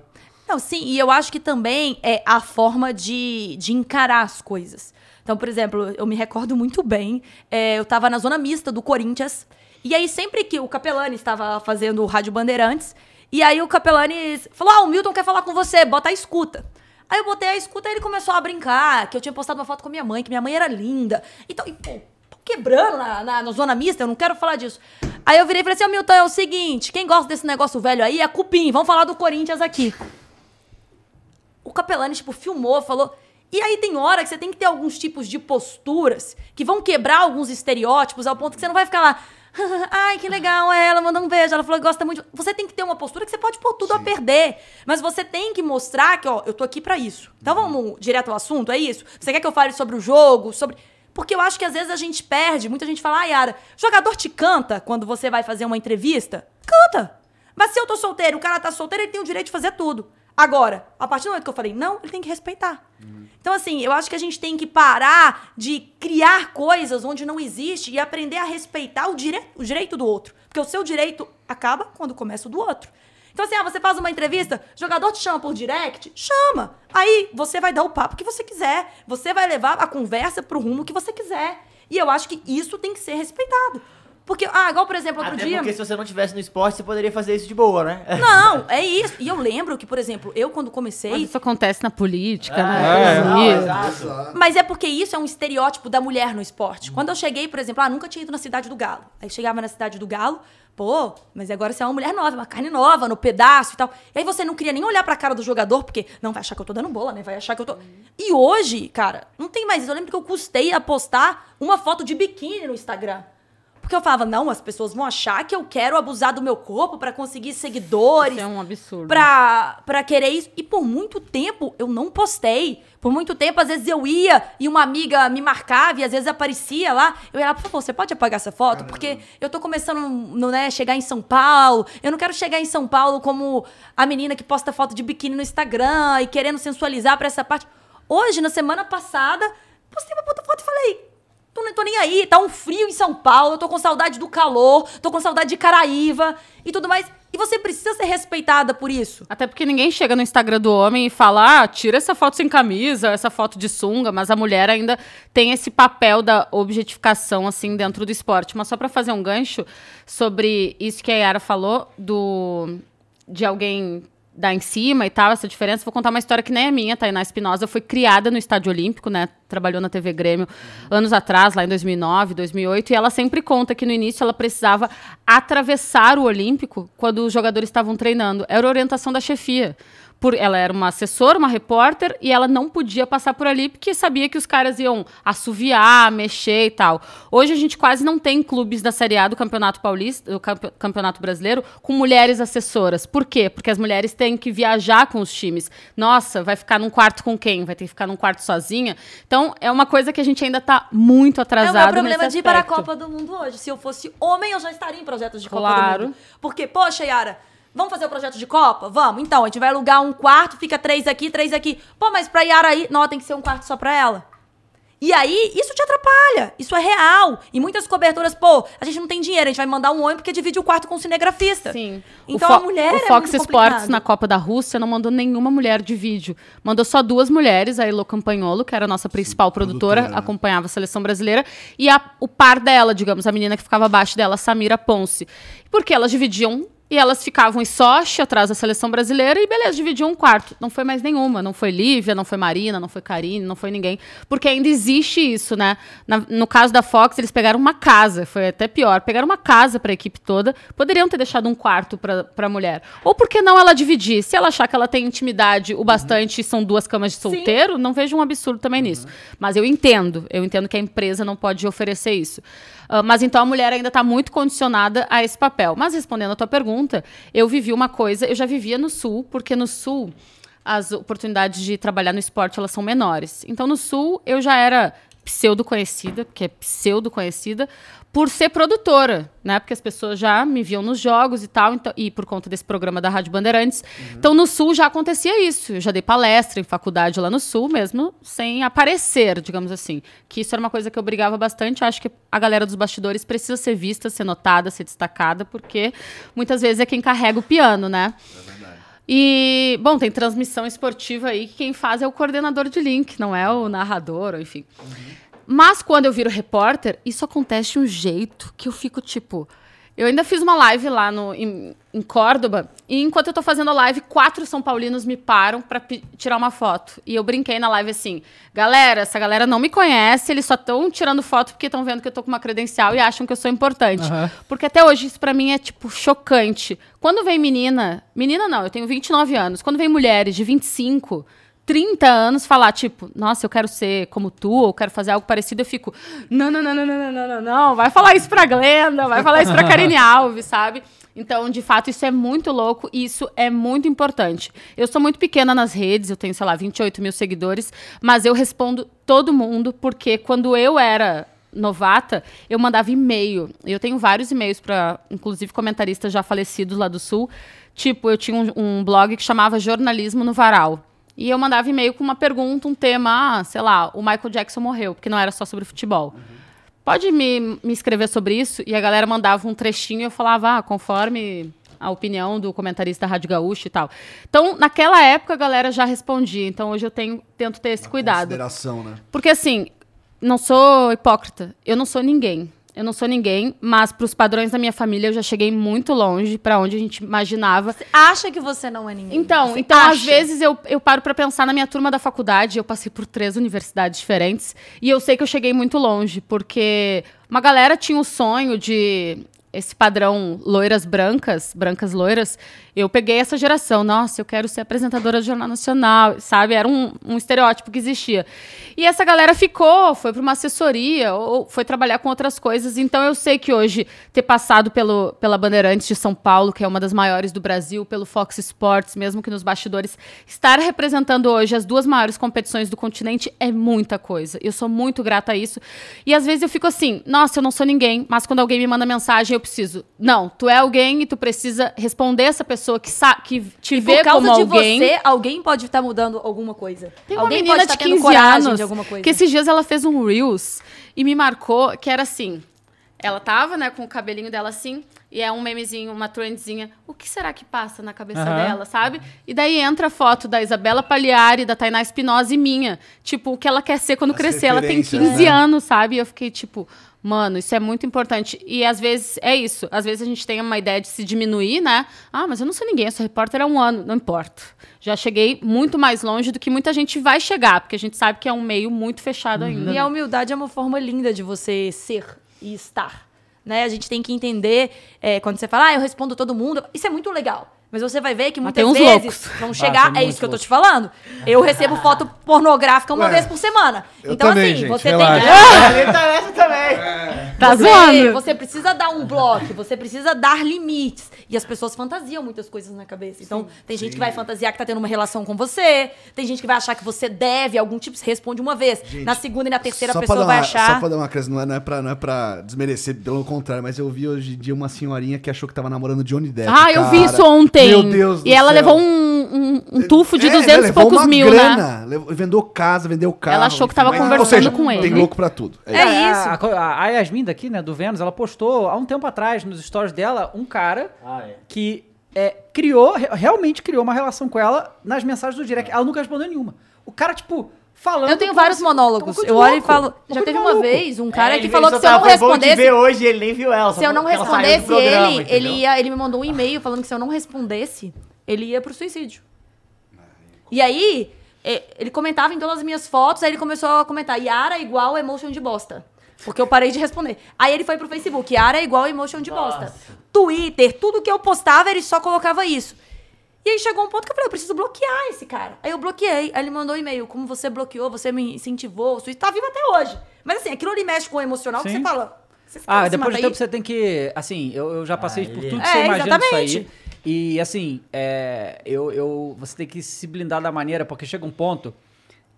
Não, sim, e eu acho que também é a forma de, de encarar as coisas. Então, por exemplo, eu me recordo muito bem, é, eu tava na zona mista do Corinthians E aí, sempre que o Capelani estava fazendo o Rádio Bandeirantes, e aí o Capelani falou: Ah, o Milton quer falar com você, bota a escuta. Aí eu botei a escuta e ele começou a brincar, que eu tinha postado uma foto com a minha mãe, que minha mãe era linda. Então, e, pô, quebrando na, na, na zona mista, eu não quero falar disso. Aí eu virei e falei assim: Ô Milton, é o seguinte, quem gosta desse negócio velho aí é cupim, vamos falar do Corinthians aqui. O Capelani, tipo, filmou, falou. E aí tem hora que você tem que ter alguns tipos de posturas que vão quebrar alguns estereótipos ao ponto que você não vai ficar lá. Ai, que legal, é, ela mandou um beijo, ela falou que gosta muito. Você tem que ter uma postura que você pode pôr tudo a perder. Mas você tem que mostrar que, ó, eu tô aqui pra isso. Então vamos direto ao assunto, é isso? Você quer que eu fale sobre o jogo, sobre. Porque eu acho que às vezes a gente perde, muita gente fala, ah, Yara, jogador te canta quando você vai fazer uma entrevista? Canta! Mas se eu tô solteiro, o cara tá solteiro, ele tem o direito de fazer tudo. Agora, a partir do momento que eu falei não, ele tem que respeitar. Então, assim, eu acho que a gente tem que parar de criar coisas onde não existe e aprender a respeitar o, dire o direito do outro. Porque o seu direito acaba quando começa o do outro. Então, assim, ah, você faz uma entrevista, jogador te chama por direct, chama. Aí você vai dar o papo que você quiser. Você vai levar a conversa pro rumo que você quiser. E eu acho que isso tem que ser respeitado. Porque, ah, igual, por exemplo, outro Até dia. porque se você não tivesse no esporte, você poderia fazer isso de boa, né? Não, é isso. E eu lembro que, por exemplo, eu quando comecei. Mas isso acontece na política, É, né? não, Isso. exato. Mas é porque isso é um estereótipo da mulher no esporte. Quando eu cheguei, por exemplo, ah, nunca tinha ido na Cidade do Galo. Aí chegava na Cidade do Galo, pô, mas agora você é uma mulher nova, uma carne nova, no pedaço e tal. E aí você não queria nem olhar pra cara do jogador, porque não vai achar que eu tô dando bola, né? Vai achar que eu tô. E hoje, cara, não tem mais isso. Eu lembro que eu custei a postar uma foto de biquíni no Instagram. Porque eu falava, não, as pessoas vão achar que eu quero abusar do meu corpo pra conseguir seguidores Isso é um absurdo. pra, pra querer isso. E por muito tempo eu não postei. Por muito tempo, às vezes eu ia e uma amiga me marcava e às vezes aparecia lá. Eu ia lá, por favor, você pode apagar essa foto? Porque eu tô começando, no, né, chegar em São Paulo. Eu não quero chegar em São Paulo como a menina que posta foto de biquíni no Instagram e querendo sensualizar pra essa parte. Hoje, na semana passada, postei uma puta foto e falei. Tô, tô nem aí, tá um frio em São Paulo, tô com saudade do calor, tô com saudade de Caraíva e tudo mais. E você precisa ser respeitada por isso. Até porque ninguém chega no Instagram do homem e fala, ah, tira essa foto sem camisa, essa foto de sunga, mas a mulher ainda tem esse papel da objetificação, assim, dentro do esporte. Mas só pra fazer um gancho sobre isso que a Yara falou, do de alguém dar em cima e tal, essa diferença, vou contar uma história que nem é minha, Tainá Espinosa foi criada no Estádio Olímpico, né, trabalhou na TV Grêmio anos atrás, lá em 2009, 2008, e ela sempre conta que no início ela precisava atravessar o Olímpico quando os jogadores estavam treinando, era orientação da chefia. Por, ela era uma assessora, uma repórter, e ela não podia passar por ali porque sabia que os caras iam assoviar, mexer e tal. Hoje a gente quase não tem clubes da Série A do Campeonato Paulista, do Campe- Campeonato Brasileiro, com mulheres assessoras. Por quê? Porque as mulheres têm que viajar com os times. Nossa, vai ficar num quarto com quem? Vai ter que ficar num quarto sozinha? Então, é uma coisa que a gente ainda tá muito É atrasado o meu problema nesse de ir para a. Copa do Mundo hoje. Se eu fosse homem, eu já estaria em projetos de Copa Claro. do Mundo. Porque, poxa, Yara, vamos fazer o projeto de Copa? Vamos. Então, a gente vai alugar um quarto, fica três aqui, três aqui. Pô, mas pra Yara aí, não, tem que ser um quarto só pra ela. E aí, isso te atrapalha. Isso é real. E muitas coberturas, pô, a gente não tem dinheiro, a gente vai mandar um homem porque divide o quarto com o cinegrafista. Sim. Então a mulher o é Fox muito Sports na Copa da Rússia não mandou nenhuma mulher de vídeo. Mandou só duas mulheres, a Elo Campagnolo, que era a nossa principal produtora, produtora, né? acompanhava a seleção brasileira, e a- o par dela, digamos, a menina que ficava abaixo dela, Samira Ponce. Porque elas dividiam e elas ficavam em Sochi, atrás da seleção brasileira, e beleza, dividiam um quarto. Não foi mais nenhuma. Não foi Lívia, não foi Marina, não foi Karine, não foi ninguém. Porque ainda existe isso, né? Na- no caso da Fox, eles pegaram uma casa, foi até pior. Pegaram uma casa para a equipe toda. Poderiam ter deixado um quarto para a mulher. Ou por que não ela dividir? Se ela achar que ela tem intimidade o bastante e são duas camas de solteiro, não vejo um absurdo também nisso. Mas eu entendo. Eu entendo que a empresa não pode oferecer isso. Ah, mas então a mulher ainda está muito condicionada a esse papel. Mas respondendo a tua pergunta, eu vivi uma coisa, eu já vivia no Sul, porque no Sul as oportunidades de trabalhar no esporte elas são menores. Então no Sul eu já era pseudo conhecida, porque é pseudo conhecida, por ser produtora, né? Porque as pessoas já me viam nos jogos e tal, então, e por conta desse programa da Rádio Bandeirantes. Então no Sul já acontecia isso. Eu já dei palestra em faculdade lá no Sul, mesmo sem aparecer, digamos assim. Que isso era uma coisa que eu brigava bastante. Eu acho que a galera dos bastidores precisa ser vista, ser notada, ser destacada, porque muitas vezes é quem carrega o piano, né? E, bom, tem transmissão esportiva aí que quem faz é o coordenador de link, não é o narrador, enfim. Mas quando eu viro repórter, isso acontece de um jeito que eu fico tipo. Eu ainda fiz uma live lá no, em, em Córdoba, e enquanto eu tô fazendo a live, quatro São Paulinos me param pra pi- tirar uma foto. E eu brinquei na live assim: galera, essa galera não me conhece, eles só estão tirando foto porque estão vendo que eu tô com uma credencial e acham que eu sou importante. Aham. Porque até hoje isso pra mim é, tipo, chocante. Quando vem menina, menina não, eu tenho 29 anos, quando vem mulheres de 25. 30 anos falar, tipo, nossa, eu quero ser como tu, ou quero fazer algo parecido, eu fico, não, não, não, não, não, não, não, não, vai falar isso pra Glenda, vai falar isso pra Karine Alves, sabe? Então, de fato, isso é muito louco e isso é muito importante. Eu sou muito pequena nas redes, eu tenho, sei lá, 28 mil seguidores, mas eu respondo todo mundo, porque quando eu era novata, eu mandava e-mail. Eu tenho vários e-mails para, inclusive, comentaristas já falecidos lá do Sul. Tipo, eu tinha um, um blog que chamava Jornalismo no Varal. E eu mandava e-mail com uma pergunta, um tema, ah, sei lá, o Michael Jackson morreu, porque não era só sobre futebol. Pode me, me escrever sobre isso? E a galera mandava um trechinho e eu falava, ah, conforme a opinião do comentarista da Rádio Gaúcho e tal. Então, naquela época, a galera já respondia. Então, hoje eu tenho, tento ter esse cuidado. Consideração, né? Porque assim, não sou hipócrita. Eu não sou ninguém. Eu não sou ninguém, mas para os padrões da minha família eu já cheguei muito longe para onde a gente imaginava. Acha que você não é ninguém. Então, Você então às acha. vezes eu, eu paro para pensar na minha turma da faculdade, eu passei por três universidades diferentes e eu sei que eu cheguei muito longe, porque uma galera tinha o sonho de esse padrão loiras brancas, brancas loiras, eu peguei essa geração. Nossa, eu quero ser apresentadora de Jornal Nacional, sabe? Era um, um estereótipo que existia. E essa galera ficou, foi para uma assessoria, ou foi trabalhar com outras coisas. Então eu sei que hoje, ter passado pelo, pela Bandeirantes de São Paulo, que é uma das maiores do Brasil, pelo Fox Sports, mesmo que nos bastidores, estar representando hoje as duas maiores competições do continente é muita coisa. Eu sou muito grata a isso. E às vezes eu fico assim, nossa, eu não sou ninguém, mas quando alguém me manda mensagem, eu preciso. Não, tu é alguém e tu precisa responder essa pessoa que, sa que te E vê por causa como de alguém. você, alguém pode estar mudando alguma coisa. Tem uma alguém menina pode de estar tendo 15 coragem anos de alguma coisa. que esses dias ela fez um Reels e me marcou que era assim. Ela tava, né, com o cabelinho dela assim, e é um memezinho, uma trendzinha. O que será que passa na cabeça Aham. dela, sabe? E daí entra a foto da Isabela Pagliari, da Tainá Espinosa e minha. Tipo, o que ela quer ser quando As crescer. Ela tem referências, 15 né? anos, sabe? E eu fiquei tipo, mano, isso é muito importante. E às vezes é isso. Às vezes a gente tem uma ideia de se diminuir, né? Ah, mas eu não sou ninguém, eu sou repórter há um ano. Não importa. Já cheguei muito mais longe do que muita gente vai chegar, porque a gente sabe que é um meio muito fechado ainda. E a humildade é uma forma linda de você ser e estar. Né? A gente tem que entender, é, quando você fala, ah, eu respondo todo mundo, isso é muito legal. Mas você vai ver que muitas vezes loucos. vão Ah, chegar. tem é isso que eu tô te falando. Eu recebo foto pornográfica uma Ué, vez por semana. eu Então, também, assim, gente, você relaxa. tem Ele tá nessa também. Tá você, zoando? você precisa dar um bloco, você precisa dar limites. E as pessoas fantasiam muitas coisas na cabeça. Então, tem gente que vai fantasiar que tá tendo uma relação com você, tem gente que vai achar que você deve algum tipo, você responde uma vez. Gente, na segunda e na terceira a pessoa vai uma- achar. Só pra dar uma crescida, não é, não, é pra, não é pra desmerecer, pelo contrário, mas eu vi hoje em dia uma senhorinha que achou que tava namorando Johnny Depp. Ah, eu vi cara. isso ontem. Meu Deus do E ela céu. levou um, um, um tufo de É, 200 né, e poucos uma mil, né? grana, levou- vendeu casa, vendeu carro. Ela achou que tava mas- conversando Ou seja, com Tem ele. louco pra tudo. É, É isso. isso. A, a, a Yasmin daqui, né, do Vênus, ela postou há um tempo atrás nos stories dela um cara Ah, é. que é, criou, re- realmente criou uma relação com ela nas mensagens do direct. Ela nunca respondeu nenhuma. O cara, tipo, falando. Eu tenho vários monólogos. Eu olho e falo. Já teve uma vez um cara É, que falou que se eu não tava, "Foi bom te respondesse. ver hoje, ele nem viu ela. Se eu não saiu do respondesse programa, ele, entendeu? ele, ia, ele me mandou um e-mail falando que se eu não respondesse, ele ia pro suicídio. E aí, ele comentava em todas as minhas fotos, aí ele começou a comentar, Yara igual emotion de bosta. Porque eu parei de responder. Aí ele foi pro Facebook, Yara igual emotion de bosta. Twitter, tudo que eu postava, ele só colocava isso. E aí chegou um ponto que eu falei, eu preciso bloquear esse cara. Aí eu bloqueei. Aí ele mandou um e-mail, como você bloqueou, você me incentivou, o suicídio tá vivo até hoje. Mas assim, aquilo ali mexe com o emocional que Sim. você fala. Você Ah, depois de tempo aí? você tem que. Assim, eu, eu já passei por ele- tudo que É, você imagina disso aí. exatamente. E assim, é, eu, eu, você tem que se blindar da maneira, porque chega um ponto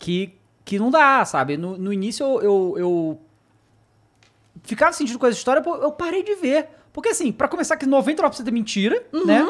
que, que não dá, sabe? No, no início eu, eu, eu ficava sentindo com essa história, pô, eu parei de ver. Porque assim, pra começar que 99% é mentira, né?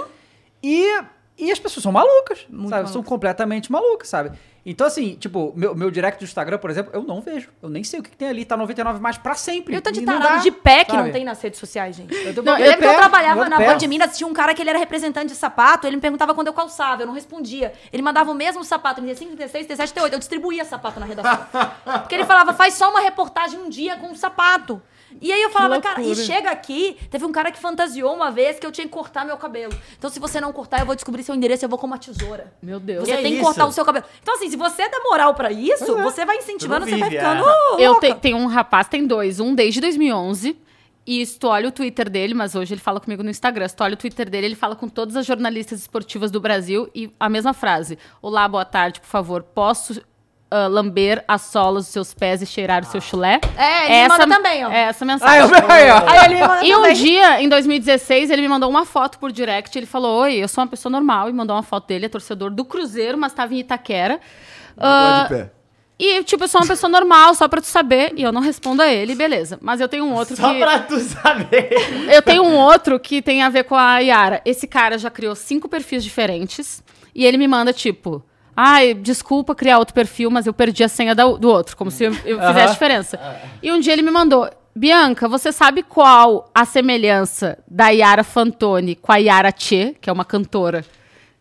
E, e as pessoas são malucas, Muito sabe? São malucas. completamente malucas, sabe? Então, assim, tipo, meu, meu direct do Instagram, por exemplo, eu não vejo. Eu nem sei o que, que tem ali. Tá 99 mais pra sempre. Eu tô de tarado dá, de pé que sabe? não tem nas redes sociais, gente. Eu, tô- Não, eu de lembro que eu pé, trabalhava de na pé. Band Minas, tinha um cara que ele era representante de sapato, ele me perguntava quando eu calçava, eu não respondia. Ele mandava o mesmo sapato, 35, 36, 37, 38, eu distribuía sapato na redação. Porque ele falava, faz só uma reportagem um dia com um sapato. E aí eu falava, cara, e chega aqui, teve um cara que fantasiou uma vez que eu tinha que cortar meu cabelo. Então se você não cortar, eu vou descobrir seu endereço, eu vou com uma tesoura. Meu Deus. Você Que tem que isso? cortar o seu cabelo. Então assim, se você der moral pra isso, você vai incentivando, você vai ficando é. Eu te, tenho um rapaz, tem dois. Um desde 2011. E se tu olha o Twitter dele, mas hoje ele fala comigo no Instagram. Se tu olha o Twitter dele, ele fala com todas as jornalistas esportivas do Brasil e a mesma frase. Olá, boa tarde, por favor. Posso ah, lamber as solas dos seus pés e cheirar o seu chulé? É, ele manda também, ó. É essa Ah, mensagem. eu aí, ó. Aí ele manda E um também. dia, em 2016, ele me mandou uma foto por direct. Ele falou: Oi, eu sou uma pessoa normal. E mandou uma foto dele, é torcedor do Cruzeiro, mas estava em Itaquera. Ah, de pé. e, tipo, eu sou uma pessoa normal, só pra tu saber. E eu não respondo a ele, beleza. Mas eu tenho um outro Só que. pra tu saber. Eu tenho um outro que tem a ver com a Yara. Esse cara já criou cinco perfis diferentes. E ele me manda, tipo. Ai, desculpa criar outro perfil, mas eu perdi a senha da- do outro, como se eu, eu fizesse diferença. E um dia ele me mandou, Bianca, você sabe qual a semelhança da Yara Fantoni com a Yara Tchê, que é uma cantora?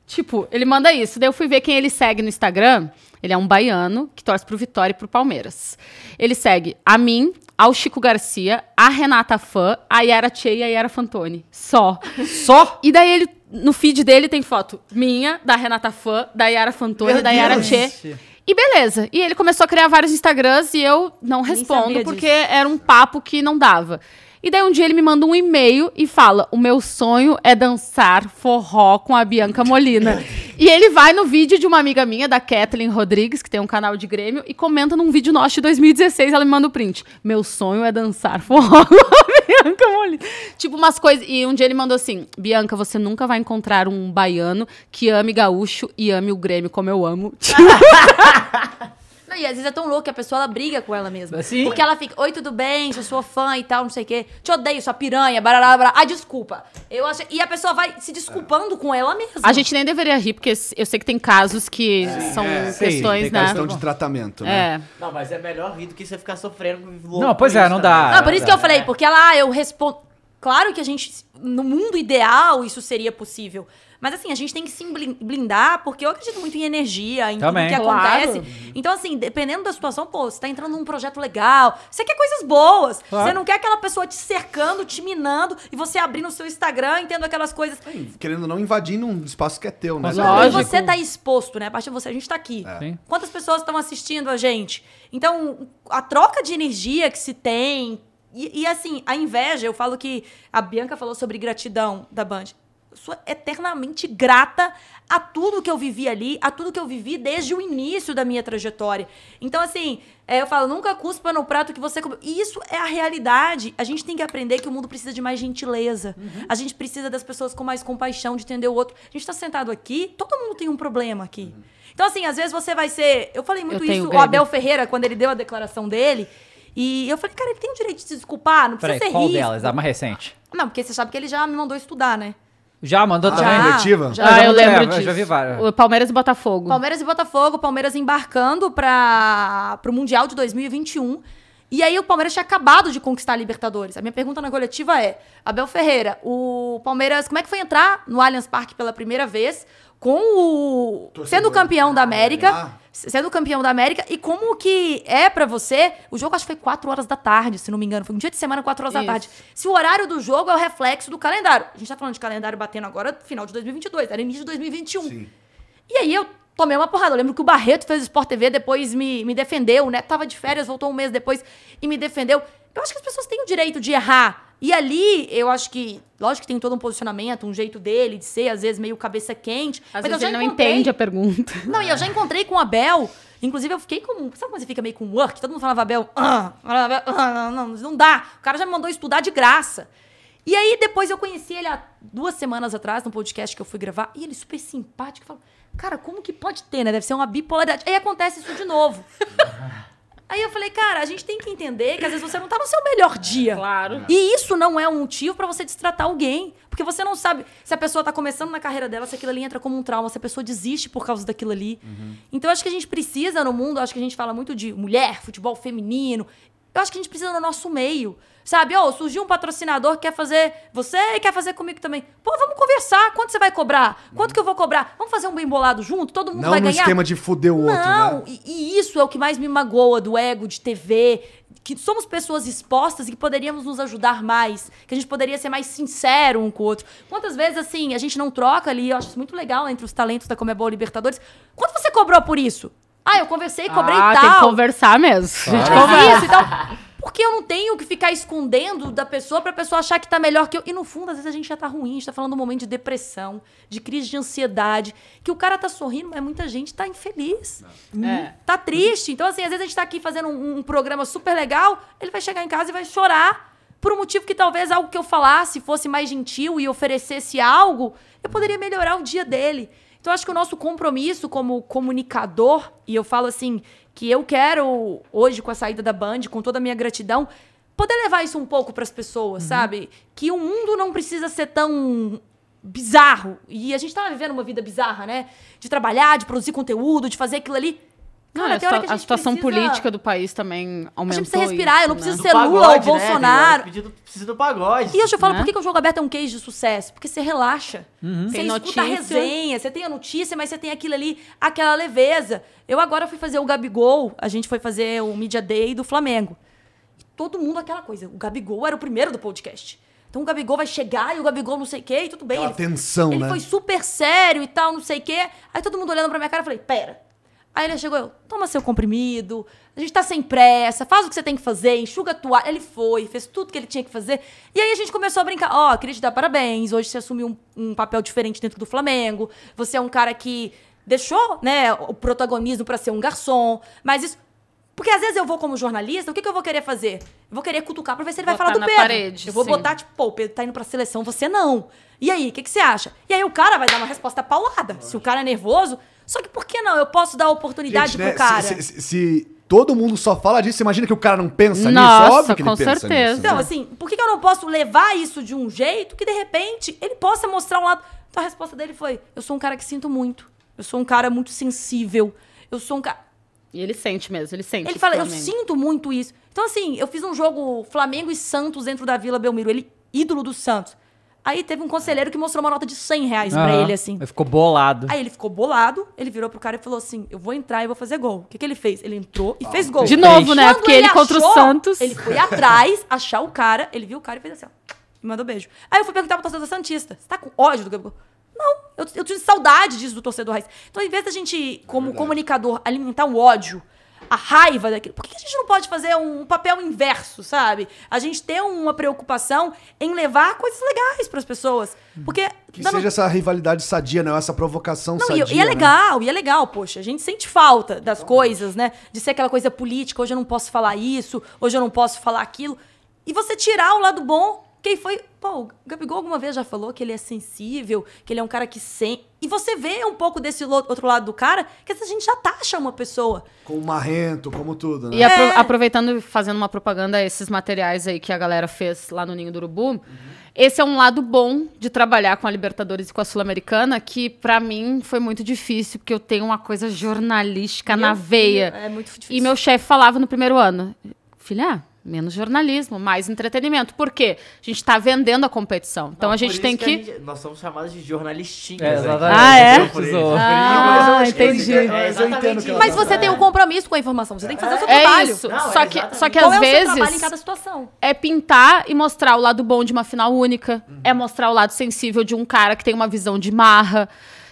Tipo, ele manda isso. Daí eu fui ver quem ele segue no Instagram. Ele é um baiano que torce pro Vitória e pro Palmeiras. Ele segue a mim, ao Chico Garcia, a Renata Fã, a Yara Tchê e a Yara Fantoni. Só. Só? E daí ele, no feed dele tem foto minha, da Renata Fã, da Yara Fantoni, Meu da Yara Deus. Tchê. E beleza. E ele começou a criar vários Instagrams e eu não respondo porque era um papo que não dava. E daí um dia ele me manda um e-mail e fala: O meu sonho é dançar forró com a Bianca Molina. e ele vai no vídeo de uma amiga minha, da Kathleen Rodrigues, que tem um canal de Grêmio, e comenta num vídeo nosso de 2016. Ela me manda o print. Meu sonho é dançar forró com a Bianca Molina. Tipo umas coisas. E um dia ele mandou assim: Bianca, você nunca vai encontrar um baiano que ame gaúcho e ame o Grêmio como eu amo. Não, e às vezes é tão louco que a pessoa ela briga com ela mesma. Sim. Porque ela fica, oi, tudo bem, sou sua fã e tal, não sei o quê. Te odeio, sua piranha, barará, barará. Ah, desculpa. Eu achei... E a pessoa vai se desculpando com ela mesma. A gente nem deveria rir, porque eu sei que tem casos que são é. Sim, questões, tem né? Questão de tratamento, né? É. Não, mas é melhor rir do que você ficar sofrendo com louco Não, pois é, isso não dá. Não, por isso que eu falei, É. porque ela, ah, eu respondo. Claro que a gente, no mundo ideal, isso seria possível. Mas assim, a gente tem que se blin- blindar, porque eu acredito muito em energia, em Também. tudo que Claro. acontece. Então, assim, dependendo da situação, pô, você tá entrando num projeto legal, você quer coisas boas. Claro. Você não quer aquela pessoa te cercando, te minando, e você abrindo o seu Instagram e tendo aquelas coisas. Querendo ou não invadindo um espaço que é teu, né? Mas Lógico. E você tá exposto, né? A partir de você, a gente tá aqui. Sim. Quantas pessoas estão assistindo a gente? Então, a troca de energia que se tem. E, e, assim, a inveja, eu falo que a Bianca falou sobre gratidão da Band. Eu sou eternamente grata a tudo que eu vivi ali, a tudo que eu vivi desde o início da minha trajetória. Então, assim, é, eu falo, nunca cuspa no prato que você comeu. E isso é a realidade. A gente tem que aprender que o mundo precisa de mais gentileza. A gente precisa das pessoas com mais compaixão, de entender o outro. A gente tá sentado aqui, todo mundo tem um problema aqui. Então, assim, às vezes você vai ser. Eu falei muito Eu isso, o. Abel Ferreira, quando ele deu a declaração dele. E eu falei, cara, ele tem o direito de se desculpar, não precisa Peraí, ser qual risco. delas? A mais recente. Não, porque você sabe que ele já me mandou estudar, né? Já mandou Ah, também? coletiva? já. Ah, eu já- lembro eu disso. já vi várias. O Palmeiras e Botafogo. Palmeiras e Botafogo, Palmeiras embarcando para o Mundial de 2021. E aí o Palmeiras tinha acabado de conquistar a Libertadores. A minha pergunta na coletiva é: Abel Ferreira, o Palmeiras, como é que foi entrar no Allianz Parque pela primeira vez com o sendo campeão da América, Ah. sendo campeão da América e como que é pra você? O jogo acho que foi 4 horas da tarde, se não me engano, foi um dia de semana 4 horas Isso. da tarde. Se o horário do jogo é o reflexo do calendário. A gente tá falando de calendário batendo agora final de 2022, era início de 2021. Sim. E aí eu tomei uma porrada. Eu lembro que o Barreto fez o Sport TV, depois me, me defendeu. Neto tava de férias, voltou um mês depois e me defendeu. Eu acho que as pessoas têm o direito de errar. E ali, eu acho que, lógico que tem todo um posicionamento, um jeito dele de ser, às vezes meio cabeça quente. Às mas eu vezes já ele não encontrei- entende a pergunta. Não, e eu já encontrei com o Abel. Inclusive, eu fiquei com. Sabe quando você fica meio com work? Todo mundo falava Abel. Ah, Abel, ah, não, não, não dá. O cara já me mandou estudar de graça. E aí, depois eu conheci ele há duas semanas atrás, num podcast que eu fui gravar, e ele super simpático. Falou, cara, como que pode ter, né? Deve ser uma bipolaridade. Aí acontece isso de novo. Aí eu falei, cara, a gente tem que entender que às vezes você não tá no seu melhor dia. Claro. E isso não é um motivo pra você destratar alguém. Porque você não sabe se a pessoa tá começando na carreira dela, se aquilo ali entra como um trauma, se a pessoa desiste por causa daquilo ali. Então eu acho que a gente precisa no mundo, acho que a gente fala muito de mulher, futebol feminino. Eu acho que a gente precisa no nosso meio. Sabe, ó, surgiu um patrocinador que quer fazer você e quer fazer comigo também. Pô, vamos conversar. Quanto você vai cobrar? Quanto que eu vou cobrar? Vamos fazer um bem bolado junto? Todo mundo Não vai no ganhar? esquema de fuder o outro, Não, né? e, e isso é o que mais me magoa do ego, de TV. Que somos pessoas expostas e que poderíamos nos ajudar mais. Que a gente poderia ser mais sincero um com o outro. Quantas vezes, assim, a gente não troca ali, eu acho isso muito legal entre os talentos da Comebol Libertadores. Quanto você cobrou por isso? Ah, eu conversei, cobrei ah, tal. tem que conversar mesmo. A gente Faz conversa. isso e tal. Porque eu não tenho que ficar escondendo da pessoa pra pessoa achar que tá melhor que eu. E no fundo, às vezes a gente já tá ruim, a gente tá falando de um momento de depressão, de crise de ansiedade, que o cara tá sorrindo, mas muita gente tá infeliz. É. Tá triste. Então, assim, às vezes a gente tá aqui fazendo um, um programa super legal, ele vai chegar em casa e vai chorar por um motivo que talvez algo que eu falasse fosse mais gentil e oferecesse algo, eu poderia melhorar o dia dele. Então, acho que o nosso compromisso como comunicador, e eu falo assim, que eu quero, hoje, com a saída da Band, com toda a minha gratidão, poder levar isso um pouco pras pessoas, sabe? Que o mundo não precisa ser tão bizarro. E a gente tá vivendo uma vida bizarra, né? De trabalhar, de produzir conteúdo, de fazer aquilo ali. Não, Cara, a, tem hora situa- que a situação precisa- política do país também A aumentou. gente precisa respirar, eu não isso, preciso né? ser Do Lula ou pagode, né, Bolsonaro. Tem hora que Precisa do pagode. E eu falo, né? por que, que o Jogo Aberto é um case de sucesso? Porque você relaxa. Você Tem escuta a notícia. resenha, você tem a notícia, mas você tem aquilo ali, aquela leveza. Eu agora fui fazer o Gabigol, a gente foi fazer o Media Day do Flamengo. E todo mundo aquela coisa. O Gabigol era o primeiro do podcast. Então o Gabigol vai chegar e o Gabigol não sei o quê, e tudo bem. Ele, tensão, ele né? foi super sério e tal, não sei o quê. Aí todo mundo olhando pra minha cara, eu falei, pera. Aí ele chegou, eu, toma seu comprimido, a gente tá sem pressa, faz o que você tem que fazer, enxuga a toalha. Ele foi, fez tudo que ele tinha que fazer. E aí a gente começou a brincar. Ó, queria te dar parabéns, hoje você assumiu um, um papel diferente dentro do Flamengo. Você é um cara que deixou, né, o protagonismo pra ser um garçom. Mas isso... Porque às vezes eu vou como jornalista, o que, que eu vou querer fazer? Eu vou querer cutucar pra ver se ele vai Botar falar do Pedro. parede, eu vou sim. botar, tipo, pô, o Pedro tá indo pra seleção, você não. E aí, o que, que você acha? E aí o cara vai dar uma resposta paulada. Se o cara é nervoso, só que por que não? Eu posso dar oportunidade Gente, pro né, cara. Se, se- se todo mundo só fala disso, imagina que o cara não pensa Nossa, nisso? Óbvio que ele com pensa certeza. nisso. Então, né? assim, por que, eu não posso levar isso de um jeito que, de repente, ele possa mostrar um lado. Então a resposta dele foi: eu sou um cara que sinto muito. Eu sou um cara muito sensível. Eu sou um cara. E ele sente mesmo, ele sente. Ele fala, eu sinto muito isso. Então, assim, eu fiz um jogo Flamengo e Santos dentro da Vila Belmiro. Ele, ídolo do Santos. Aí teve um conselheiro que mostrou uma nota de 100 reais pra Aham. ele, assim. Ele ficou bolado. Aí ele ficou bolado, ele virou pro cara e falou assim: Eu vou entrar e vou fazer gol. O que, que ele fez? Ele entrou e fez gol. De novo, né? Quando Porque ele contra o achou, Santos. Ele foi atrás, achar o cara, ele viu o cara e fez assim, ó. E mandou beijo. Aí eu fui perguntar pro torcedor Santista: Você tá com ódio do Gabigol? Não, eu, eu tive saudade disso do torcedor raiz. Então, em vez da gente, como comunicador, alimentar o ódio, a raiva daquilo, por que a gente não pode fazer um papel inverso, sabe? A gente ter uma preocupação em levar coisas legais pras pessoas. Porque. Que dando- seja essa rivalidade sadia, não essa provocação não, e, sadia. e é né? legal, e é legal, poxa. A gente sente falta das coisas, né? De ser aquela coisa política. Hoje eu não posso falar isso, hoje eu não posso falar aquilo. E você tirar o lado bom. Quem foi. Pô, o Gabigol alguma vez já falou que ele é sensível, que ele é um cara que sente. E você vê um pouco desse outro lado do cara, que a gente já taxa uma pessoa. Como marrento, como tudo, né? E apro- É. aproveitando e fazendo uma propaganda esses materiais aí que a galera fez lá no Ninho do Urubu, esse é um lado bom de trabalhar com a Libertadores e com a Sul-Americana, que pra mim foi muito difícil, porque eu tenho uma coisa jornalística na veia. É muito difícil. E meu chefe falava no primeiro ano, filha, menos jornalismo, mais entretenimento. Por quê? A gente tá vendendo a competição. Então Não, a por gente tem a que... gente- nós somos chamados de jornalistinhas. É, né? exatamente. Ah, é? Ah, que entendi. é que ela Mas tá você tem um compromisso com a informação, você tem que fazer o seu É trabalho. isso. Não, só, é que, só que Qual às é o seu trabalho em vezes cada situação? é pintar e mostrar o lado bom de uma final única. É mostrar o lado sensível de um cara que tem uma visão de marra.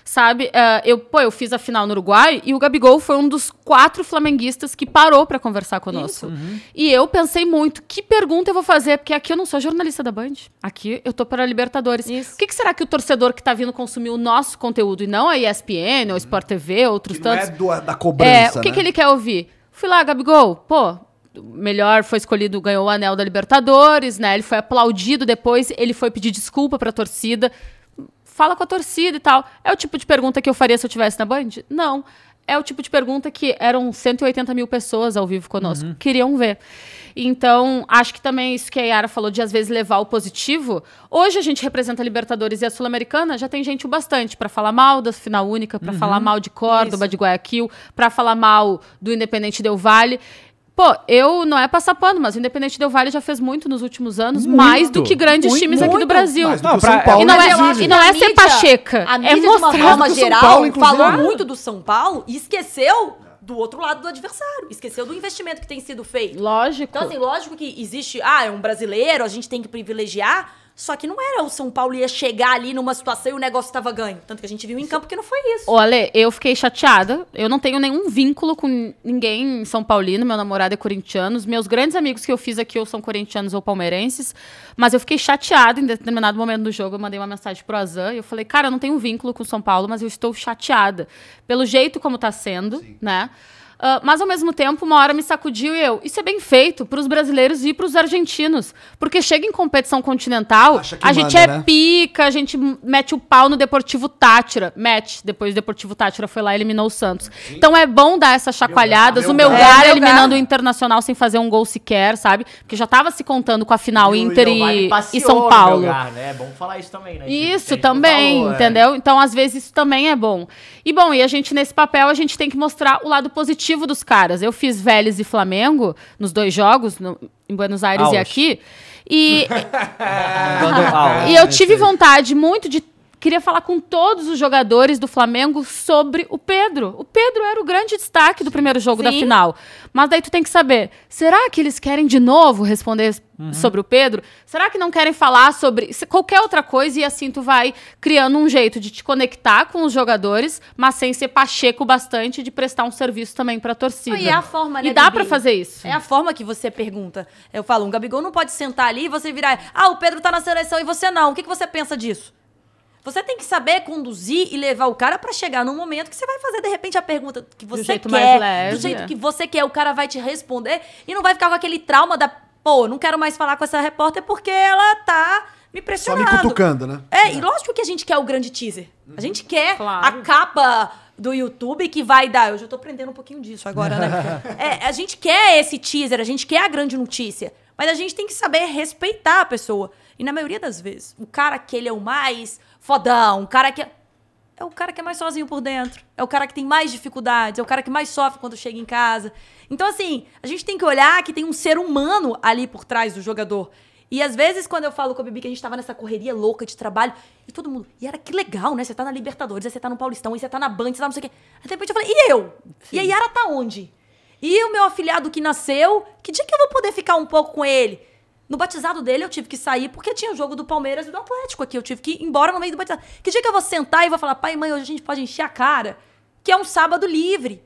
Sabe? Ah, eu, pô, eu fiz a final no Uruguai e o Gabigol foi um dos quatro flamenguistas que parou pra conversar conosco. E eu pensei muito, que pergunta eu vou fazer? Porque aqui eu não sou jornalista da Band. Aqui eu tô para a Libertadores. Isso. O que, que será que o torcedor que tá vindo consumir o nosso conteúdo e não a ESPN ou Sport TV, outros Que não tantos. é do- da É, cobrança, o que, né? que ele quer ouvir? Fui lá, Gabigol, pô, o melhor foi escolhido, ganhou o anel da Libertadores, né? Ele foi aplaudido depois, ele foi pedir desculpa pra torcida. Fala com a torcida e tal. É o tipo de pergunta que eu faria se eu estivesse na Band? Não. é o tipo de pergunta que eram 180 mil pessoas ao vivo conosco, que queriam ver. Então, acho que também isso que a Yara falou de às vezes levar o positivo. Hoje a gente representa a Libertadores e a Sul-Americana, já tem gente o bastante para falar mal da final única, para falar mal de Córdoba, de Guayaquil, para falar mal do Independente Del Vale. Pô, eu não é passar pano, mas o Independente Del Vale já fez muito nos últimos anos, mais do que grandes muito, times aqui do muito. Brasil. Mais do Não, pra- São Paulo, E não é, e não é A ser mídia- pacheca, A é mídia, de uma mostrar. forma do São geral, Paulo, falou muito do São Paulo e esqueceu do outro lado do adversário. Esqueceu do investimento que tem sido feito. Lógico. Então, assim, lógico que existe, ah, é um brasileiro, a gente tem que privilegiar, só que não era o São Paulo ia chegar ali numa situação e o negócio estava ganho. Tanto que a gente viu em campo que não foi isso. Ô, Ale, eu fiquei chateada. Eu não tenho nenhum vínculo com ninguém em São Paulino. Meu namorado é corintiano. Os meus grandes amigos que eu fiz aqui ou são corintianos ou palmeirenses. Mas eu fiquei chateada em determinado momento do jogo. Eu mandei uma mensagem pro Azan e eu falei, cara, eu não tenho vínculo com São Paulo, mas eu estou chateada. Pelo jeito como tá sendo, né? Ah, mas ao mesmo tempo, uma hora me sacudiu e eu. Isso é bem feito pros brasileiros e pros argentinos. Porque chega em competição continental, a gente manda, é né? pica, a gente mete o pau no Deportivo Tátira. Mete. Depois o Deportivo Tátira foi lá e eliminou o Santos. Então é bom dar essas chacoalhadas. Melgar, o Melgar Melgar. É, eliminando Melgar. o Internacional sem fazer um gol sequer, sabe? Porque já tava se contando com a final E Inter e, e São Paulo. Né? É bom falar isso também, né? Isso gente também, falou, é. entendeu? Então, às vezes, isso também é bom. E, bom, e a gente, nesse papel, a gente tem que mostrar o lado positivo dos caras. Eu fiz Vélez e Flamengo nos dois jogos, no- em Buenos Aires e aqui. E, e eu tive vontade muito de. Queria falar com todos os jogadores do Flamengo sobre o Pedro. O Pedro era o grande destaque do primeiro jogo da Sim. final. Mas daí tu tem que saber: será que eles querem de novo responder sobre o Pedro? Será que não querem falar sobre qualquer outra coisa? E assim tu vai criando um jeito de te conectar com os jogadores, mas sem ser pacheco bastante de prestar um serviço também pra torcida. E é a forma, né, E dá pra fazer isso. É a forma que você pergunta. Eu falo, um Gabigol não pode sentar ali e você virar, ah, o Pedro tá na seleção e você não. O que, que você pensa disso? Você tem que saber conduzir e levar o cara pra chegar num momento que você vai fazer, de repente, a pergunta que você jeito quer. mais leve, do jeito é. que você quer, o cara vai te responder e não vai ficar com aquele trauma da, pô, não quero mais falar com essa repórter porque ela tá me Só pressionando. me cutucando, né? É, e lógico que a gente quer o grande teaser. A gente quer Claro. a capa do YouTube que vai dar. Eu já tô aprendendo um pouquinho disso agora, né? É, a gente quer esse teaser, a gente quer a grande notícia. Mas a gente tem que saber respeitar a pessoa. E na maioria das vezes, o cara que ele é o mais fodão, o cara que é. É o cara que é mais sozinho por dentro. É o cara que tem mais dificuldades. É o cara que mais sofre quando chega em casa. Então, assim, a gente tem que olhar que tem um ser humano ali por trás do jogador. E às vezes, quando eu falo com a Bibi que a gente tava nessa correria louca de trabalho, e todo mundo, e era que legal, né? Você tá na Libertadores, aí você tá no Paulistão, aí você tá na Band, você tá não sei o quê. Aí de repente eu falei, e eu? E a Yara tá onde? E o meu afilhado que nasceu, que dia que eu vou poder ficar um pouco com ele? No batizado dele eu tive que sair porque tinha o jogo do Palmeiras e do Atlético aqui. Eu tive que ir embora no meio do batizado. Que dia que eu vou sentar e vou falar, pai e mãe, hoje a gente pode encher a cara? Que é um sábado livre.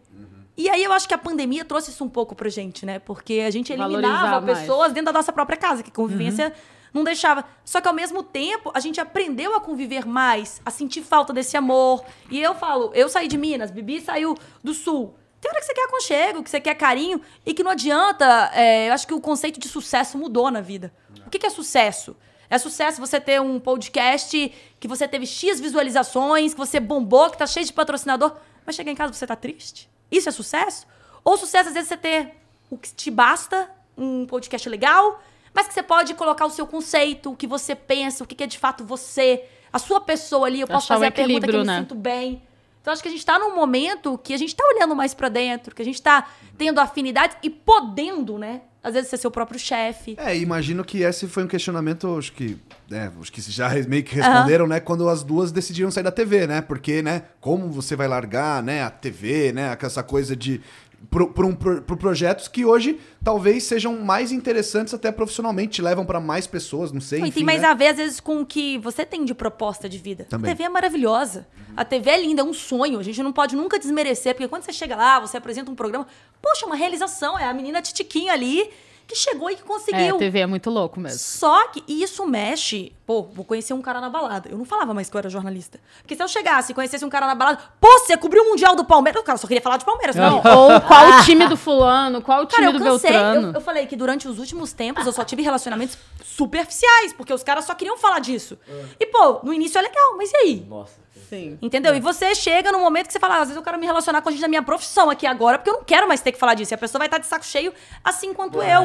E aí eu acho que a pandemia trouxe isso um pouco pra gente, né? Porque a gente eliminava pessoas dentro da nossa própria casa, que convivência não deixava. Só que ao mesmo tempo, a gente aprendeu a conviver mais, a sentir falta desse amor. E eu falo, eu saí de Minas, Bibi saiu do Sul. Tem hora que você quer aconchego, que você quer carinho, e que não adianta. é, eu acho que o conceito de sucesso mudou na vida. O que, que é sucesso? É sucesso você ter um podcast que você teve X visualizações, que você bombou, que tá cheio de patrocinador, mas chegar em casa você tá triste? Isso é sucesso? Ou sucesso, às vezes, você ter o que te basta, um podcast legal, mas que você pode colocar o seu conceito, o que você pensa, o que é de fato você, a sua pessoa ali. Eu posso Achar fazer a pergunta que eu me né? sinto bem. Então, acho que a gente tá num momento que a gente tá olhando mais pra dentro, que a gente tá tendo afinidades e podendo, né? Às vezes ser seu próprio chefe. É, imagino que esse foi um questionamento, acho que, né, acho que já meio que responderam, né, quando as duas decidiram sair da TV, né? Porque, né, como você vai largar, né, a TV, né, essa coisa de por, um, por, por projetos que hoje talvez sejam mais interessantes até profissionalmente, te levam pra mais pessoas, não sei, e enfim, tem mais né? a ver, às vezes, com o que você tem de proposta de vida. Também. A TV é maravilhosa. A TV é linda, é um sonho. A gente não pode nunca desmerecer, porque quando você chega lá, você apresenta um programa, poxa, uma realização. É a menina Titiquinha ali que chegou e que É, conseguiu. TV é muito louco mesmo. Só que e isso mexe. Pô, vou conhecer um cara na balada. Eu não falava mais que eu era jornalista. Porque se eu chegasse e conhecesse um cara na balada, pô, você cobriu o Mundial do Palmeiras. O cara só queria falar de Palmeiras. Não, Não. ou qual o time do fulano, qual o time Cara, eu do cansei. Beltrano. Eu, eu falei que durante os últimos tempos eu só tive relacionamentos superficiais, porque os caras só queriam falar disso. E, pô, no início é legal, mas e aí? Nossa. Sim. Entendeu? E você chega num momento que você fala, ah, às vezes eu quero me relacionar com a gente da minha profissão aqui agora, porque eu não quero mais ter que falar disso. E a pessoa vai estar de saco cheio assim quanto eu.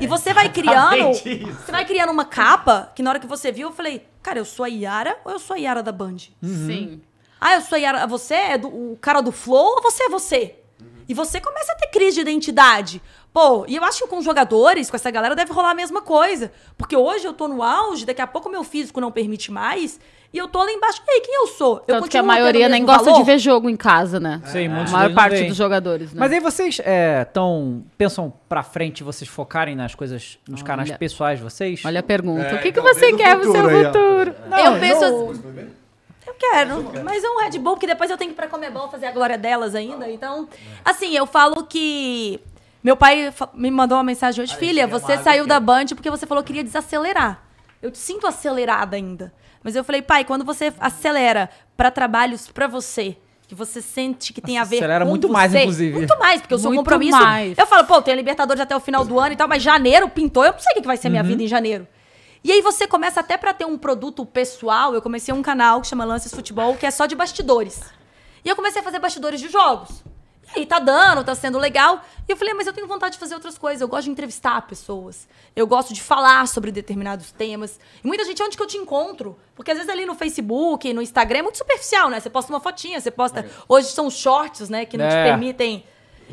E você vai criando. Você vai criando uma capa que na hora que você viu, eu falei, cara, eu sou a Yara ou eu sou a Yara da Band? Sim. Ah, eu sou a Yara. Você é do, o cara do Flow ou você é você? E você começa a ter crise de identidade. Pô, e eu acho que com os jogadores, com essa galera, deve rolar a mesma coisa. Porque hoje eu tô no auge, daqui a pouco meu físico não permite mais, e eu tô lá embaixo. E aí, quem eu sou? Eu Tanto que a maioria nem gosta valor? de ver jogo em casa, né? Sim, A muitos maior não parte dos jogadores, né? Mas aí vocês é, tão, pensam pra frente vocês focarem nas coisas, nos canais Olha. pessoais de vocês? Olha a pergunta. É, o que, que você quer pro seu futuro aí, futuro? eu penso assim. Eu quero, mas é um Red Bull, que depois eu tenho que ir pra Comebol fazer a glória delas ainda. Então, assim, eu falo que. Meu pai me mandou uma mensagem hoje, filha, você saiu da Band porque você falou que queria desacelerar. Eu te sinto acelerada ainda. Mas eu falei, pai, quando você acelera pra trabalhos pra você, que você sente que tem a ver Acelera com muito você, mais, inclusive. Muito mais, porque o seu Muito compromisso. mais. Eu falo, pô, tem a Libertadores até o final do ano e tal, mas janeiro pintou, eu não sei o que vai ser Uhum. minha vida em janeiro. E aí você começa até pra ter um produto pessoal. Eu comecei um canal que chama Lances Futebol, que é só de bastidores. E eu comecei a fazer bastidores de jogos. E tá dando, tá sendo legal. E eu falei, mas eu tenho vontade de fazer outras coisas. Eu gosto de entrevistar pessoas. Eu gosto de falar sobre determinados temas. E muita gente, onde que eu te encontro? Porque às vezes ali no Facebook, no Instagram, é muito superficial, né? Você posta uma fotinha, você posta. Hoje são os shorts, né? Que não te É. permitem.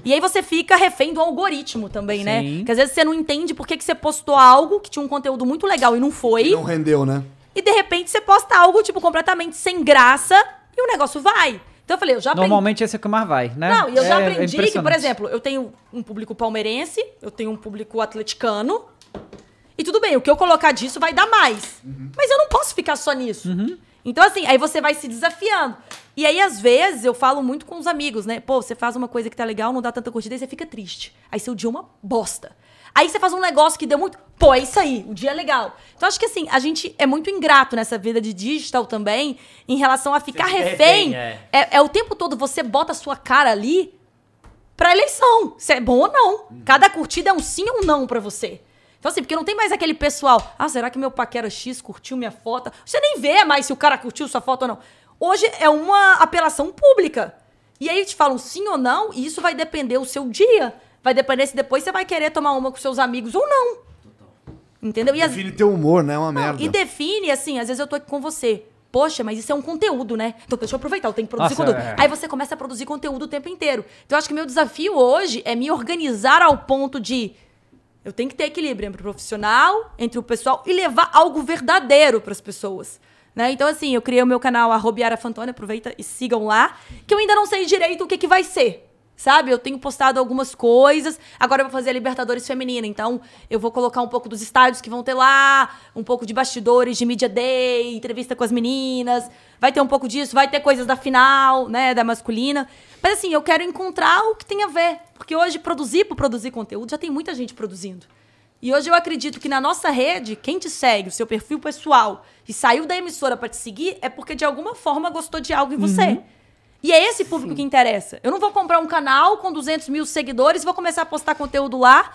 E aí você fica refém do algoritmo também, né? Sim. Que às vezes você não entende por que, que você postou algo que tinha um conteúdo muito legal e não foi. Não rendeu, né? E de repente você posta algo, tipo, completamente sem graça e o negócio vai. Então eu falei, eu já aprendi. Normalmente esse é o que mais vai, né? Não, e eu já É- é aprendi que, por exemplo, eu tenho um público palmeirense, eu tenho um público atleticano. E tudo bem, o que eu colocar disso vai dar mais. Mas eu não posso ficar só nisso. Então, assim, aí você vai se desafiando. E aí, às vezes, eu falo muito com os amigos, né? Pô, você faz uma coisa que tá legal, não dá tanta curtida, aí você fica triste. Aí seu dia é uma bosta. Aí você faz um negócio que deu muito. Pô, é isso aí, o dia é legal. Então, acho que assim, a gente é muito ingrato nessa vida de digital também, em relação a ficar fica refém. refém, é. É, é o tempo todo você bota a sua cara ali pra eleição. Se é bom ou não. Cada curtida é um sim ou um não pra você. Então, assim, porque não tem mais aquele pessoal. Ah, será que meu paquera X curtiu minha foto? Você nem vê mais se o cara curtiu sua foto ou não. Hoje é uma apelação pública. E aí te falam sim ou não, e isso vai depender o seu dia. Vai depender se depois você vai querer tomar uma com seus amigos ou não. Entendeu? E as- Define teu humor, né? É uma não, merda. E define, assim, às vezes eu tô aqui com você. Poxa, mas isso é um conteúdo, né? Então deixa eu aproveitar, eu tenho que produzir Nossa, conteúdo. é. Aí você começa a produzir conteúdo o tempo inteiro. Então eu acho que meu desafio hoje é me organizar ao ponto de. Eu tenho que ter equilíbrio entre o profissional, entre o pessoal e levar algo verdadeiro para as pessoas. Né? Então, assim, eu criei o meu canal, arroba Yara Fantoni, aproveita e sigam lá, que eu ainda não sei direito o que, que vai ser. Sabe? Eu tenho postado algumas coisas. Agora eu vou fazer a Libertadores Feminina. Então, eu vou colocar um pouco dos estádios que vão ter lá, um pouco de bastidores de Media Day, entrevista com as meninas. Vai ter um pouco disso, vai ter coisas da final, né? Da masculina. Mas assim, eu quero encontrar o que tem a ver. Porque hoje, produzir por produzir conteúdo, já tem muita gente produzindo. E hoje eu acredito que na nossa rede, quem te segue, o seu perfil pessoal, e saiu da emissora pra te seguir, é porque de alguma forma gostou de algo em você. E é esse público que interessa. Eu não vou comprar um canal com 200 mil seguidores e vou começar a postar conteúdo lá,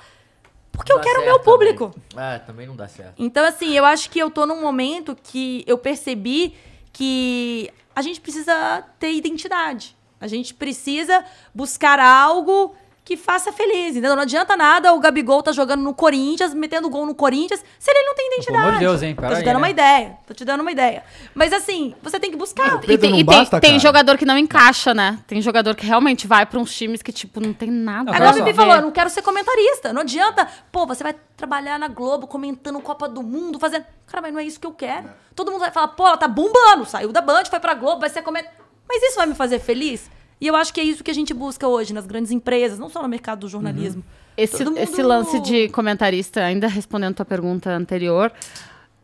porque eu Dá quero o meu público. Também. É, também não dá certo. Então, assim, eu acho que eu tô num momento que eu percebi que a gente precisa ter identidade. A gente precisa buscar algo que faça feliz. Entendeu? Não adianta nada o Gabigol tá jogando no Corinthians, metendo gol no Corinthians, se ele não tem identidade. amor de Deus, hein? Pera Tô te aí, dando né? uma ideia. Tô te dando uma ideia. Mas assim, você tem que buscar. E tem, e tem- basta, tem cara. jogador que não encaixa, né? Tem jogador que realmente vai pra uns times que, tipo, não tem nada. Não, Agora a o. Bibi falou, eu não quero ser comentarista. Não adianta. Pô, você vai trabalhar na Globo comentando Copa do Mundo, fazendo. Cara, mas não é isso que eu quero. Todo mundo vai falar, pô, ela tá bombando. Saiu da Band, foi pra Globo, vai ser comentar. Mas isso vai me fazer feliz? E eu acho que é isso que a gente busca hoje nas grandes empresas, não só no mercado do jornalismo. Esse, Todo mundo- esse lance de comentarista, ainda respondendo tua pergunta anterior.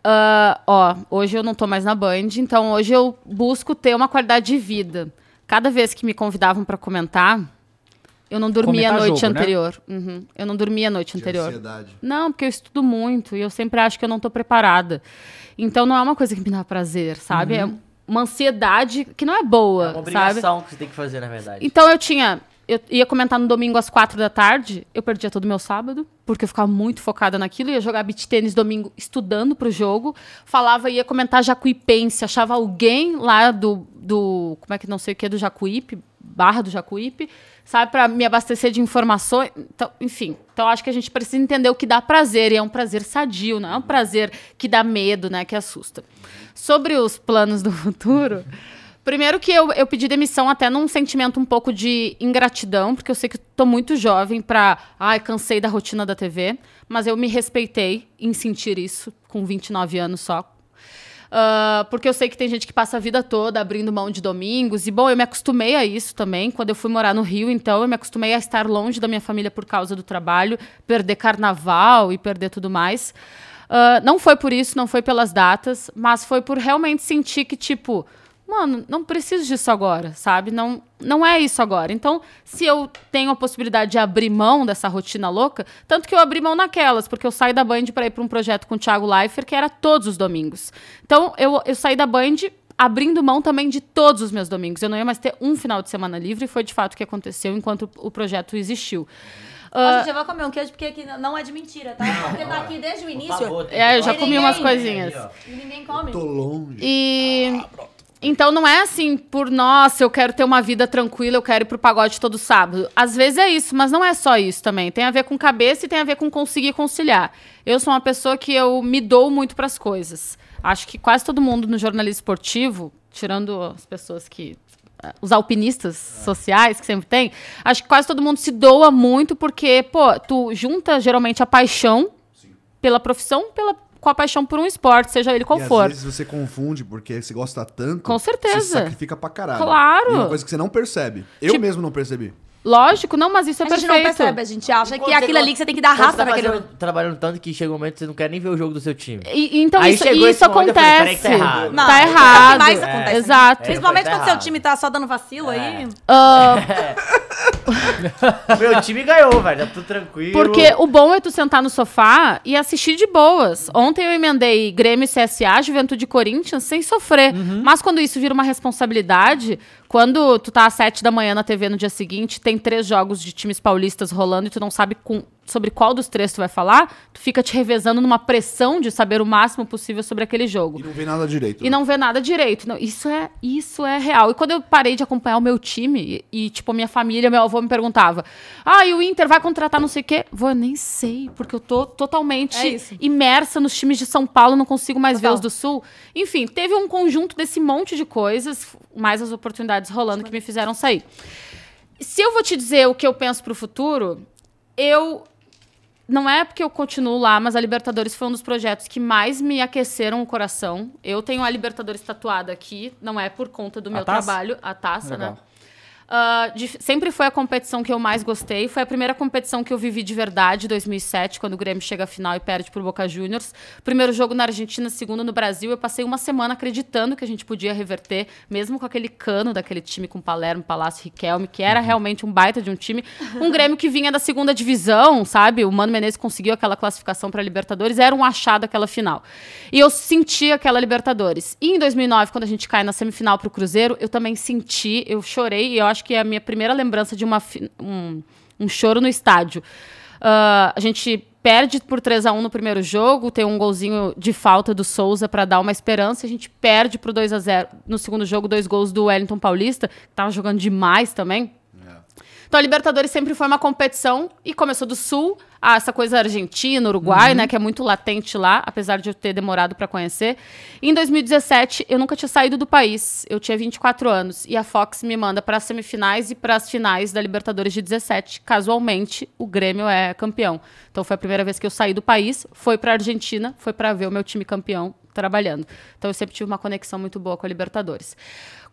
ah, ó, hoje eu não tô mais na Band, então hoje eu busco ter uma qualidade de vida. Cada vez que me convidavam pra comentar, eu não dormia a noite jogo, né? anterior. Uhum, Eu não dormia a noite De anterior. ansiedade. Não, porque eu estudo muito e eu sempre acho que eu não tô preparada. Então não é uma coisa que me dá prazer, sabe? É uma ansiedade que não é boa, É uma sabe? obrigação que você tem que fazer, na verdade. Então eu tinha. eu ia comentar no domingo às quatro da tarde, eu perdia todo o meu sábado, porque eu ficava muito focada naquilo, ia jogar beat tênis domingo estudando pro jogo, falava, ia comentar Jacuipense, achava alguém lá do, do como é que não sei o que, do Jacuípe, barra do Jacuípe, sabe, para me abastecer de informações. Então, enfim, então acho que a gente precisa entender o que dá prazer, e é um prazer sadio, não é um prazer que dá medo, né, que assusta. Sobre os planos do futuro, primeiro que eu, eu pedi demissão até num sentimento um pouco de ingratidão, porque eu sei que estou muito jovem para, ai, cansei da rotina da TV, mas eu me respeitei em sentir isso com 29 anos só, Uh, porque eu sei que tem gente que passa a vida toda abrindo mão de domingos. E, bom, eu me acostumei a isso também. Quando eu fui morar no Rio, então, eu me acostumei a estar longe da minha família por causa do trabalho, perder carnaval e perder tudo mais. Uh, não foi por isso, não foi pelas datas, mas foi por realmente sentir que, tipo, mano, não preciso disso agora, sabe? Não, não é isso agora. Então, se eu tenho a possibilidade de abrir mão dessa rotina louca, tanto que eu abri mão naquelas, porque eu saí da Band para ir para um projeto com o Thiago Leifert, que era todos os domingos. Então, eu, eu saí da Band abrindo mão também de todos os meus domingos. Eu não ia mais ter um final de semana livre, e foi de fato o que aconteceu enquanto o projeto existiu. Ó, Uh, gente, eu vou comer um queijo porque aqui não é de mentira, tá? Porque tá aqui desde o início favor, é, eu já comi umas coisinhas. Aí, ó. e ninguém come. Tô longe. E então não é assim por nossa, eu quero ter uma vida tranquila, eu quero ir pro pagode todo sábado. Às vezes é isso, mas não é só isso também. Tem a ver com cabeça e tem a ver com conseguir conciliar. Eu sou uma pessoa que eu me dou muito pras coisas. Acho que quase todo mundo no jornalismo esportivo, tirando as pessoas que os alpinistas sociais que sempre tem, acho que quase todo mundo se doa muito porque, pô, tu junta geralmente a paixão pela profissão, pela com a paixão por um esporte, seja ele qual e for. às vezes você confunde porque você gosta tanto. Com certeza. Você sacrifica pra caralho. Claro. E uma coisa que você não percebe. Eu Tipo- mesmo não percebi. Lógico, não, mas isso é A gente perfeito. não percebe, a gente acha que é aquilo ali que você tem que dar quando raça você tá naquele... fazendo- trabalhando tanto que chega um momento que você não quer nem ver o jogo do seu time. E- então Aí isso, chegou isso momento, eu falei, acontece. tá errado. Não, tá é o que errado. mais acontece, né? Exato. Principalmente tá quando seu time tá só dando vacilo aí. Ah, Meu time ganhou, velho. Tá tudo tranquilo. porque o bom é tu sentar no sofá e assistir de boas. Ontem eu emendei Grêmio e CSA, Juventude Corinthians, sem sofrer. Uhum. Mas quando isso vira uma responsabilidade, quando tu tá às sete da manhã na TV no dia seguinte, tem três jogos de times paulistas rolando e tu não sabe com- sobre qual dos três tu vai falar, tu fica te revezando numa pressão de saber o máximo possível sobre aquele jogo. E não vê nada direito. E não vê nada direito. Não, isso é isso é real. E quando eu parei de acompanhar o meu time, e, e, tipo, a minha família, meu avô me perguntava: Ah, e o Inter vai contratar não sei o quê? Vou, eu nem sei, porque eu tô totalmente É imersa nos times de São Paulo, não consigo mais ver Total. os do Sul. Enfim, teve um conjunto desse monte de coisas, mais as oportunidades rolando que me fizeram sair. Se eu vou te dizer o que eu penso pro futuro, eu não é porque eu continuo lá, mas a Libertadores foi um dos projetos que mais me aqueceram o coração. Eu tenho a Libertadores tatuada aqui, não é por conta do meu taça? trabalho, a taça, Legal. né? Ah, de- sempre foi a competição que eu mais gostei. Foi a primeira competição que eu vivi de verdade, 2007, quando o Grêmio chega à final e perde pro Boca Juniors. Primeiro jogo na Argentina, segundo no Brasil. Eu passei uma semana acreditando que a gente podia reverter, mesmo com aquele cano daquele time com Palermo, Palácio, Riquelme, que era realmente um baita de um time. Um Grêmio que vinha da segunda divisão, sabe? O Mano Menezes conseguiu aquela classificação para Libertadores. Era um achado aquela final. E eu senti aquela Libertadores. E em 2009, quando a gente cai na semifinal pro Cruzeiro, eu também senti, eu chorei. E eu acho que é a minha primeira lembrança de uma, um, um choro no estádio. Ah, a gente perde por 3 a 1 no primeiro jogo, tem um golzinho de falta do Souza para dar uma esperança, a gente perde pro 2 a 0 no segundo jogo, dois gols do Wellington Paulista, que tava jogando demais também. Então a Libertadores sempre foi uma competição e começou do Sul, ah, essa coisa argentina, Uruguai, né, que é muito latente lá, apesar de eu ter demorado para conhecer. Em 2017, eu nunca tinha saído do país. Eu tinha 24 anos e a Fox me manda para as semifinais e para as finais da Libertadores de 17. Casualmente, o Grêmio é campeão. Então foi a primeira vez que eu saí do país, foi para Argentina, foi para ver o meu time campeão trabalhando. Então eu sempre tive uma conexão muito boa com a Libertadores.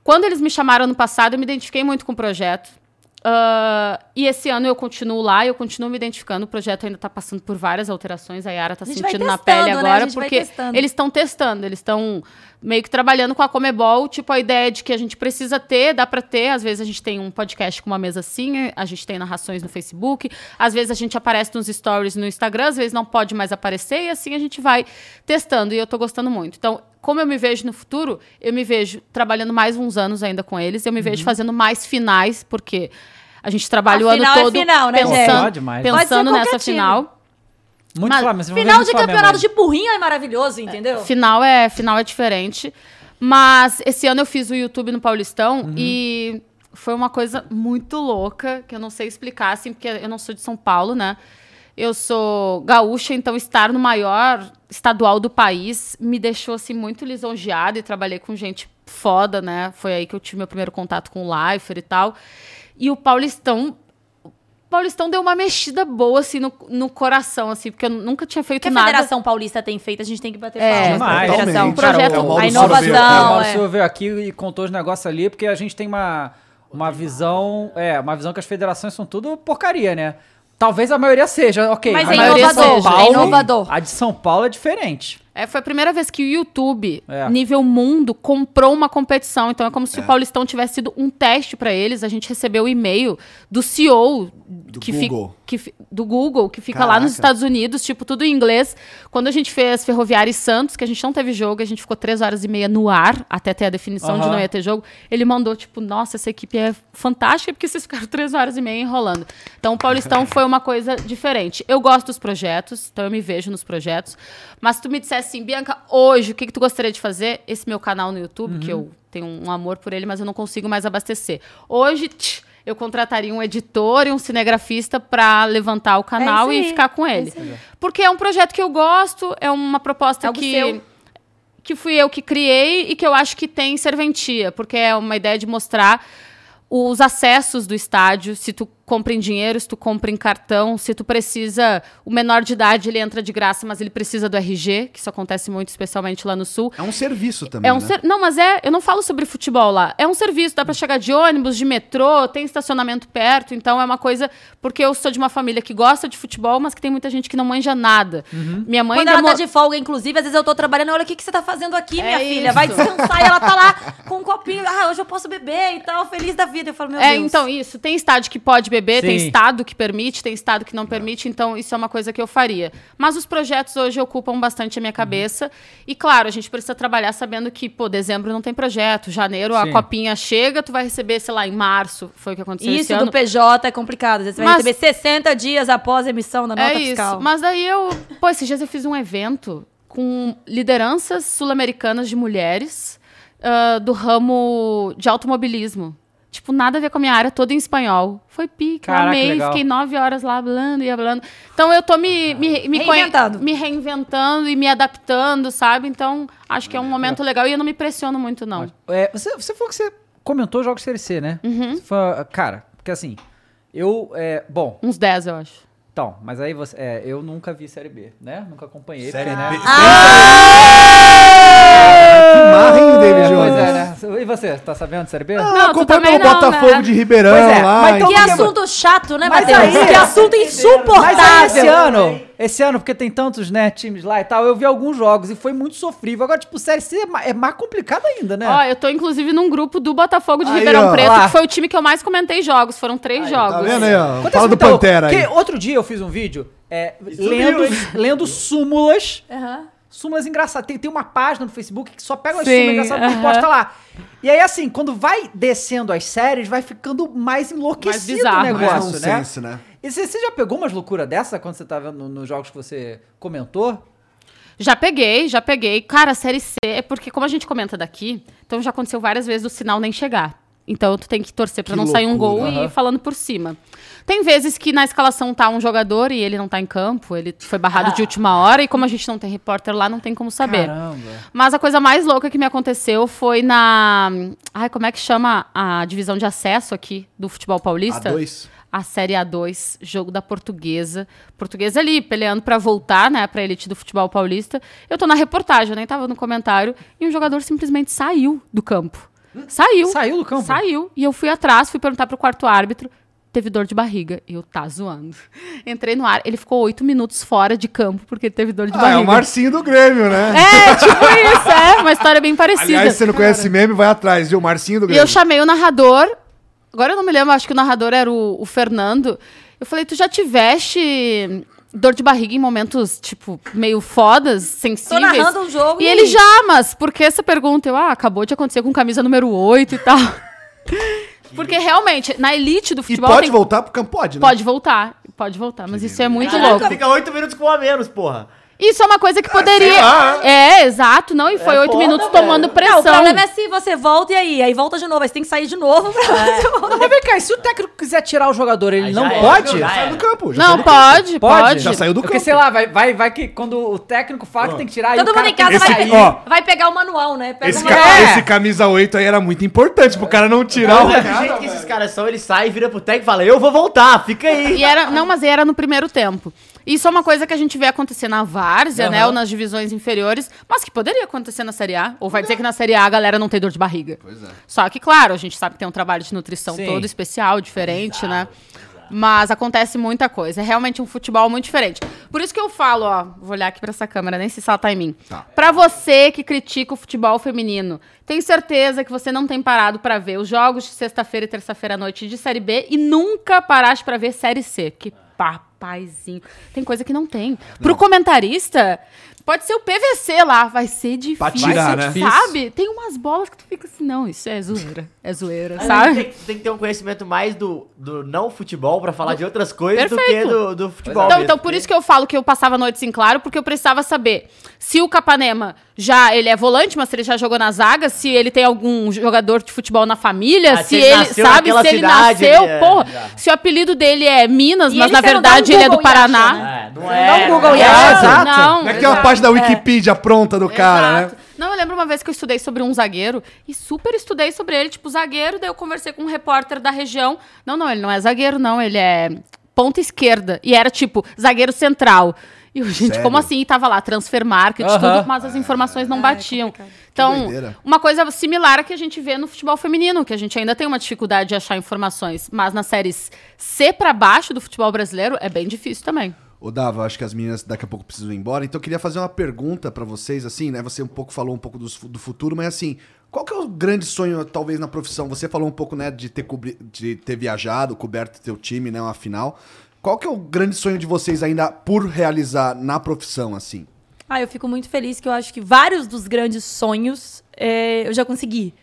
Quando eles me chamaram ano passado, eu me identifiquei muito com o projeto. Ah, e esse ano eu continuo lá, eu continuo me identificando. O projeto ainda está passando por várias alterações. A Yara está sentindo na testando, pele né? Agora, vai porque eles estão testando, eles estão meio que trabalhando com a Comebol, tipo a ideia de que a gente precisa ter, dá para ter. Às vezes a gente tem um podcast com uma mesa assim, a gente tem narrações no Facebook, às vezes a gente aparece nos stories no Instagram, às vezes não pode mais aparecer, e assim a gente vai testando. E eu tô gostando muito. Então, como eu me vejo no futuro, eu me vejo trabalhando mais uns anos ainda com eles, eu me vejo fazendo mais finais, porque. A gente trabalha A o ano é todo final, né, pensando, pensando nessa time. final. Muito Mas Flamengo. Final de Flamengo campeonato de burrinho é maravilhoso, entendeu? Final é, final é diferente. Mas esse ano eu fiz o YouTube no Paulistão Uhum. e foi uma coisa muito louca, que eu não sei explicar, assim, porque eu não sou de São Paulo, né? Eu sou gaúcha, então estar no maior estadual do país me deixou, assim, muito lisonjeada e trabalhei com gente foda, né? Foi aí que eu tive meu primeiro contato com o Leifert e tal. E o Paulistão... O Paulistão deu uma mexida boa, assim, no, no coração, assim, porque eu nunca tinha O feito que a nada... Federação Paulista tem feito, a gente tem que bater É, palmas pra demais. Federação. Totalmente. Projeto- É o a É, o inovação, Mauro é. Silva veio aqui e contou os negócios ali, porque a gente tem uma, uma visão. É, uma visão que as federações são tudo porcaria, né? Talvez a maioria seja, ok. Mas é a maioria de inovador, São é Paulo- inovador. A de São Paulo é diferente. É, foi a primeira vez que o YouTube, É. nível mundo, comprou uma competição. Então é como se o Paulistão tivesse sido um teste para eles. A gente recebeu o e-mail do CEO Do que fi- Google. que do Google, que fica lá Caraca. nos Estados Unidos, tipo, tudo em inglês. Quando a gente fez Ferroviária e Santos, que a gente não teve jogo, a gente ficou três horas e meia no ar, até ter a definição de não ia ter jogo. Ele mandou, tipo, nossa, essa equipe é fantástica, porque vocês ficaram três horas e meia enrolando. Então o Paulistão foi uma coisa diferente. Eu gosto dos projetos, então eu me vejo nos projetos. Mas se tu me dissesse assim, Bianca, hoje, o que, que tu gostaria de fazer? Esse meu canal no YouTube, que eu tenho um amor por ele, mas eu não consigo mais abastecer. Hoje, tch, eu contrataria um editor e um cinegrafista para levantar o canal É e ficar com é ele. aí. Porque é um projeto que eu gosto, é uma proposta Algo que seu. que fui eu que criei e que eu acho que tem serventia, porque é uma ideia de mostrar os acessos do estádio, se tu compra em dinheiro, se tu compra em cartão, se tu precisa, o menor de idade ele entra de graça, mas ele precisa do RG, que isso acontece muito, especialmente lá no sul. É um serviço também, É um né? ser- Não, mas é. Eu não falo sobre futebol lá. É um serviço, dá pra chegar de ônibus, de metrô, tem estacionamento perto. Então é uma coisa. Porque eu sou de uma família que gosta de futebol, mas que tem muita gente que não manja nada. Minha mãe Quando ela tá de folga, inclusive, às vezes eu tô trabalhando, olha o que, que você tá fazendo aqui, minha É filha. isso. Vai descansar e ela tá lá com um copinho. Ah, hoje eu posso beber e tal, feliz da vida. Eu falo, meu É, Deus. então, isso. Tem estádio que pode beber, tem Sim. estado que permite, tem estado que não permite, então isso é uma coisa que eu faria. Mas os projetos hoje ocupam bastante a minha cabeça. E claro, a gente precisa trabalhar sabendo que, pô, dezembro não tem projeto, janeiro a Sim. copinha chega, tu vai receber, sei lá, em março, foi o que aconteceu esse Isso ano. do PJ é complicado. Às vezes você vai Mas- receber 60 dias após a emissão da nota É fiscal. isso. Mas daí eu. Pô, esses dias eu fiz um evento com lideranças sul-americanas de mulheres ah, do ramo de automobilismo. Tipo, nada a ver com a minha área, toda em espanhol. Foi pica, Caraca, amei, legal. fiquei nove horas lá hablando e hablando. Então eu tô me, me, me, Reinventando. me reinventando e me adaptando, sabe? Então acho que é um momento legal e eu não me pressiono muito, não. É, você, você falou que você comentou jogos Série C, né? Uhum. Você falou- cara, porque assim, eu. É, bom, Uns 10, eu acho. então, mas aí você. É, eu nunca vi Série B, né? Nunca acompanhei. Série porque, né? B. Ah! Que marra, hein, David Jones? pois é, né? E você, tá sabendo de Série B? Ah, Não, acompanha também o não, Botafogo né? de Ribeirão é, lá. mas então- Que assunto chato, né, Mas Matheus? aí- Que assunto Mas aí insuportável. esse ano, esse ano, porque tem tantos, né, times lá e tal, eu vi alguns jogos e foi muito sofrível. Agora, tipo, Série C é ma- é mais complicado ainda, né? Ó, eu tô inclusive num grupo do Botafogo de Aí, Ribeirão ó. Preto, Lá. que foi o time que eu mais comentei jogos. Foram três jogos. Tá vendo aí, ó? Acontece Fala do louco, Pantera aí. Porque outro dia eu fiz um vídeo é, lendo, lendo súmulas. Aham. Súmulas engraçadas. Tem, tem uma página no Facebook que só pega as Sim, súmulas engraçadas e aham. posta lá. E aí, assim, quando vai descendo as séries, vai ficando mais enlouquecido bizarro, o né? negócio, Mais né? nonsense, né? E você, você já pegou umas loucuras dessa quando você tá vendo no- nos jogos que você comentou? Já peguei, já peguei. Cara, a Série C é porque, como a gente comenta daqui, então já aconteceu várias vezes do sinal nem chegar. Então tu tem que torcer pra Que não sair um gol loucura. e ir falando por cima. Tem vezes que na escalação tá um jogador e ele não tá em campo, ele foi barrado de última hora e como a gente não tem repórter lá, não tem como saber. Caramba. Mas a coisa mais louca que me aconteceu foi na. Ai, como é que chama a divisão de acesso aqui do futebol paulista? A2. a Série A2, jogo da Portuguesa. Portuguesa ali, peleando pra voltar, né, pra elite do futebol paulista. Eu tô na reportagem, eu nem tava no comentário, e um jogador simplesmente saiu do campo. Saiu. Saiu do campo? Saiu. E eu fui atrás, fui perguntar pro quarto árbitro. Teve dor de barriga. Eu, tá zoando. Entrei no ar. Ele ficou oito minutos fora de campo porque ele teve dor de Ah, é barriga. o Marcinho do Grêmio, né? É, tipo isso, é. Uma história bem parecida. Aliás, se você não conhece esse meme, vai atrás, viu? Marcinho do E Grêmio. eu chamei o narrador. Agora eu não me lembro, acho que o narrador era o, o Fernando. Eu falei, tu já tiveste dor de barriga em momentos, tipo, meio fodas, Tô sensíveis? narrando um jogo E ele já, mas por que essa pergunta? Eu, ah, acabou de acontecer com camisa número 8 e tal. Porque realmente, na elite do E futebol. pode tem- voltar pro campo? Pode, né? Pode voltar. Pode voltar. Mas isso é muito Caraca, louco. Fica oito minutos com um a menos, porra. Isso é uma coisa que poderia. lá. É, exato. Não, e foi É oito foda, minutos velho. tomando Não, pressão. o problema é se você volta e aí, aí volta de novo, aí você tem que sair de novo pra você voltar. Mas vem cá, e se o técnico quiser tirar o jogador, ele Aí não pode? já Sai era. do campo. já Não, do pode, Pode? pode. Já saiu do Porque, campo. sei lá, vai, vai, vai que quando o técnico fala que tem que tirar, Todo mundo em casa vai, sair. ó. vai pegar o manual, né? Pega Esse, o ca- manual. É. esse camisa 8 aí era muito importante pro cara não tirar o Do jeito que esses caras são, ele sai, vira pro técnico e fala, eu vou voltar, fica aí. E era, não, mas era no primeiro tempo. Isso é uma coisa que a gente vê acontecer na várzea, né? Ou nas divisões inferiores, mas que poderia acontecer na Série A. Ou vai dizer que na Série A a galera não tem dor de barriga. Pois é. Só que, claro, a gente sabe que tem um trabalho de nutrição Sim. todo especial, diferente, né? Mas acontece muita coisa. É realmente um futebol muito diferente. Por isso que eu falo, ó, vou olhar aqui pra essa câmera, nem se salta em mim. Tá. Pra você que critica o futebol feminino, tenho certeza que você não tem parado pra ver os jogos de sexta-feira e terça-feira à noite de Série B e nunca paraste pra ver Série C. Que papaizinho. Tem coisa que não tem. Pro comentarista, pode ser o PVC lá, vai ser difícil. Pra tirar, vai ser né? Sabe? Tem umas bolas que tu fica assim, não, isso é zoeira. É zoeira, sabe? Tem, tem que ter um conhecimento mais do, do não futebol pra falar de outras coisas do Perfeito. que do, do futebol. Então, mesmo. então, por isso que eu falo que eu passava noites em claro, porque eu precisava saber se o Capanema já ele é volante, mas se ele já jogou na zaga, se ele tem algum jogador de futebol na família, Ah, se, se ele sabe, se ele cidade, nasceu, ele é- porra, já. se o apelido dele é Minas, E mas na não verdade ele é do Google acha, Paraná. né? É, não é. Google não e é. acha. exato. Não, Não é que tem uma. Página da Wikipedia pronta do cara, né? Exato. Não, eu lembro uma vez que eu estudei sobre um zagueiro e super estudei sobre ele, tipo, zagueiro, daí eu conversei com um repórter da região. Não, não, ele não é zagueiro, não, ele é ponta esquerda. E era tipo, zagueiro central. E eu, gente, Sério? como assim? E tava lá, transfer market, Aham. tudo, mas as informações não batiam. Então, doideira. uma coisa similar a que a gente vê no futebol feminino, que a gente ainda tem uma dificuldade de achar informações, mas nas séries C pra baixo do futebol brasileiro é bem difícil também. Ô, Dava, acho que as meninas daqui a pouco precisam ir embora, então eu queria fazer uma pergunta pra vocês, assim, né? Você um pouco falou um pouco dos- do, futuro, mas assim, qual que é o grande sonho, talvez, na profissão? Você falou um pouco, né, de ter, cobri- de ter viajado, coberto teu time, né, uma final. Qual que é o grande sonho de vocês ainda por realizar na profissão, assim? Ah, eu fico muito feliz que eu acho que vários dos grandes sonhos é, eu já consegui.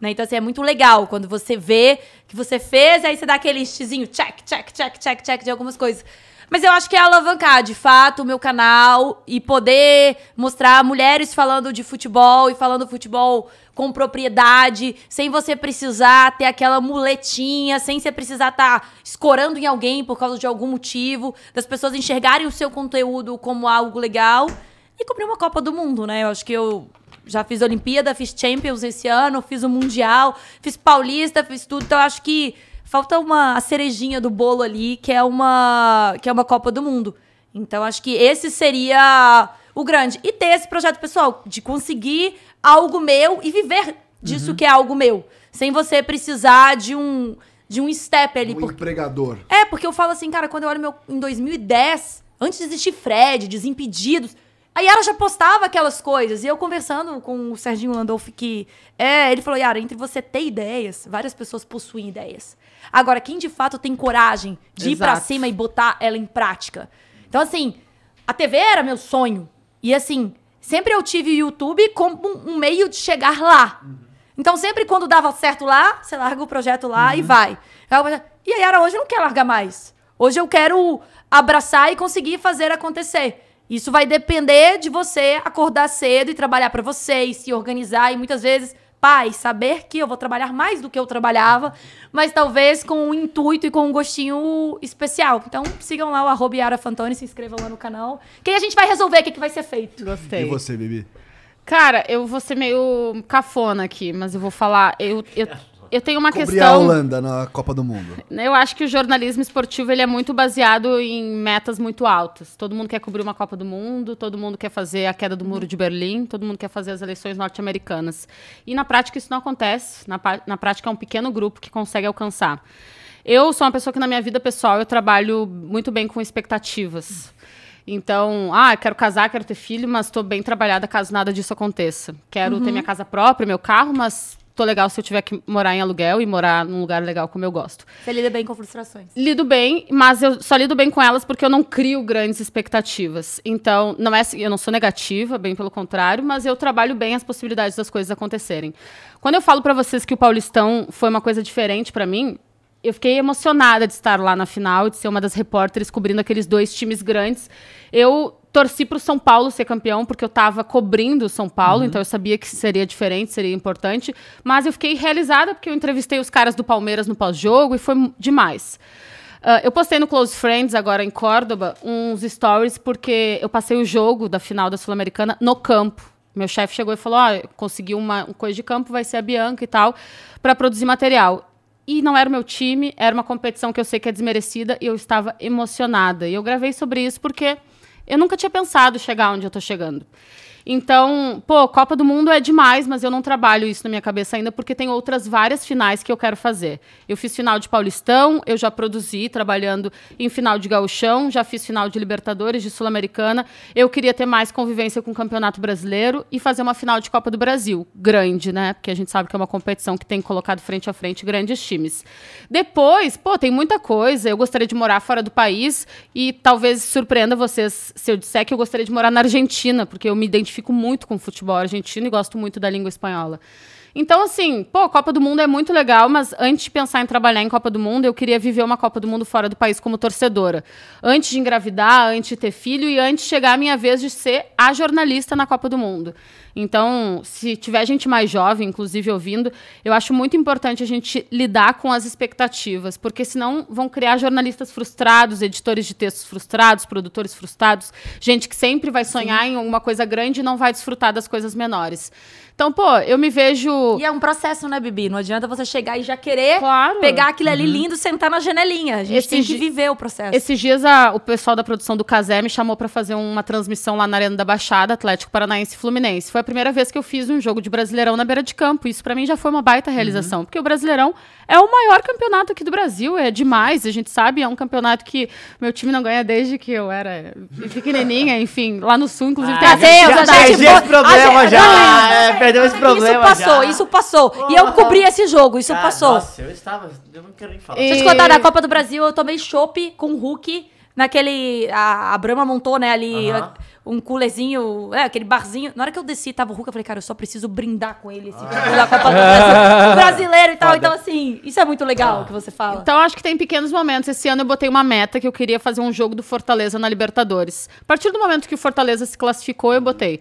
Né? Então, assim, é muito legal quando você vê que você fez, aí você dá aquele xizinho, check, check, check, check, check de algumas coisas. Mas eu acho que é alavancar, de fato, o meu canal e poder mostrar mulheres falando de futebol e falando futebol com propriedade, sem você precisar ter aquela muletinha, sem você precisar estar escorando em alguém por causa de algum motivo, das pessoas enxergarem o seu conteúdo como algo legal e cobrir uma Copa do Mundo, né? Eu acho que eu já fiz Olimpíada, fiz Champions esse ano, fiz o Mundial, fiz Paulista, fiz tudo. Então eu acho que falta uma a cerejinha do bolo ali, que é uma que é uma Copa do Mundo. Então acho que esse seria o grande e ter esse projeto pessoal de conseguir algo meu e viver disso que é algo meu, sem você precisar de um de um step ali, Um porque empregador. é, porque eu falo assim, cara, quando eu olho meu em 2010, antes de existir Fred, Desimpedidos, a Yara já postava aquelas coisas. E eu conversando com o Serginho Landolf, que é, ele falou, Yara, entre você ter ideias, várias pessoas possuem ideias. Agora, quem de fato tem coragem de ir pra Exato. cima e botar ela em prática? Então, assim, a TV era meu sonho. E assim, sempre eu tive o YouTube como um, um meio de chegar lá. Então, sempre quando dava certo lá, você larga o projeto lá e vai. E a Yara hoje não quer largar mais. Hoje eu quero abraçar e conseguir fazer acontecer. Isso vai depender de você acordar cedo e trabalhar pra você e se organizar. E muitas vezes, pai, saber que eu vou trabalhar mais do que eu trabalhava, mas talvez com um intuito e com um gostinho especial. Então, sigam lá o arroba Yara Fantoni, se inscrevam lá no canal. Que aí a gente vai resolver o que, que vai ser feito. Gostei. E você, Bibi? Cara, eu vou ser meio cafona aqui, mas eu vou falar. Eu, eu, eu tenho uma Cobrir a questão. Holanda na Copa do Mundo. Eu acho que o jornalismo esportivo ele é muito baseado em metas muito altas. Todo mundo quer cobrir uma Copa do Mundo, todo mundo quer fazer a queda do muro de Berlim, todo mundo quer fazer as eleições norte-americanas. E na prática isso não acontece. Na, na prática é um pequeno grupo que consegue alcançar. Eu sou uma pessoa que na minha vida pessoal eu trabalho muito bem com expectativas. Então, ah, eu quero casar, quero ter filho, mas estou bem trabalhada caso nada disso aconteça. Quero ter minha casa própria, meu carro, mas tô legal se eu tiver que morar em aluguel e morar num lugar legal como eu gosto. Você lida bem com frustrações. Lido bem, mas eu só lido bem com elas porque eu não crio grandes expectativas. Então, não é, eu não sou negativa, bem pelo contrário, mas eu trabalho bem as possibilidades das coisas acontecerem. Quando eu falo pra vocês que o Paulistão foi uma coisa diferente pra mim, eu fiquei emocionada de estar lá na final, de ser uma das repórteres cobrindo aqueles dois times grandes. Eu torci pro São Paulo ser campeão, porque eu estava cobrindo o São Paulo, então eu sabia que seria diferente, seria importante. Mas eu fiquei realizada porque eu entrevistei os caras do Palmeiras no pós-jogo e foi demais. Ah, eu postei no Close Friends, agora em Córdoba, uns stories, porque eu passei o jogo da final da Sul-Americana no campo. Meu chefe chegou e falou: Ó, eu consegui uma, uma coisa de campo, vai ser a Bianca e tal, para produzir material. E não era o meu time, era uma competição que eu sei que é desmerecida e eu estava emocionada. E eu gravei sobre isso porque eu nunca tinha pensado chegar onde eu tô chegando. Então, pô, Copa do Mundo é demais, mas eu não trabalho isso na minha cabeça ainda porque tem outras várias finais que eu quero fazer. Eu fiz final de Paulistão, eu já produzi trabalhando em final de Gauchão, já fiz final de Libertadores, de Sul-Americana. Eu queria ter mais convivência com o Campeonato Brasileiro e fazer uma final de Copa do Brasil, grande, né? Porque a gente sabe que é uma competição que tem colocado frente a frente grandes times. Depois, pô, tem muita coisa. Eu gostaria de morar fora do país e talvez surpreenda vocês se eu disser que eu gostaria de morar na Argentina, porque eu me identifico muito com o futebol argentino e gosto muito da língua espanhola. Então, assim, pô, Copa do Mundo é muito legal, mas antes de pensar em trabalhar em Copa do Mundo, eu queria viver uma Copa do Mundo fora do país como torcedora. Antes de engravidar, antes de ter filho e antes de chegar a minha vez de ser a jornalista na Copa do Mundo. Então, se tiver gente mais jovem, inclusive ouvindo, eu acho muito importante a gente lidar com as expectativas, porque senão vão criar jornalistas frustrados, editores de textos frustrados, produtores frustrados, gente que sempre vai sonhar em alguma coisa grande e não vai desfrutar das coisas menores. Então, pô, eu me vejo. E é um processo, né, Bibi? Não adianta você chegar e já querer Claro. pegar aquilo ali lindo e sentar na janelinha. A gente Esse tem que viver o processo. Esses dias a- o pessoal da produção do Casé me chamou pra fazer uma transmissão lá na Arena da Baixada, Atlético Paranaense e Fluminense. Foi a primeira vez que eu fiz um jogo de Brasileirão na beira de campo. Isso pra mim já foi uma baita realização, porque o Brasileirão é o maior campeonato aqui do Brasil, é demais, a gente sabe, é um campeonato que meu time não ganha desde que eu era pequenininha, enfim, lá no sul, inclusive tem Adeus, até- a já gente esse foi- problema a gente- já. É, perdeu esse problema Isso passou, já. isso passou. E eu cobri esse jogo, isso Cara, passou. Nossa, eu estava. Eu não quero nem falar. E- Deixa eu te contar, da Copa do Brasil, eu tomei chopp com o Hulk naquele... A, a Brahma montou, né, ali... Aham. Um coolerzinho, é, aquele barzinho. Na hora que eu desci, tava o Hulk, eu falei, cara, eu só preciso brindar com ele esse título da Copa do Brasil. brasileiro e tal. Então, assim, isso é muito legal que você fala. Então, acho que tem pequenos momentos. Esse ano eu botei uma meta que eu queria fazer um jogo do Fortaleza na Libertadores. A partir do momento que o Fortaleza se classificou, eu botei.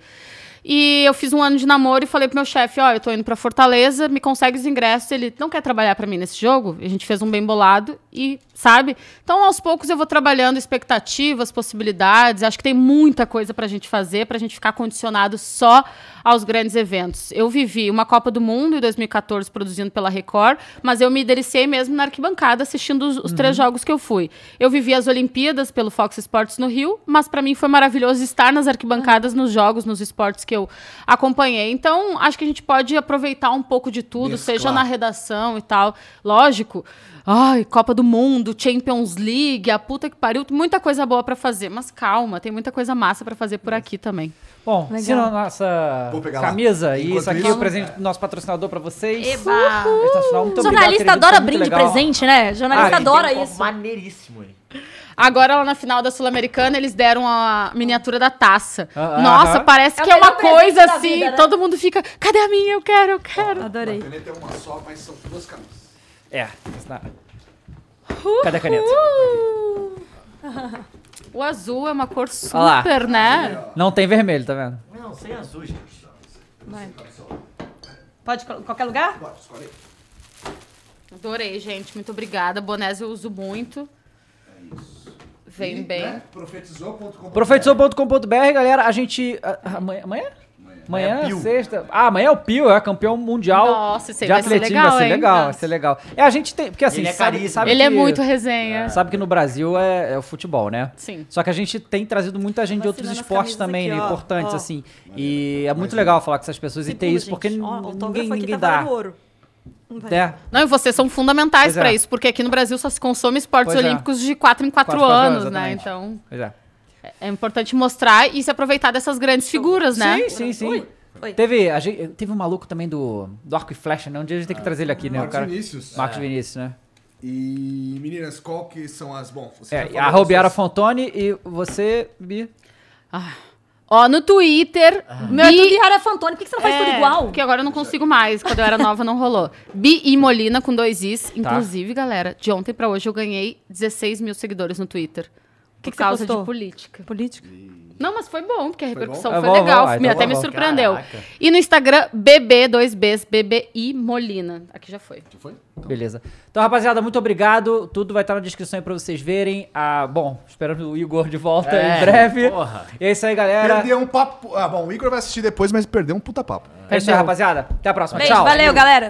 E eu fiz um ano de namoro e falei pro meu chefe, ó, eu tô indo pra Fortaleza, me consegue os ingressos. Ele não quer trabalhar pra mim nesse jogo. A gente fez um bem bolado e, sabe? Então, aos poucos eu vou trabalhando expectativas, possibilidades. Acho que tem muita coisa pra gente fazer, pra gente ficar condicionado só aos grandes eventos. Eu vivi uma Copa do Mundo em 2014 produzindo pela Record, mas eu me deliciei mesmo na arquibancada assistindo os, os três jogos que eu fui. Eu vivi as Olimpíadas pelo Fox Sports no Rio, mas pra mim foi maravilhoso estar nas arquibancadas, nos jogos, nos esportes que eu acompanhei. Então, acho que a gente pode aproveitar um pouco de tudo, Mesclar. seja na redação e tal. Lógico. Ai, Copa do Mundo, Champions League, a puta que pariu, muita coisa boa pra fazer, mas calma, tem muita coisa massa pra fazer por aqui também. Bom, Legal. se na nossa camisa, e isso aqui é o presente do nosso patrocinador pra vocês. Eba! Muito obrigado, Jornalista querido, adora brinde legal. presente, né? Jornalista Ah, adora um isso. Maneiríssimo, hein? Agora, lá na final da Sul-Americana, eles deram a miniatura da taça. Ah, Nossa, aham. parece É que é uma coisa assim, vida, né? todo mundo fica, cadê a minha? Eu quero, eu quero. Adorei. A caneta é uma só, mas são duas camisas. É, isso na- Cadê a caneta? O azul é uma cor lá. super, né? Não tem vermelho, tá vendo? Não, sem azul, gente. Pode em qualquer lugar? Adorei, gente. Muito obrigada. Bonés eu uso muito. Vem bem. Né? Profetizou.com. Profetizou.com.br, galera, a gente... a- Amanhã? Amanhã? Amanhã, é Pio. sexta. Ah, amanhã é o Pio, é campeão mundial Nossa, isso aí de vai ser atletismo. legal, vai ser hein? legal, vai Nossa. ser legal. É, a gente tem... Porque assim, Ele é sabe, sabe Ele é que- muito resenha. Sabe que no Brasil é, é o futebol, né? Sim. Só que a gente tem trazido muita gente de outros esportes também, aqui, né? Importantes, Ó. assim. E é muito legal falar com essas pessoas e ter isso, porque gente. Ó, ninguém, aqui ninguém tá dá. ouro. É. Não, e vocês são fundamentais Pois é. pra isso, porque aqui no Brasil só se consome esportes Pois é. olímpicos de 4 em 4 Quatro, quatro anos, né? Então, Pois é. É importante mostrar e se aproveitar dessas grandes figuras, né? Sim, sim, sim. Oi. Teve, a gente, teve um maluco também do, do arco e flecha, né? Um dia a gente tem que trazer ele aqui, né? Marcos o cara, Vinícius. Marcos Vinícius, né? E, meninas, qual que são as... Bom, você já É, falou a suas- Fontone e você, Bi. Ó, no Twitter. Meu, é Bi- tudo Yara Fantoni, por que que você não faz tudo É, igual? Porque agora eu não consigo mais. Quando eu era nova, não rolou. Bi e Molina com dois Is. Inclusive, galera, de ontem pra hoje eu ganhei 16 mil seguidores no Twitter. Que que você causa postou? de política. Política. Não, mas foi bom, porque a repercussão bom? foi legal. bom, me, então até me surpreendeu. Caraca. E no Instagram, BB2Bs, BBI Molina. Aqui já foi. Foi? Beleza. Então, rapaziada, muito obrigado. Tudo vai estar na descrição aí pra vocês verem. Ah, bom, esperando o Igor de volta É, em breve. porra. E é isso aí, galera. Perdeu um papo... Ah, bom, o Igor vai assistir depois, mas perdeu um puta papo. É isso aí, rapaziada. Até a próxima. Beijo, Tchau. valeu, galera.